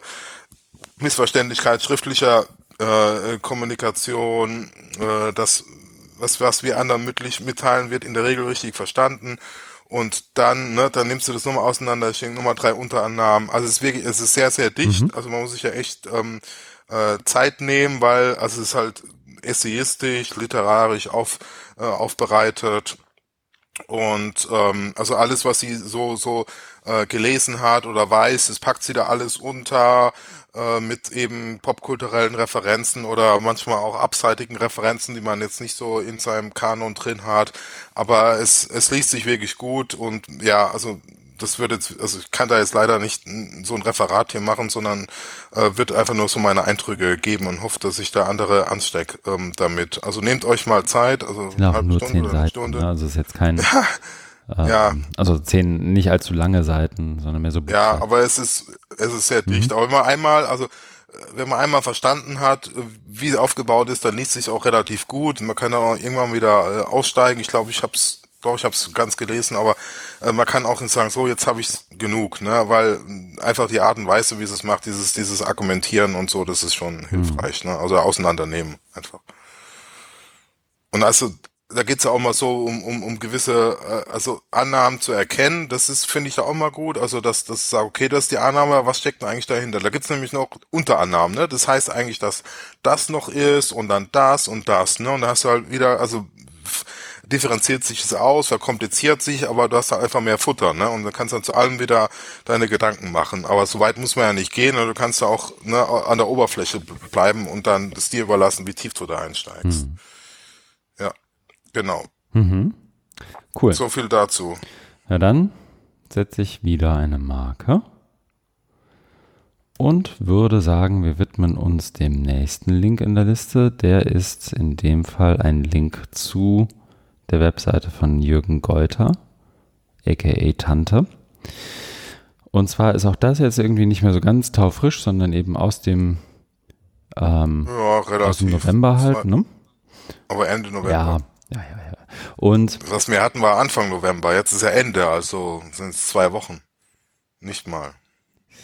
Missverständlichkeit schriftlicher äh, Kommunikation, äh, das, was, was wir anderen mündlich mitteilen, wird in der Regel richtig verstanden. Und dann, ne, dann nimmst du das nochmal auseinander, ich denke Nummer drei Unterannahmen. Also es ist wirklich, es ist sehr, sehr dicht. Mhm. Also man muss sich ja echt ähm, äh, Zeit nehmen, weil also es ist halt essayistisch, literarisch auf, äh, aufbereitet. Und ähm, also alles, was sie so so äh, gelesen hat oder weiß, das packt sie da alles unter äh, mit eben popkulturellen Referenzen oder manchmal auch abseitigen Referenzen, die man jetzt nicht so in seinem Kanon drin hat. Aber es es liest sich wirklich gut und ja, also das wird jetzt, also ich kann da jetzt leider nicht so ein Referat hier machen, sondern äh, wird einfach nur so meine Eindrücke geben und hoffe, dass ich da andere anstecke ähm, damit. Also nehmt euch mal Zeit, also genau, eine halbe nur Stunde zehn Seiten, Stunde. Ne? Also ist jetzt kein (laughs) äh, ja. Also zehn nicht allzu lange Seiten, sondern mehr so Ja, aber es ist es ist sehr dicht. Mhm. Aber immer einmal, also wenn man einmal verstanden hat, wie es aufgebaut ist, dann liest sich auch relativ gut. Man kann dann auch irgendwann wieder äh, aussteigen. Ich glaube, ich habe es doch, ich habe es ganz gelesen, aber äh, man kann auch nicht sagen, so jetzt habe ich genug, ne, weil einfach die Art und Weise, wie es es macht, dieses dieses Argumentieren und so, das ist schon mhm. hilfreich, ne, also auseinandernehmen einfach. Und also da geht's ja auch mal so um, um, um gewisse äh, also Annahmen zu erkennen. Das ist, finde ich, da auch mal gut. Also dass das sagt, okay, das ist die Annahme, was steckt denn eigentlich dahinter? Da gibt's nämlich noch Unterannahmen, ne? Das heißt eigentlich, dass das noch ist und dann das und das, ne? Und da hast du halt wieder, also differenziert sich es aus, verkompliziert sich, aber du hast da einfach mehr Futter, ne? Und dann kannst du dann zu allem wieder deine Gedanken machen. Aber so weit muss man ja nicht gehen, und du kannst ja auch ne, an der Oberfläche bleiben und dann es dir überlassen, wie tief du da einsteigst. Mhm. Ja, genau. Mhm. Cool. So viel dazu. Ja, dann setze ich wieder eine Marke und würde sagen, wir widmen uns dem nächsten Link in der Liste. Der ist in dem Fall ein Link zu der Webseite von Jürgen Geuter, aka Tante. Und zwar ist auch das jetzt irgendwie nicht mehr so ganz taufrisch, sondern eben aus dem, ähm, ja, aus dem November halt, ne? Aber Ende November. Ja, ja, ja, ja. Und was wir hatten war Anfang November, jetzt ist ja Ende, also sind es zwei Wochen. Nicht mal.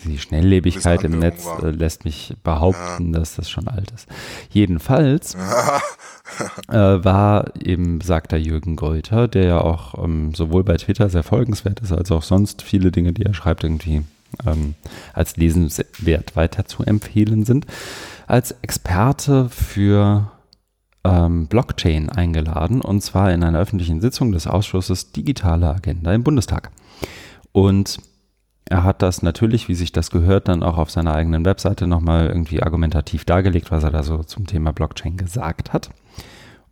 Die Schnelllebigkeit im Netz äh, lässt mich behaupten, ja. dass das schon alt ist. Jedenfalls (laughs) äh, war eben, sagt der Jürgen Geuter, der ja auch ähm, sowohl bei Twitter sehr folgenswert ist, als auch sonst viele Dinge, die er schreibt, irgendwie ähm, als lesenswert weiter zu empfehlen sind, als Experte für ähm, Blockchain eingeladen und zwar in einer öffentlichen Sitzung des Ausschusses Digitale Agenda im Bundestag. Und er hat das natürlich, wie sich das gehört, dann auch auf seiner eigenen Webseite nochmal irgendwie argumentativ dargelegt, was er da so zum Thema Blockchain gesagt hat.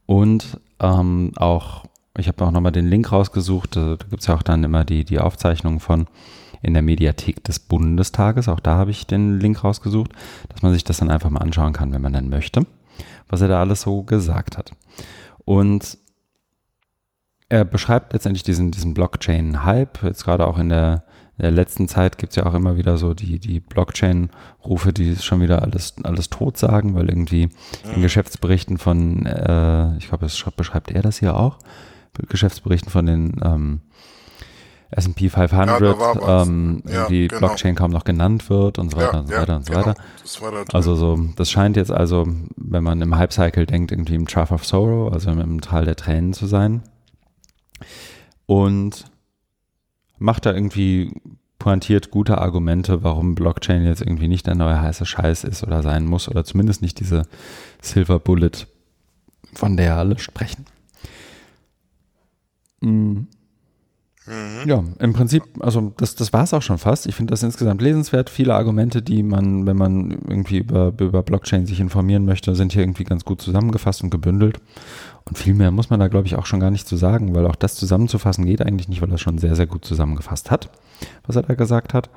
Und ähm, auch, ich habe auch nochmal den Link rausgesucht, da, da gibt es ja auch dann immer die, die Aufzeichnungen von in der Mediathek des Bundestages. Auch da habe ich den Link rausgesucht, dass man sich das dann einfach mal anschauen kann, wenn man dann möchte, was er da alles so gesagt hat. Und er beschreibt letztendlich diesen, diesen Blockchain-Hype, jetzt gerade auch in der in der letzten Zeit gibt es ja auch immer wieder so die, die Blockchain-Rufe, die schon wieder alles, alles tot sagen, weil irgendwie in Geschäftsberichten von, äh, ich glaube, das beschreibt er das hier auch, Geschäftsberichten von den ähm, S&P 500, ja, ähm, ja, die genau. Blockchain kaum noch genannt wird und so weiter ja, und so weiter und so genau. weiter. also so, das scheint jetzt also, wenn man im Hype-Cycle denkt, irgendwie im Trough of Sorrow, also im Tal der Tränen zu sein. Und macht da irgendwie pointiert gute Argumente, warum Blockchain jetzt irgendwie nicht der neue heiße Scheiß ist oder sein muss oder zumindest nicht diese Silver Bullet, von der alle sprechen. Mhm. Ja, im Prinzip, also das, das war es auch schon fast. Ich finde das insgesamt lesenswert. Viele Argumente, die man, wenn man irgendwie über, über Blockchain sich informieren möchte, sind hier irgendwie ganz gut zusammengefasst und gebündelt. Und viel mehr muss man da, glaube ich, auch schon gar nicht zu sagen, weil auch das zusammenzufassen geht eigentlich nicht, weil er schon sehr, sehr gut zusammengefasst hat, was er da gesagt hat.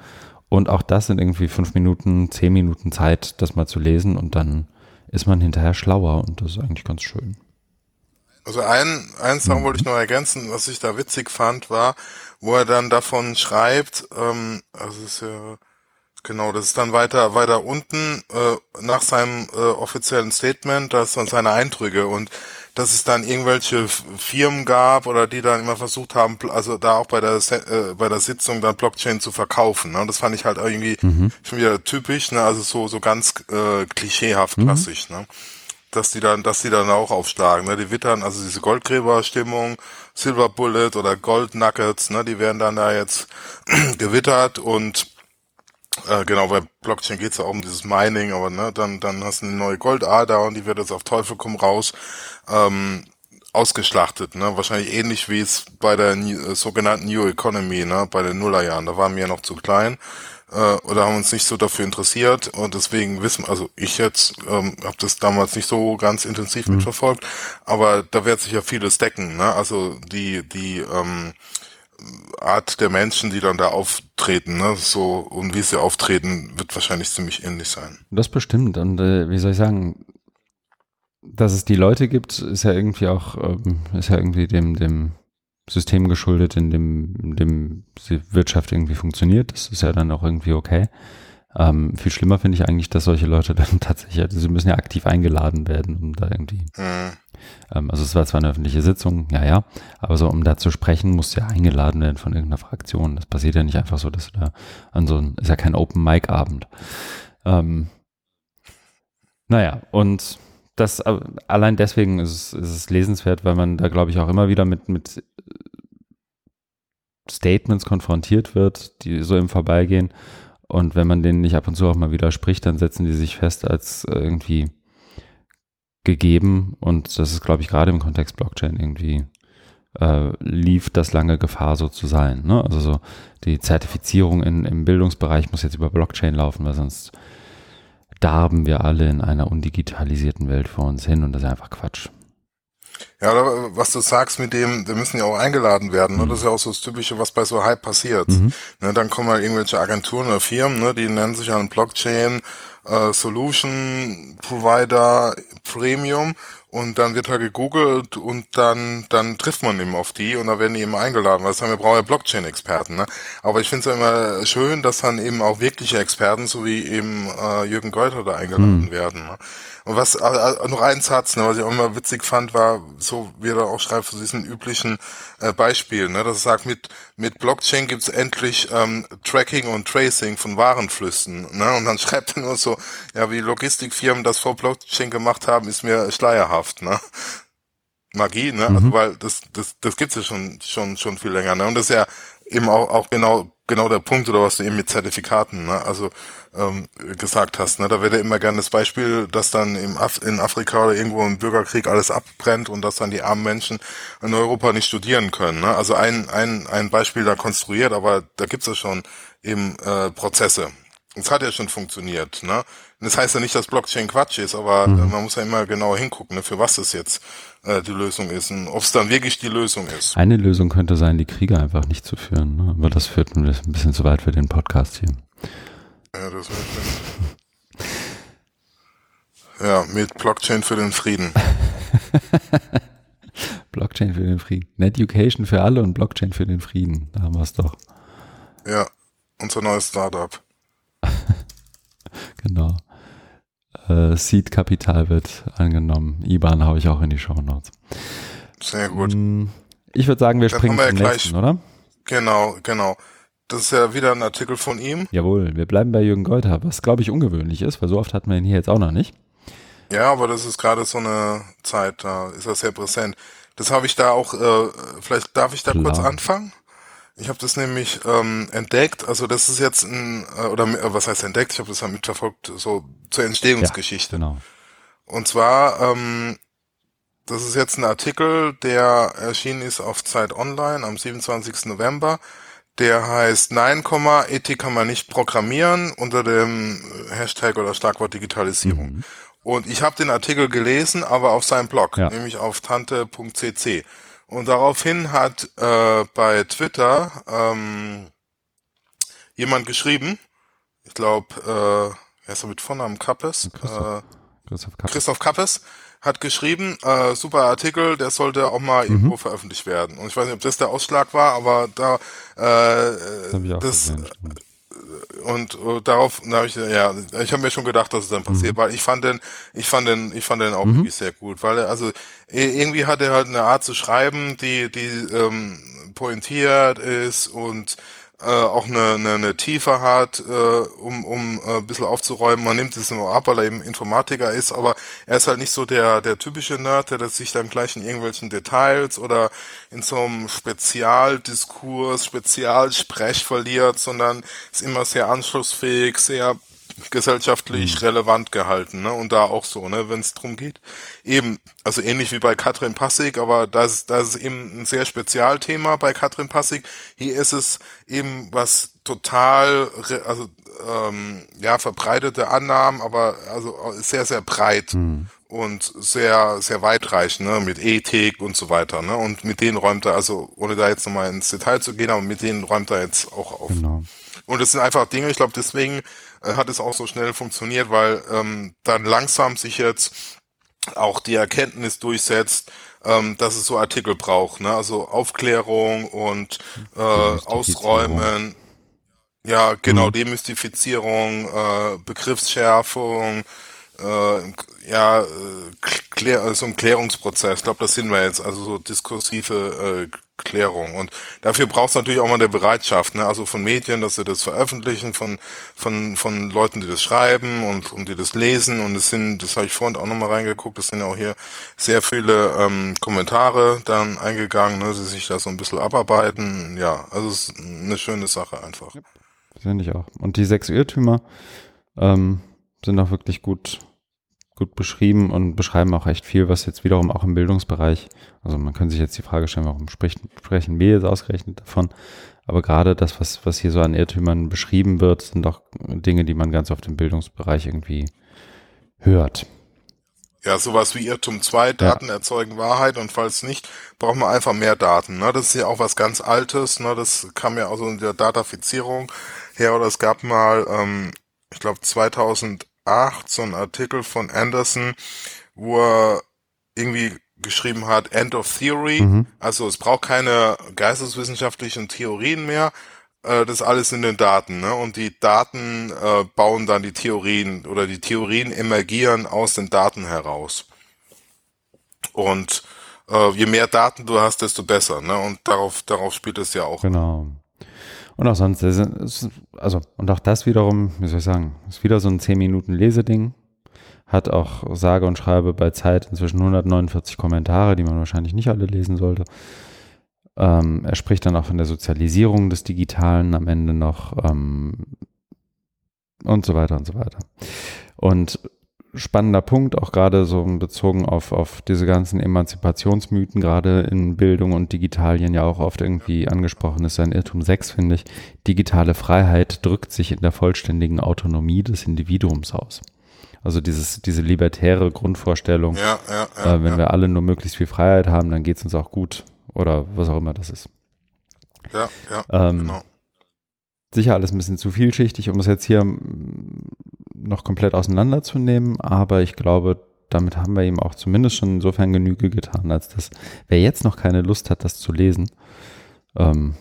Und auch das sind irgendwie fünf Minuten, zehn Minuten Zeit, das mal zu lesen und dann ist man hinterher schlauer und das ist eigentlich ganz schön. Also ein, eins mhm. wollte ich noch ergänzen, was ich da witzig fand, war, wo er dann davon schreibt, ähm, also ist ja Genau, das ist dann weiter weiter unten äh, nach seinem äh, offiziellen Statement, das sind seine Eindrücke und dass es dann irgendwelche Firmen gab oder die dann immer versucht haben, also da auch bei der äh, bei der Sitzung dann Blockchain zu verkaufen. Ne? Das fand ich halt irgendwie mhm. schon wieder typisch, ne? also so so ganz äh, klischeehaft mhm. klassisch, ne? dass die dann dass die dann auch aufschlagen. Ne? Die wittern also diese Goldgräberstimmung, Silver Bullet oder Gold Nuggets, ne? die werden dann da jetzt (clears throat) gewittert und äh, genau, bei Blockchain geht es ja auch um dieses Mining, aber ne, dann, dann hast du eine neue Goldader und die wird jetzt auf Teufel komm raus ähm, ausgeschlachtet, ne? Wahrscheinlich ähnlich wie es bei der äh, sogenannten New Economy, ne, bei den Nullerjahren. Da waren wir ja noch zu klein äh, oder haben uns nicht so dafür interessiert und deswegen wissen, also ich jetzt ähm, habe das damals nicht so ganz intensiv mhm. mitverfolgt, aber da wird sich ja vieles decken, ne? Also die die ähm, Art der Menschen, die dann da auftreten, ne, so und wie sie auftreten, wird wahrscheinlich ziemlich ähnlich sein. Das bestimmt. Und äh, wie soll ich sagen, dass es die Leute gibt, ist ja irgendwie auch, ähm, ist ja irgendwie dem, dem System geschuldet, in dem, in dem die Wirtschaft irgendwie funktioniert. Das ist ja dann auch irgendwie okay. Ähm, viel schlimmer finde ich eigentlich, dass solche Leute (laughs) dann tatsächlich, also sie müssen ja aktiv eingeladen werden, um da irgendwie. Mhm. Ähm, also es war zwar eine öffentliche Sitzung, ja, ja, aber so, um da zu sprechen, musst du ja eingeladen werden von irgendeiner Fraktion. Das passiert ja nicht einfach so, dass du da an so ein, ist ja kein Open-Mic-Abend. Ähm, naja, und das äh, allein deswegen ist es, ist es lesenswert, weil man da, glaube ich, auch immer wieder mit, mit Statements konfrontiert wird, die so im Vorbeigehen und wenn man denen nicht ab und zu auch mal widerspricht, dann setzen die sich fest als irgendwie gegeben. Und das ist, glaube ich, gerade im Kontext Blockchain irgendwie äh, lief das lange Gefahr, so zu sein. Ne? Also so die Zertifizierung in, im Bildungsbereich muss jetzt über Blockchain laufen, weil sonst darben wir alle in einer undigitalisierten Welt vor uns hin und das ist einfach Quatsch. Ja, was du sagst mit dem, wir müssen ja auch eingeladen werden. Ne? Das ist ja auch so das Typische, was bei so Hype passiert. Mhm. Ne, dann kommen halt irgendwelche Agenturen oder Firmen, ne, die nennen sich einen Blockchain äh, Solution Provider Premium und dann wird halt gegoogelt und dann dann trifft man eben auf die und da werden die eben eingeladen, weil wir brauchen ja Blockchain-Experten. Ne? Aber ich finde es ja immer schön, dass dann eben auch wirkliche Experten, so wie eben äh, Jürgen Geuter da eingeladen mhm. werden. Ne? Und was, äh, äh, noch ein Satz, ne, was ich auch immer witzig fand, war, so wie er da auch schreibt, zu diesen üblichen äh, Beispielen, ne, dass er sagt, mit, mit Blockchain gibt's endlich ähm, Tracking und Tracing von Warenflüssen. Ne, und dann (laughs) schreibt er nur so, ja, wie Logistikfirmen das vor Blockchain gemacht haben, ist mir schleierhaft. Ne? Magie, ne? Mhm. Also weil das, das, das gibt's ja schon, schon, schon viel länger, ne? Und das ist ja eben auch, auch genau, genau der Punkt, oder was du eben mit Zertifikaten, ne? Also ähm, gesagt hast. Ne? Da wird ja immer gerne das Beispiel, dass dann im Af in Afrika oder irgendwo im Bürgerkrieg alles abbrennt und dass dann die armen Menschen in Europa nicht studieren können. Ne? Also ein, ein, ein Beispiel da konstruiert, aber da gibt's ja schon eben äh, Prozesse. Es hat ja schon funktioniert. Ne? Das heißt ja nicht, dass Blockchain Quatsch ist, aber mhm. man muss ja immer genauer hingucken, ne, für was es jetzt äh, die Lösung ist und ob es dann wirklich die Lösung ist. Eine Lösung könnte sein, die Kriege einfach nicht zu führen. Ne? Aber das führt ein bisschen zu weit für den Podcast hier. Ja, das. Ja, mit Blockchain für den Frieden. (laughs) Blockchain für den Frieden. Education für alle und Blockchain für den Frieden. Da haben wir es doch. Ja, unser neues Startup. (laughs) genau. Äh, Seed Kapital wird angenommen. IBAN habe ich auch in die Show Notes. Sehr gut. Mm, ich würde sagen, wir Dann springen zum ja nächsten, oder? Genau, genau. Das ist ja wieder ein Artikel von ihm. Jawohl, wir bleiben bei Jürgen Goldher, was glaube ich ungewöhnlich ist, weil so oft hat man ihn hier jetzt auch noch nicht. Ja, aber das ist gerade so eine Zeit, da ist er sehr präsent. Das habe ich da auch, äh, vielleicht darf ich da Klar. kurz anfangen? Ich habe das nämlich ähm, entdeckt, also das ist jetzt ein, äh, oder äh, was heißt entdeckt, ich habe das ja mitverfolgt, so zur Entstehungsgeschichte. Ja, genau. Und zwar, ähm, das ist jetzt ein Artikel, der erschienen ist auf Zeit Online am 27. November der heißt Nein, Ethik kann man nicht programmieren unter dem Hashtag oder Schlagwort Digitalisierung. Mhm. Und ich habe den Artikel gelesen, aber auf seinem Blog, ja. nämlich auf tante.cc. Und daraufhin hat äh, bei Twitter ähm, jemand geschrieben, ich glaube, äh, wer ist er mit Vornamen Kappes? Christoph, äh, Christoph Kappes. Christoph Kappes hat geschrieben, äh, super Artikel, der sollte auch mal mhm. irgendwo veröffentlicht werden. Und ich weiß nicht, ob das der Ausschlag war, aber da äh, das, das und uh, darauf da habe ich ja ich habe mir schon gedacht dass es dann passiert mhm. weil ich fand den ich fand den ich fand den auch mhm. wirklich sehr gut weil er also irgendwie hat er halt eine Art zu schreiben die die ähm, pointiert ist und äh, auch eine, eine, eine Tiefe hat, äh, um, um äh, ein bisschen aufzuräumen. Man nimmt es nur ab, weil er eben Informatiker ist, aber er ist halt nicht so der, der typische Nerd, der sich dann gleich in irgendwelchen Details oder in so einem Spezialdiskurs, Spezialsprech verliert, sondern ist immer sehr anschlussfähig, sehr gesellschaftlich mhm. relevant gehalten, ne? Und da auch so, ne, wenn es drum geht. Eben, also ähnlich wie bei Katrin Passig, aber das, das ist eben ein sehr Spezialthema bei Katrin Passig. Hier ist es eben was total, also ähm, ja, verbreitete Annahmen, aber also sehr, sehr breit. Mhm und sehr, sehr weitreichend, ne, mit Ethik und so weiter, ne, und mit denen räumt er, also, ohne da jetzt nochmal ins Detail zu gehen, aber mit denen räumt er jetzt auch auf. Genau. Und es sind einfach Dinge, ich glaube, deswegen äh, hat es auch so schnell funktioniert, weil ähm, dann langsam sich jetzt auch die Erkenntnis durchsetzt, ähm, dass es so Artikel braucht, ne? Also Aufklärung und äh, Ausräumen, Ja, genau, mhm. Demystifizierung, äh, Begriffsschärfung, äh, ja, äh, klär, so ein Klärungsprozess. Ich glaube, das sind wir jetzt, also so diskursive äh, Klärung. Und dafür braucht es natürlich auch mal eine Bereitschaft, ne? also von Medien, dass sie das veröffentlichen, von, von, von Leuten, die das schreiben und, und die das lesen. Und es sind, das habe ich vorhin auch nochmal reingeguckt, es sind ja auch hier sehr viele ähm, Kommentare dann eingegangen, ne? die sich da so ein bisschen abarbeiten. Ja, also es ist eine schöne Sache einfach. Ja, finde ich auch. Und die sechs Irrtümer ähm, sind auch wirklich gut gut beschrieben und beschreiben auch echt viel, was jetzt wiederum auch im Bildungsbereich, also man könnte sich jetzt die Frage stellen, warum sprechen, sprechen wir jetzt ausgerechnet davon? Aber gerade das, was, was hier so an Irrtümern beschrieben wird, sind auch Dinge, die man ganz oft im Bildungsbereich irgendwie hört. Ja, sowas wie Irrtum 2, Daten ja. erzeugen Wahrheit und falls nicht, braucht man einfach mehr Daten. Ne? Das ist ja auch was ganz Altes, ne? das kam ja auch so in der Datafizierung her oder es gab mal, ähm, ich glaube 2000 2008 so ein Artikel von Anderson, wo er irgendwie geschrieben hat, End of Theory. Mhm. Also es braucht keine geisteswissenschaftlichen Theorien mehr. Äh, das alles in den Daten. Ne? Und die Daten äh, bauen dann die Theorien oder die Theorien emergieren aus den Daten heraus. Und äh, je mehr Daten du hast, desto besser. Ne? Und darauf, darauf spielt es ja auch. Genau. Und auch sonst, also, und auch das wiederum, wie soll ich sagen, ist wieder so ein 10 Minuten Leseding. Hat auch sage und schreibe bei Zeit inzwischen 149 Kommentare, die man wahrscheinlich nicht alle lesen sollte. Ähm, er spricht dann auch von der Sozialisierung des Digitalen am Ende noch ähm, und so weiter und so weiter. Und spannender Punkt, auch gerade so bezogen auf, auf diese ganzen Emanzipationsmythen, gerade in Bildung und Digitalien ja auch oft irgendwie angesprochen ist, ein Irrtum 6, finde ich. Digitale Freiheit drückt sich in der vollständigen Autonomie des Individuums aus. Also dieses, diese libertäre Grundvorstellung, ja, ja, ja, äh, wenn wir alle nur möglichst viel Freiheit haben, dann geht es uns auch gut oder was auch immer das ist. Ja, ja, ähm, genau. Sicher alles ein bisschen zu vielschichtig, um es jetzt hier noch komplett auseinanderzunehmen, aber ich glaube, damit haben wir ihm auch zumindest schon insofern Genüge getan, als dass wer jetzt noch keine Lust hat, das zu lesen, ähm,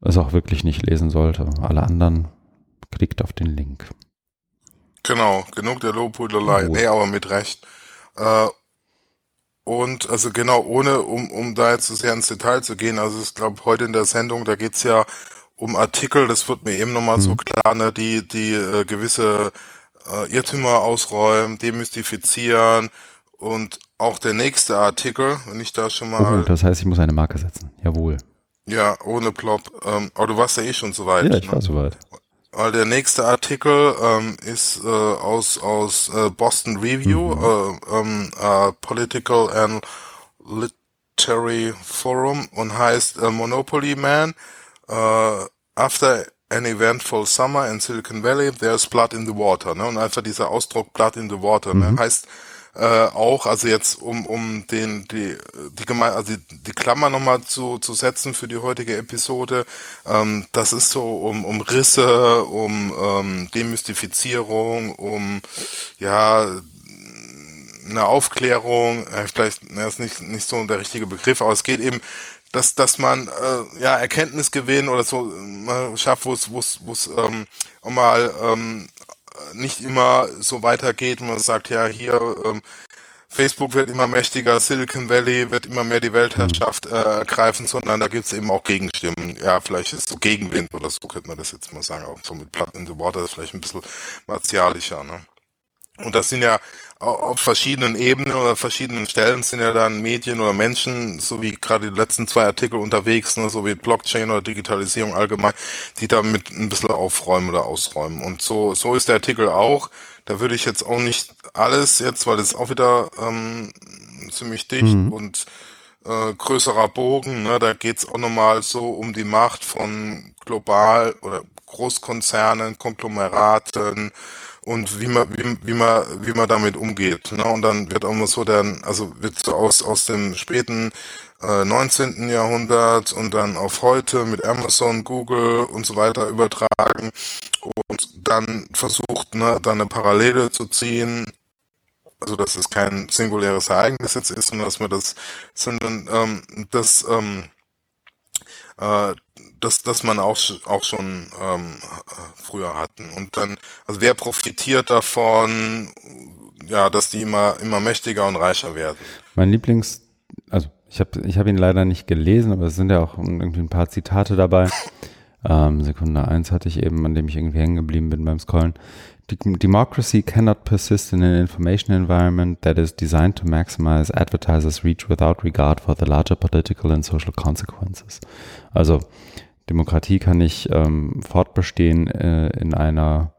es auch wirklich nicht lesen sollte. Alle anderen klickt auf den Link. Genau, genug der Lobhudelei. Oh. Nee, aber mit Recht. Äh, und also genau, ohne, um, um da jetzt so sehr ins Detail zu gehen, also ich glaube, heute in der Sendung, da geht's ja um Artikel, das wird mir eben nochmal mhm. so klar, ne, die, die äh, gewisse äh, Irrtümer ausräumen, demystifizieren und auch der nächste Artikel, wenn ich da schon mal. Oh, das heißt, ich muss eine Marke setzen. Jawohl. Ja, ohne Plop. Ähm, aber du warst ja eh schon so weit. Ja, ich ne? war so weit. Weil der nächste Artikel ähm, ist äh, aus aus äh, Boston Review, mhm. äh, ähm, äh, Political and Literary Forum und heißt äh, Monopoly Man. Äh, after an eventful summer in Silicon Valley, there's blood in the water. Ne? Und einfach dieser Ausdruck blood in the water ne? mhm. ne? heißt äh, auch, also jetzt um um den die die Geme also die, die Klammer nochmal zu zu setzen für die heutige Episode, ähm, das ist so um um Risse, um ähm, Demystifizierung, um ja eine Aufklärung, äh, vielleicht ne, ist nicht nicht so der richtige Begriff, aber es geht eben dass dass man äh, ja Erkenntnisgewinn oder so äh, schafft, wo es wo es wo es ähm, mal ähm, nicht immer so weitergeht, man sagt ja hier ähm, Facebook wird immer mächtiger, Silicon Valley wird immer mehr die Weltherrschaft äh, ergreifen, sondern da gibt's eben auch Gegenstimmen. Ja, vielleicht ist so Gegenwind oder so könnte man das jetzt mal sagen, auch so mit Blood in the Water ist vielleicht ein bisschen martialischer. Ne? Und das sind ja auf verschiedenen Ebenen oder verschiedenen Stellen sind ja dann Medien oder Menschen, so wie gerade die letzten zwei Artikel unterwegs, ne, so wie Blockchain oder Digitalisierung allgemein, die damit ein bisschen aufräumen oder ausräumen. Und so, so ist der Artikel auch. Da würde ich jetzt auch nicht alles jetzt, weil es auch wieder ähm, ziemlich dicht mhm. und äh, größerer Bogen, ne, da geht's auch nochmal so um die Macht von global oder Großkonzernen, Konglomeraten, und wie man, wie, wie man, wie man damit umgeht. Ne? Und dann wird auch mal so dann, also wird so aus, aus dem späten äh, 19. Jahrhundert und dann auf heute mit Amazon, Google und so weiter übertragen und dann versucht, ne, da eine Parallele zu ziehen. Also dass es kein singuläres Ereignis jetzt ist, sondern dass man das, sondern ähm, das ähm, äh, das, das man auch, auch schon ähm, früher hatten. Und dann, also wer profitiert davon, ja, dass die immer, immer mächtiger und reicher werden? Mein Lieblings, also ich habe ich hab ihn leider nicht gelesen, aber es sind ja auch irgendwie ein paar Zitate dabei. (laughs) Ähm, Sekunde eins hatte ich eben, an dem ich irgendwie hängen geblieben bin beim Scrollen. Democracy cannot persist in an information environment that is designed to maximize advertisers' reach without regard for the larger political and social consequences. Also Demokratie kann nicht ähm, fortbestehen äh, in einer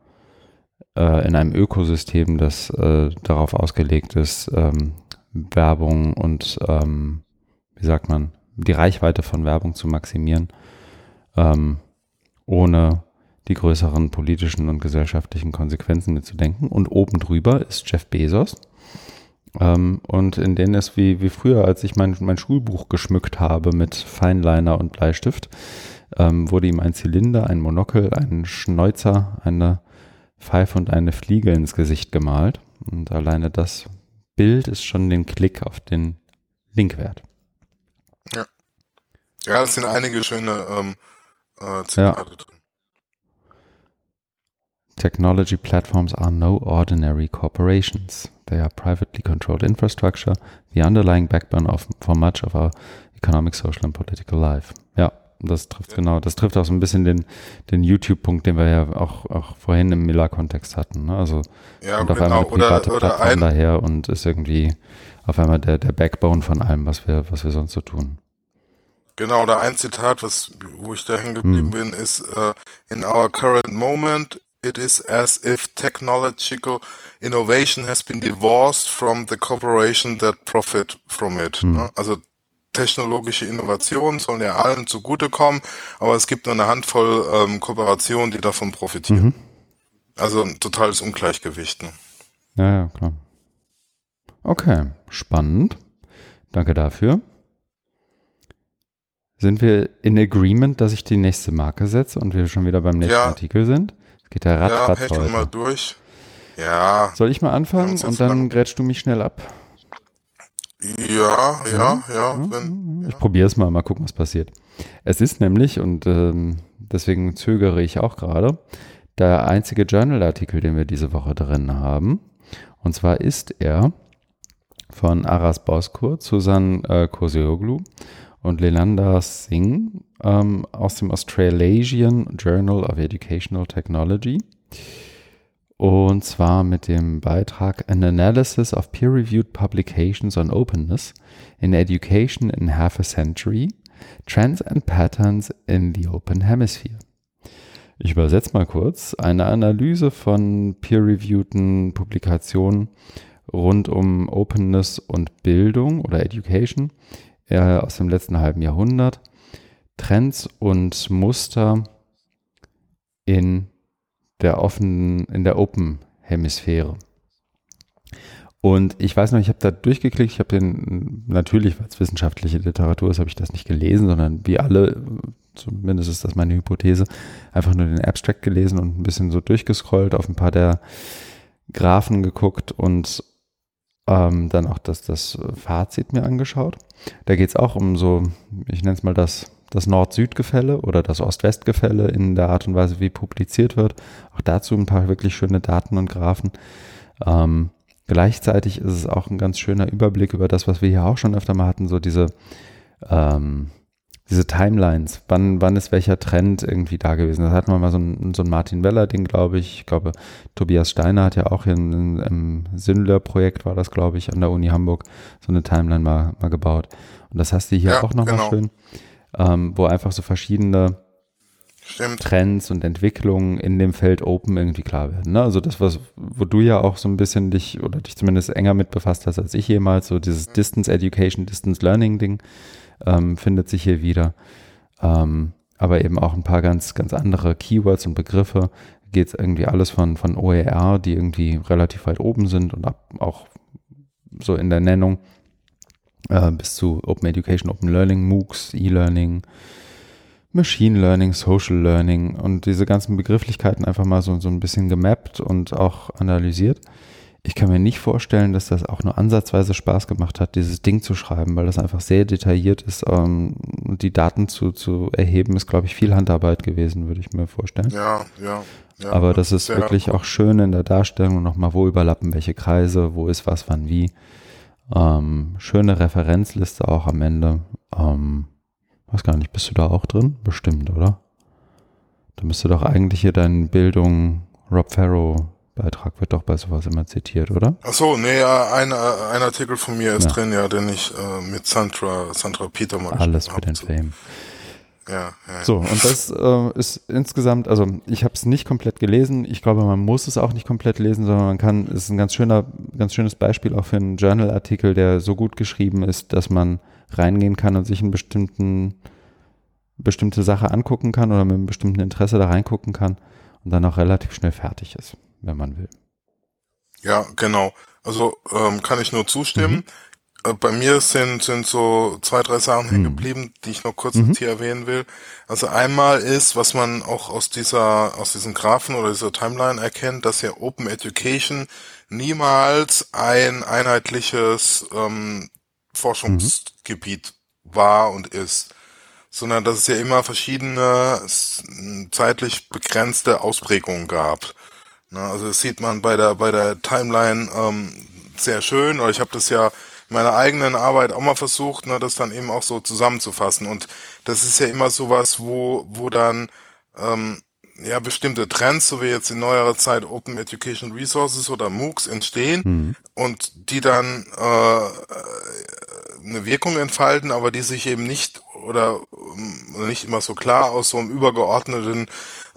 äh, in einem Ökosystem, das äh, darauf ausgelegt ist, ähm, Werbung und ähm, wie sagt man, die Reichweite von Werbung zu maximieren, ähm, ohne die größeren politischen und gesellschaftlichen Konsequenzen mitzudenken. Und oben drüber ist Jeff Bezos. Ähm, und in denen es wie, wie früher, als ich mein, mein Schulbuch geschmückt habe mit Feinliner und Bleistift, ähm, wurde ihm ein Zylinder, ein Monokel, ein Schnäuzer, eine Pfeife und eine Fliege ins Gesicht gemalt. Und alleine das Bild ist schon den Klick auf den Link wert. Ja. Ja, das sind einige schöne ähm, äh, Zitate ja. drin. Technology platforms are no ordinary corporations. They are privately controlled infrastructure, the underlying backbone of, for much of our economic, social and political life. Ja, das trifft genau, das trifft auch so ein bisschen den, den YouTube-Punkt, den wir ja auch, auch vorhin im Miller-Kontext hatten. Ne? Also ja, kommt auf genau. einmal eine private oder, oder Plattform daher und ist irgendwie auf einmal der, der Backbone von allem, was wir, was wir sonst so tun. Genau, oder ein Zitat, was, wo ich da hängen geblieben hm. bin, ist, uh, in our current moment, it is as if technological innovation has been divorced from the corporation that profit from it. Hm. Ne? Also technologische Innovationen sollen ja allen zugutekommen, aber es gibt nur eine Handvoll ähm, Kooperationen, die davon profitieren. Mhm. Also ein totales Ungleichgewicht. Ne? Ja, ja, klar. Okay, spannend. Danke dafür. Sind wir in Agreement, dass ich die nächste Marke setze und wir schon wieder beim nächsten ja. Artikel sind? Es geht ja ratzfatz ja, heute. mal durch. Ja. Soll ich mal anfangen und dann grätschst du mich schnell ab? Ja, ja, ja. Wenn, ja. Ich probiere es mal, mal gucken, was passiert. Es ist nämlich, und ähm, deswegen zögere ich auch gerade, der einzige Journal-Artikel, den wir diese Woche drin haben. Und zwar ist er von Aras Boskur, Susan äh, Koseoglu und Lelanda Singh ähm, aus dem Australasian Journal of Educational Technology. Und zwar mit dem Beitrag An Analysis of Peer-Reviewed Publications on Openness in Education in Half a Century, Trends and Patterns in the Open Hemisphere. Ich übersetze mal kurz. Eine Analyse von peer-reviewten Publikationen rund um Openness und Bildung oder Education äh, aus dem letzten halben Jahrhundert. Trends und Muster in der offenen, in der Open Hemisphäre. Und ich weiß noch, ich habe da durchgeklickt, ich habe den, natürlich, weil es wissenschaftliche Literatur ist, habe ich das nicht gelesen, sondern wie alle, zumindest ist das meine Hypothese, einfach nur den Abstract gelesen und ein bisschen so durchgescrollt, auf ein paar der Graphen geguckt und ähm, dann auch das, das Fazit mir angeschaut. Da geht es auch um so, ich nenne es mal das das Nord-Süd-Gefälle oder das Ost-West-Gefälle in der Art und Weise, wie publiziert wird. Auch dazu ein paar wirklich schöne Daten und Graphen. Ähm, gleichzeitig ist es auch ein ganz schöner Überblick über das, was wir hier auch schon öfter mal hatten, so diese, ähm, diese Timelines. Wann, wann ist welcher Trend irgendwie da gewesen? Das hatten wir mal so ein, so ein Martin Weller-Ding, glaube ich. Ich glaube, Tobias Steiner hat ja auch hier im Sindler-Projekt, war das, glaube ich, an der Uni Hamburg, so eine Timeline mal, mal gebaut. Und das hast du hier ja, auch nochmal genau. schön ähm, wo einfach so verschiedene Stimmt. Trends und Entwicklungen in dem Feld Open irgendwie klar werden. Ne? Also das, was, wo du ja auch so ein bisschen dich oder dich zumindest enger mit befasst hast als ich jemals, so dieses Distance Education, Distance Learning Ding, ähm, findet sich hier wieder. Ähm, aber eben auch ein paar ganz, ganz andere Keywords und Begriffe. Geht es irgendwie alles von, von OER, die irgendwie relativ weit oben sind und ab, auch so in der Nennung äh, bis zu Open Education, Open Learning, MOOCs, E-Learning, Machine Learning, Social Learning und diese ganzen Begrifflichkeiten einfach mal so, so ein bisschen gemappt und auch analysiert. ich kann mir nicht vorstellen, dass das auch nur ansatzweise Spaß gemacht hat, dieses Ding zu schreiben, weil das einfach sehr detailliert ist. Ähm, die Daten zu, zu erheben, ist, glaube ich, viel Handarbeit gewesen, würde ich mir vorstellen. Ja, ja. ja Aber das ist wirklich auch schön in der Darstellung nochmal, wo überlappen welche Kreise, wo ist was, wann, wie. Ähm, schöne Referenzliste auch am Ende. Ähm, weiß gar nicht, bist du da auch drin? Bestimmt, oder? Da müsste doch eigentlich hier deine Bildung Rob Farrow Beitrag wird doch bei sowas immer zitiert, oder? Ach so, nee, ja, ein, ein Artikel von mir ist ja. drin, ja, den ich äh, mit Sandra, Sandra Peter mal Alles für den Fame. Ja, ja. So, und das äh, ist insgesamt, also ich habe es nicht komplett gelesen. Ich glaube, man muss es auch nicht komplett lesen, sondern man kann, es ist ein ganz schöner, ganz schönes Beispiel auch für einen Journal-Artikel, der so gut geschrieben ist, dass man reingehen kann und sich einen bestimmten, bestimmte Sache angucken kann oder mit einem bestimmten Interesse da reingucken kann und dann auch relativ schnell fertig ist wenn man will. Ja, genau. Also ähm, kann ich nur zustimmen. Mhm. Äh, bei mir sind, sind so zwei, drei Sachen mhm. hängen geblieben, die ich noch kurz mhm. hier erwähnen will. Also einmal ist, was man auch aus dieser, aus diesen Graphen oder dieser Timeline erkennt, dass ja Open Education niemals ein einheitliches ähm, Forschungsgebiet war und ist sondern dass es ja immer verschiedene zeitlich begrenzte Ausprägungen gab. Na, also das sieht man bei der bei der Timeline ähm, sehr schön. Oder ich habe das ja meiner eigenen Arbeit auch mal versucht, ne, das dann eben auch so zusammenzufassen. Und das ist ja immer sowas, wo wo dann ähm, ja bestimmte Trends, so wie jetzt in neuerer Zeit Open Education Resources oder MOOCs entstehen mhm. und die dann äh, eine Wirkung entfalten, aber die sich eben nicht oder, oder nicht immer so klar aus so einem übergeordneten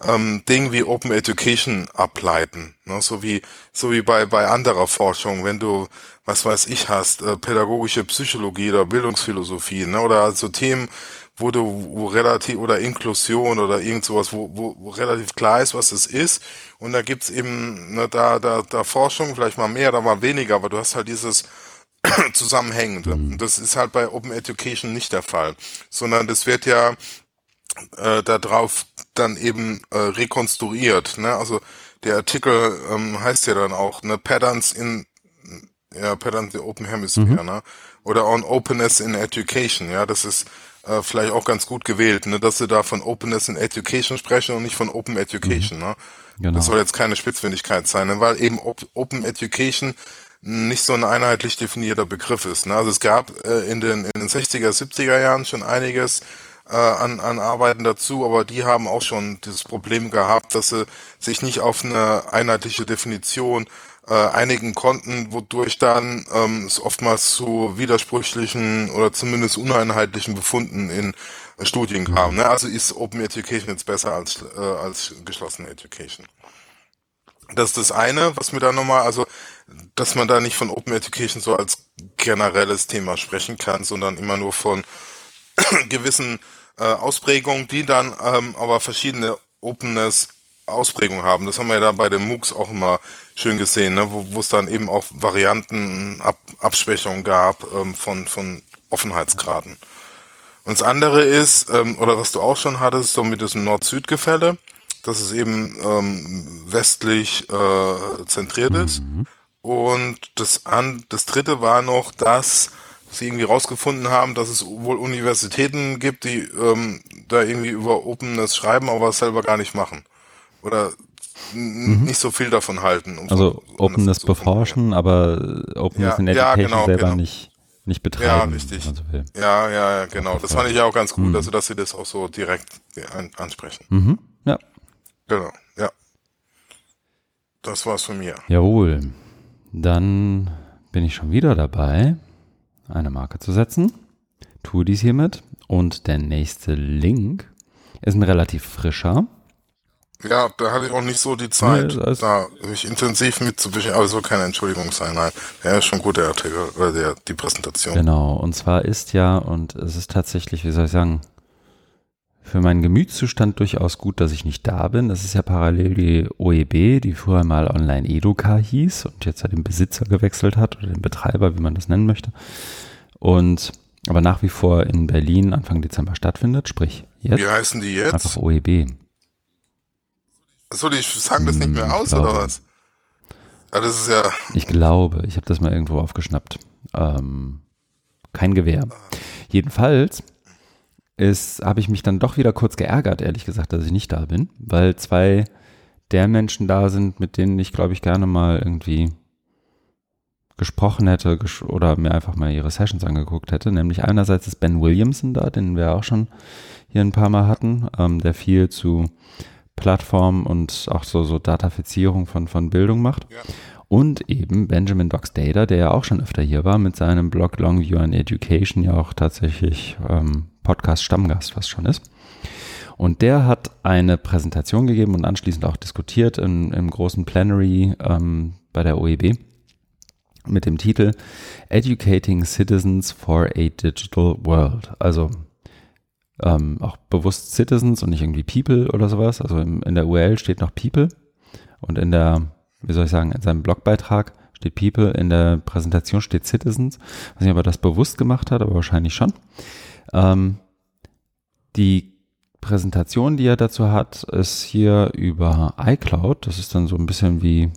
ähm, Ding wie Open Education ableiten. Ne? So wie so wie bei bei anderer Forschung, wenn du was weiß ich hast, äh, pädagogische Psychologie oder Bildungsphilosophie, ne? oder also Themen, wo du wo relativ oder Inklusion oder irgend sowas, wo, wo, wo relativ klar ist, was es ist. Und da gibt's eben ne, da da da Forschung vielleicht mal mehr, da mal weniger, aber du hast halt dieses (coughs) Zusammenhängende. Und mhm. das ist halt bei Open Education nicht der Fall, sondern das wird ja äh, darauf dann eben äh, rekonstruiert. Ne? Also der Artikel ähm, heißt ja dann auch ne Patterns in ja Patterns in Open Hemisphere, mhm. ne? Oder on Openness in Education. Ja, das ist äh, vielleicht auch ganz gut gewählt, ne, dass sie da von Openness in Education sprechen und nicht von Open Education. Mhm. Ne? Genau. Das soll jetzt keine Spitzfindigkeit sein, ne? weil eben Op Open Education nicht so ein einheitlich definierter Begriff ist. Ne? Also es gab äh, in, den, in den 60er, 70er Jahren schon einiges, äh, an, an Arbeiten dazu, aber die haben auch schon dieses Problem gehabt, dass sie sich nicht auf eine einheitliche Definition äh, einigen konnten, wodurch dann ähm, es oftmals zu widersprüchlichen oder zumindest uneinheitlichen Befunden in äh, Studien kam. Ne? Also ist Open Education jetzt besser als, äh, als geschlossene Education. Das ist das eine, was mir da nochmal, also, dass man da nicht von Open Education so als generelles Thema sprechen kann, sondern immer nur von (clears throat) gewissen äh, Ausprägungen, die dann ähm, aber verschiedene Openness Ausprägungen haben. Das haben wir ja da bei den MOOCs auch immer schön gesehen, ne? wo es dann eben auch Varianten, Ab Abschwächungen gab ähm, von, von Offenheitsgraden. Und das andere ist, ähm, oder was du auch schon hattest, so mit diesem Nord-Süd-Gefälle, dass es eben ähm, westlich äh, zentriert ist. Mhm. Und das, an, das dritte war noch, dass sie irgendwie rausgefunden haben, dass es wohl Universitäten gibt, die ähm, da irgendwie über Openness schreiben, aber es selber gar nicht machen. Oder mhm. nicht so viel davon halten. Um also so, um Openness beforschen, aber Openness ja, in Education ja, genau, selber genau. nicht nicht betreiben. Ja, richtig. So ja, ja, ja, genau. Das fand ich ja auch ganz gut, mhm. also dass sie das auch so direkt an, ansprechen. Mhm. Ja. Genau, ja. Das war's von mir. Jawohl. Dann bin ich schon wieder dabei eine Marke zu setzen. Tue dies hiermit. Und der nächste Link ist ein relativ frischer. Ja, da hatte ich auch nicht so die Zeit, ja, da mich intensiv mitzubischen, aber es soll keine Entschuldigung sein, nein. Ja, ist schon gut, der Artikel, oder der, die Präsentation. Genau, und zwar ist ja, und es ist tatsächlich, wie soll ich sagen, für meinen Gemütszustand durchaus gut, dass ich nicht da bin. Das ist ja parallel die OEB, die früher mal Online Educa hieß und jetzt ja den Besitzer gewechselt hat oder den Betreiber, wie man das nennen möchte. Und aber nach wie vor in Berlin Anfang Dezember stattfindet, sprich jetzt. Wie heißen die jetzt? Einfach OEB. Achso, die sagen das nicht mehr hm, aus, oder was? Ah, das ist ja. Ich glaube, ich habe das mal irgendwo aufgeschnappt. Ähm, kein Gewehr. Jedenfalls ist, habe ich mich dann doch wieder kurz geärgert, ehrlich gesagt, dass ich nicht da bin, weil zwei der Menschen da sind, mit denen ich, glaube ich, gerne mal irgendwie gesprochen hätte oder mir einfach mal ihre Sessions angeguckt hätte. Nämlich einerseits ist Ben Williamson da, den wir auch schon hier ein paar Mal hatten, ähm, der viel zu Plattform und auch so, so Datafizierung von, von Bildung macht. Ja. Und eben Benjamin Doxdata, der ja auch schon öfter hier war, mit seinem Blog Longview and Education ja auch tatsächlich ähm, Podcast-Stammgast was schon ist. Und der hat eine Präsentation gegeben und anschließend auch diskutiert in, im großen Plenary ähm, bei der OEB mit dem Titel Educating Citizens for a Digital World. Also ähm, auch bewusst Citizens und nicht irgendwie People oder sowas. Also im, in der URL steht noch People und in der, wie soll ich sagen, in seinem Blogbeitrag steht People, in der Präsentation steht Citizens. Ich weiß nicht, ob er das bewusst gemacht hat, aber wahrscheinlich schon. Ähm, die Präsentation, die er dazu hat, ist hier über iCloud. Das ist dann so ein bisschen wie,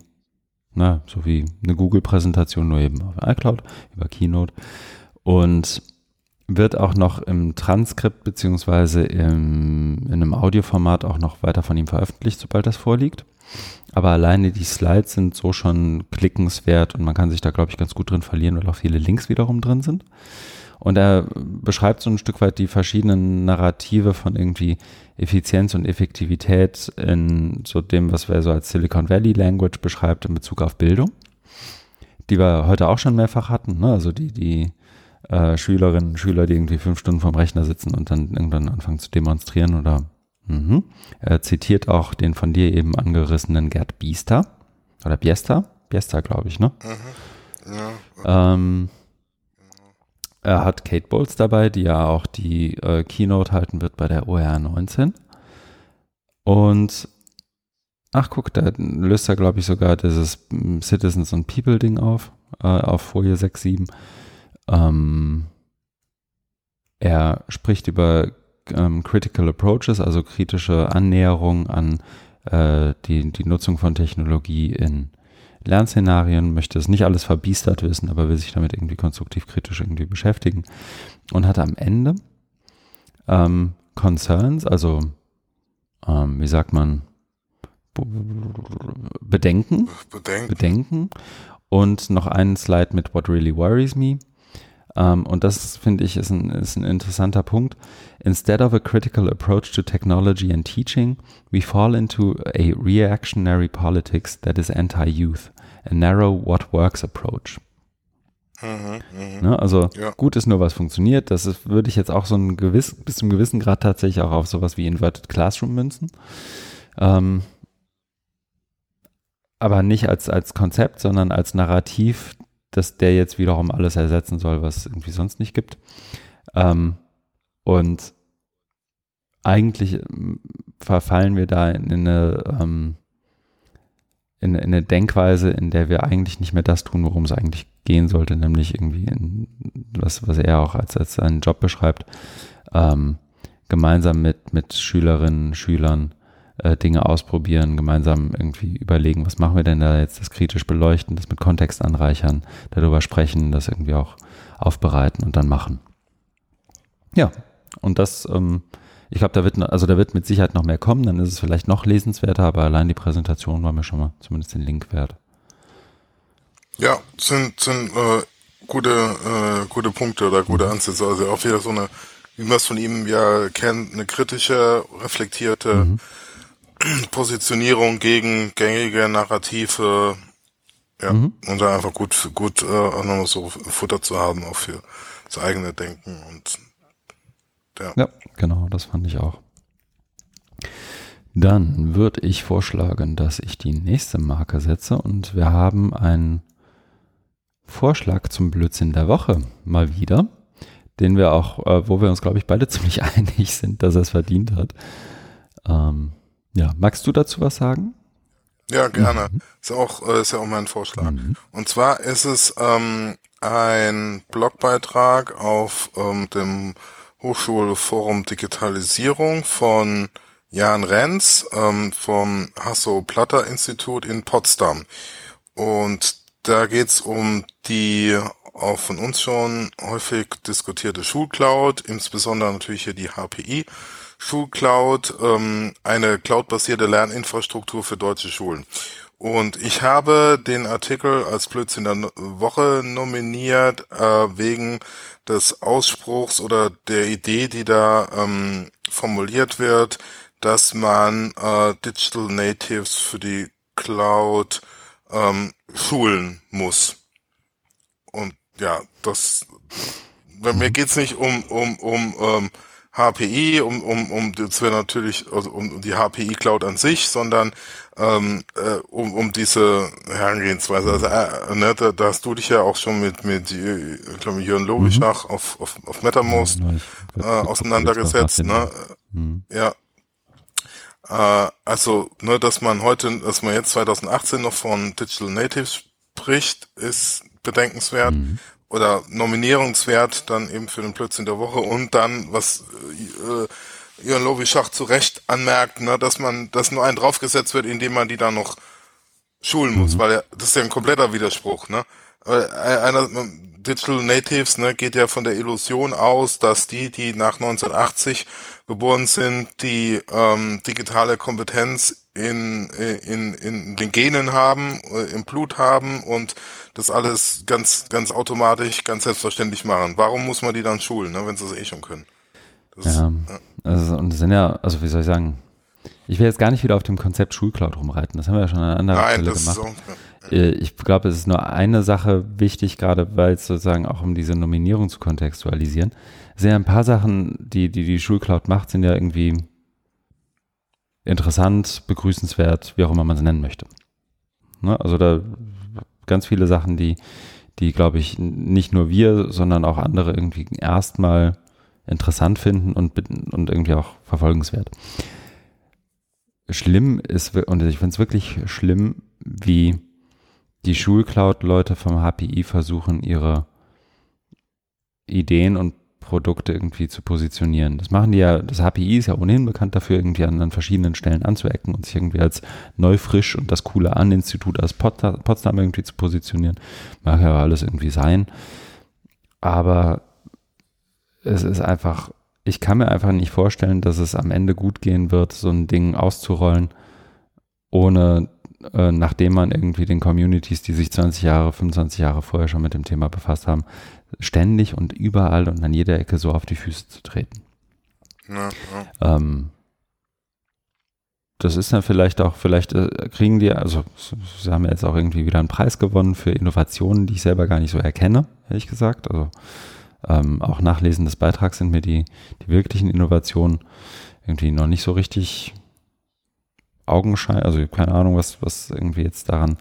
na, so wie eine Google-Präsentation, nur eben auf iCloud, über Keynote. Und wird auch noch im Transkript beziehungsweise im, in einem Audioformat auch noch weiter von ihm veröffentlicht, sobald das vorliegt. Aber alleine die Slides sind so schon klickenswert und man kann sich da, glaube ich, ganz gut drin verlieren, weil auch viele Links wiederum drin sind. Und er beschreibt so ein Stück weit die verschiedenen Narrative von irgendwie Effizienz und Effektivität in so dem, was wir so als Silicon Valley Language beschreibt in Bezug auf Bildung, die wir heute auch schon mehrfach hatten. Ne? Also die, die äh, Schülerinnen und Schüler, die irgendwie fünf Stunden vorm Rechner sitzen und dann irgendwann anfangen zu demonstrieren oder mh. er zitiert auch den von dir eben angerissenen Gerd Biester oder Biester, Biester glaube ich, ne? Mhm. Ja. Ähm, er hat Kate Bowles dabei, die ja auch die äh, Keynote halten wird bei der OR 19. Und ach guck, da löst er, glaube ich, sogar dieses Citizens und People Ding auf, äh, auf Folie 6, 7. Ähm, er spricht über ähm, Critical Approaches, also kritische Annäherung an äh, die, die Nutzung von Technologie in Lernszenarien, möchte es nicht alles verbiestert wissen, aber will sich damit irgendwie konstruktiv kritisch irgendwie beschäftigen. Und hat am Ende ähm, Concerns, also ähm, wie sagt man, Bedenken, Bedenken, Bedenken. Und noch einen Slide mit What Really Worries Me um, ähm, und das finde ich ist ein, ist ein interessanter Punkt. Instead of a critical approach to technology and teaching, we fall into a reactionary politics that is anti-youth, a narrow what works approach. Mhm, mh. ne, also ja. gut ist nur, was funktioniert. Das ist, würde ich jetzt auch so ein gewiss, bis zum gewissen Grad tatsächlich auch auf sowas wie Inverted Classroom münzen. Ähm, aber nicht als, als Konzept, sondern als Narrativ, dass der jetzt wiederum alles ersetzen soll, was es irgendwie sonst nicht gibt. Ähm, und eigentlich ähm, verfallen wir da in eine, ähm, in, in, eine Denkweise, in der wir eigentlich nicht mehr das tun, worum es eigentlich gehen sollte, nämlich irgendwie in, was, was er auch als, als seinen Job beschreibt, ähm, gemeinsam mit, mit Schülerinnen, Schülern äh, Dinge ausprobieren, gemeinsam irgendwie überlegen, was machen wir denn da jetzt, das kritisch beleuchten, das mit Kontext anreichern, darüber sprechen, das irgendwie auch aufbereiten und dann machen. Ja, und das, ähm, ich glaube, da wird, also da wird mit Sicherheit noch mehr kommen, dann ist es vielleicht noch lesenswerter, aber allein die Präsentation war mir schon mal zumindest den Link wert. Ja, sind, sind äh, gute, äh, gute Punkte oder gute. Ansätze. Also auch wieder so eine, wie man es von ihm ja kennt, eine kritische, reflektierte mhm. Positionierung gegen gängige Narrative, ja, mhm. und da einfach gut, gut, äh, auch nochmal so Futter zu haben, auch für das eigene Denken und, ja. Ja, genau, das fand ich auch. Dann würde ich vorschlagen, dass ich die nächste Marke setze und wir haben einen Vorschlag zum Blödsinn der Woche mal wieder, den wir auch, äh, wo wir uns, glaube ich, beide (laughs) ziemlich einig sind, dass er es verdient hat. Ähm, ja, magst du dazu was sagen? Ja, gerne. Mhm. Ist auch äh, ist ja auch mein Vorschlag. Mhm. Und zwar ist es ähm, ein Blogbeitrag auf ähm, dem Hochschulforum Digitalisierung von Jan Renz ähm, vom Hasso-Platter-Institut in Potsdam. und da geht's um die auch von uns schon häufig diskutierte Schulcloud, insbesondere natürlich hier die HPI. Schulcloud, ähm, eine cloudbasierte Lerninfrastruktur für deutsche Schulen. Und ich habe den Artikel als Blödsinn der Woche nominiert, äh, wegen des Ausspruchs oder der Idee, die da ähm, formuliert wird, dass man äh, Digital Natives für die Cloud ähm, schulen muss. Und ja, das, bei mir geht's nicht um, um, um ähm, HPI, um, um, um, das wäre natürlich, also um die HPI Cloud an sich, sondern ähm, äh, um, um diese Herangehensweise. Also, äh, ne, da, da hast du dich ja auch schon mit, mit äh, ich glaube, Jörn Lobischach mhm. auf, auf, auf MetaMost äh, auseinandergesetzt. Ne? Mhm. Ja. Äh, also, ne, dass man heute, dass man jetzt 2018 noch von Digital Natives spricht, ist bedenkenswert. Mhm oder nominierungswert dann eben für den Plötzlich der Woche und dann, was äh, Jörn Lovischach zu Recht anmerkt, ne, dass man, dass nur ein draufgesetzt wird, indem man die dann noch schulen muss, mhm. weil das ist ja ein kompletter Widerspruch, ne? Einer, Digital Natives ne, geht ja von der Illusion aus, dass die, die nach 1980 geboren sind, die ähm, digitale Kompetenz in, in, in den Genen haben, äh, im Blut haben und das alles ganz, ganz automatisch, ganz selbstverständlich machen. Warum muss man die dann schulen, ne, wenn sie es eh schon können? Das, ja, ja, also und das sind ja, also wie soll ich sagen, ich will jetzt gar nicht wieder auf dem Konzept Schulcloud rumreiten. Das haben wir ja schon an anderer Nein, Stelle gemacht. Auch, äh, ich glaube, es ist nur eine Sache wichtig, gerade weil es sozusagen auch um diese Nominierung zu kontextualisieren. Es sind ja ein paar Sachen, die die, die Schulcloud macht, sind ja irgendwie interessant, begrüßenswert, wie auch immer man es nennen möchte. Ne? Also da ganz viele Sachen, die, die glaube ich nicht nur wir, sondern auch andere irgendwie erstmal interessant finden und, und irgendwie auch verfolgenswert. Schlimm ist, und ich finde es wirklich schlimm, wie die Schulcloud-Leute vom HPI versuchen, ihre Ideen und Produkte irgendwie zu positionieren. Das machen die ja, das HPI ist ja ohnehin bekannt dafür, irgendwie an, an verschiedenen Stellen anzuecken und sich irgendwie als neu, frisch und das coole An-Institut aus Potsdam irgendwie zu positionieren. Mag ja alles irgendwie sein. Aber es ist einfach, ich kann mir einfach nicht vorstellen, dass es am Ende gut gehen wird, so ein Ding auszurollen, ohne äh, nachdem man irgendwie den Communities, die sich 20 Jahre, 25 Jahre vorher schon mit dem Thema befasst haben, ständig und überall und an jeder Ecke so auf die Füße zu treten. Ja, ja. Ähm, das ist dann vielleicht auch, vielleicht äh, kriegen die, also sie haben jetzt auch irgendwie wieder einen Preis gewonnen für Innovationen, die ich selber gar nicht so erkenne, ehrlich gesagt. Also ähm, auch Nachlesen des Beitrags sind mir die, die wirklichen Innovationen irgendwie noch nicht so richtig Augenschein, also keine Ahnung, was, was irgendwie jetzt daran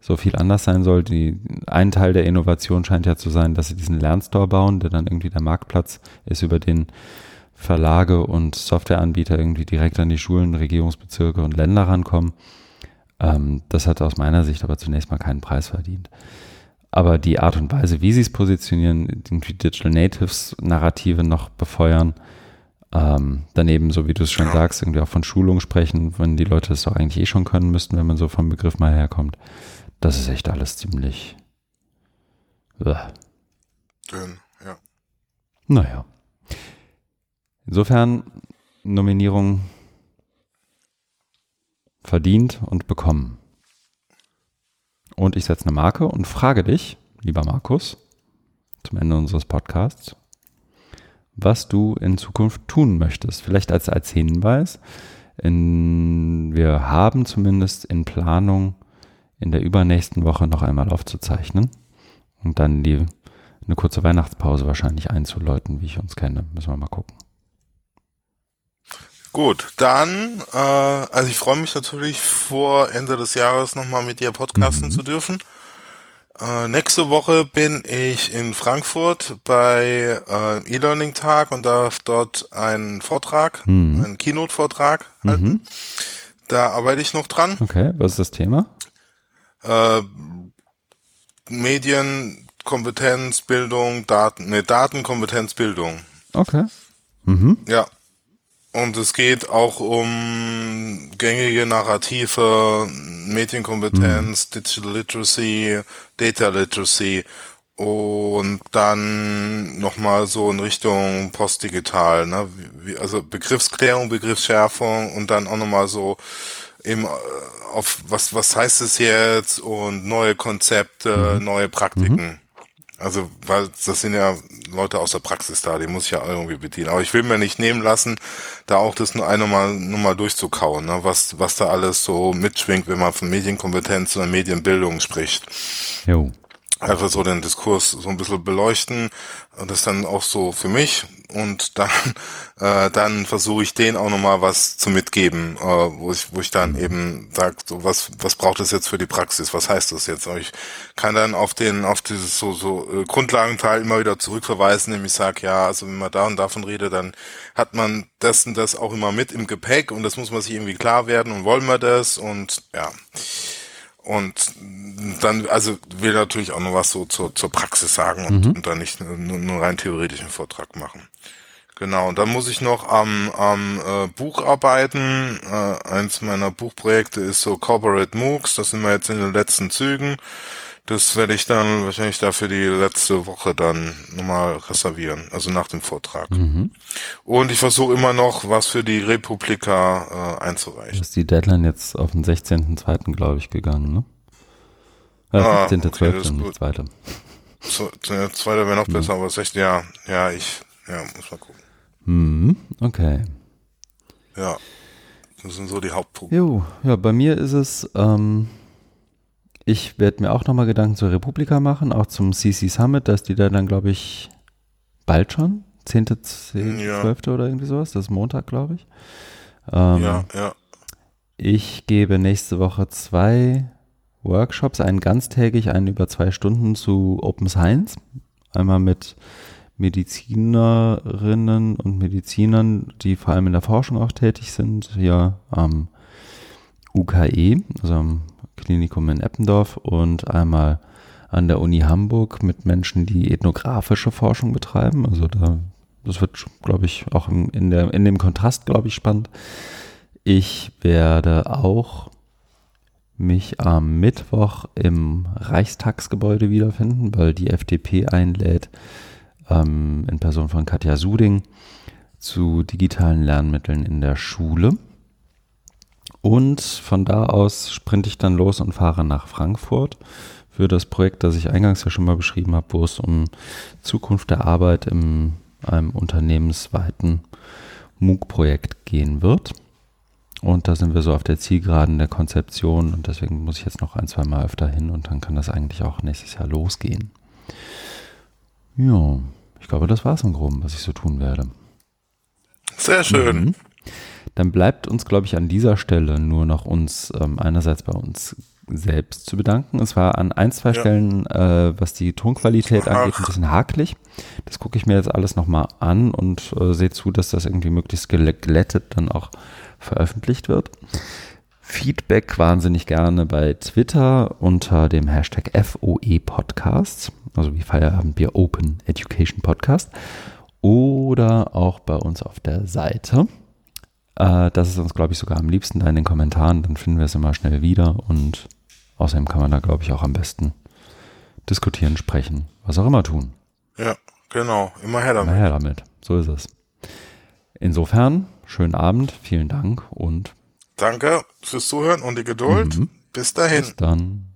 so viel anders sein soll. Die, ein Teil der Innovation scheint ja zu sein, dass sie diesen Lernstore bauen, der dann irgendwie der Marktplatz ist, über den Verlage und Softwareanbieter irgendwie direkt an die Schulen, Regierungsbezirke und Länder rankommen. Ähm, das hat aus meiner Sicht aber zunächst mal keinen Preis verdient. Aber die Art und Weise, wie sie es positionieren, irgendwie Digital Natives Narrative noch befeuern, ähm, daneben, so wie du es schon sagst, irgendwie auch von Schulung sprechen, wenn die Leute es doch eigentlich eh schon können müssten, wenn man so vom Begriff mal herkommt. Das ist echt alles ziemlich. Uah. Dünn, ja. Naja. Insofern Nominierung verdient und bekommen. Und ich setze eine Marke und frage dich, lieber Markus, zum Ende unseres Podcasts, was du in Zukunft tun möchtest. Vielleicht als, als Hinweis. In, wir haben zumindest in Planung, in der übernächsten Woche noch einmal aufzuzeichnen und dann die, eine kurze Weihnachtspause wahrscheinlich einzuläuten, wie ich uns kenne. Müssen wir mal gucken. Gut, dann, äh, also ich freue mich natürlich vor Ende des Jahres nochmal mit dir podcasten mhm. zu dürfen. Äh, nächste Woche bin ich in Frankfurt bei äh, E-Learning-Tag und darf dort einen Vortrag, mhm. einen Keynote-Vortrag halten. Mhm. Da arbeite ich noch dran. Okay, was ist das Thema? Äh, Medienkompetenz, Bildung, Daten, ne, Datenkompetenz, Bildung. Okay. Mhm. Ja. Und es geht auch um gängige Narrative, Medienkompetenz, mhm. Digital Literacy, Data Literacy und dann nochmal so in Richtung postdigital, ne? Also Begriffsklärung, Begriffsschärfung und dann auch nochmal so eben äh, auf was was heißt es jetzt und neue Konzepte, mhm. neue Praktiken. Also, weil das sind ja Leute aus der Praxis da, die muss ich ja irgendwie bedienen. Aber ich will mir nicht nehmen lassen, da auch das nur einmal nur mal durchzukauen, ne? was, was da alles so mitschwingt, wenn man von Medienkompetenz oder Medienbildung spricht. Jo einfach so den Diskurs so ein bisschen beleuchten und das dann auch so für mich und dann (laughs) äh, dann versuche ich denen auch nochmal was zu mitgeben, äh, wo ich wo ich dann eben sage, so was was braucht es jetzt für die Praxis, was heißt das jetzt? Und ich kann dann auf den auf dieses so so äh, Grundlagenteil immer wieder zurückverweisen, nämlich sage ja, also wenn man da und davon redet, dann hat man das und das auch immer mit im Gepäck und das muss man sich irgendwie klar werden und wollen wir das und ja. Und dann, also will natürlich auch noch was so zur, zur Praxis sagen und, mhm. und dann nicht nur, nur rein theoretischen Vortrag machen. Genau, und dann muss ich noch am, am äh, Buch arbeiten. Äh, eins meiner Buchprojekte ist so Corporate MOOCs, das sind wir jetzt in den letzten Zügen. Das werde ich dann wahrscheinlich dafür die letzte Woche dann nochmal reservieren, also nach dem Vortrag. Mhm. Und ich versuche immer noch was für die Republika äh, einzureichen. ist die Deadline jetzt auf den 16.02. glaube ich gegangen, ne? Äh, ah, 16.12. Okay, nicht zweite. So, der zweite wäre noch mhm. besser, aber 16, ja, ja, ich, ja, muss mal gucken. Mhm, okay. Ja, das sind so die Hauptpunkte. Jo, ja, bei mir ist es, ähm, ich werde mir auch nochmal Gedanken zur Republika machen, auch zum CC Summit, dass die da dann, glaube ich, bald schon, 10., 10., ja. 12. oder irgendwie sowas, das ist Montag, glaube ich. Ähm, ja, ja. Ich gebe nächste Woche zwei Workshops, einen ganztägig, einen über zwei Stunden zu Open Science. Einmal mit Medizinerinnen und Medizinern, die vor allem in der Forschung auch tätig sind, hier am UKE, also am Klinikum in Eppendorf und einmal an der Uni Hamburg mit Menschen, die ethnografische Forschung betreiben. Also da, das wird, glaube ich, auch in, der, in dem Kontrast, glaube ich, spannend. Ich werde auch mich am Mittwoch im Reichstagsgebäude wiederfinden, weil die FDP einlädt, ähm, in Person von Katja Suding, zu digitalen Lernmitteln in der Schule. Und von da aus sprinte ich dann los und fahre nach Frankfurt für das Projekt, das ich eingangs ja schon mal beschrieben habe, wo es um Zukunft der Arbeit in einem unternehmensweiten MOOC-Projekt gehen wird. Und da sind wir so auf der Zielgeraden der Konzeption und deswegen muss ich jetzt noch ein, zwei Mal öfter hin und dann kann das eigentlich auch nächstes Jahr losgehen. Ja, ich glaube, das war es im Groben, was ich so tun werde. Sehr schön. Mhm dann bleibt uns, glaube ich, an dieser Stelle nur noch uns ähm, einerseits bei uns selbst zu bedanken. Es war an ein, zwei ja. Stellen, äh, was die Tonqualität Ach. angeht, ein bisschen hakelig. Das gucke ich mir jetzt alles nochmal an und äh, sehe zu, dass das irgendwie möglichst glättet dann auch veröffentlicht wird. Feedback wahnsinnig gerne bei Twitter unter dem Hashtag FOE Podcast, also wie Feierabendbier Open Education Podcast, oder auch bei uns auf der Seite. Äh, das ist uns, glaube ich, sogar am liebsten da in den Kommentaren. Dann finden wir es immer schnell wieder und außerdem kann man da, glaube ich, auch am besten diskutieren, sprechen, was auch immer tun. Ja, genau. Immer her damit. Immer her damit. So ist es. Insofern, schönen Abend, vielen Dank und Danke fürs Zuhören und die Geduld. Mhm. Bis dahin. Bis dann.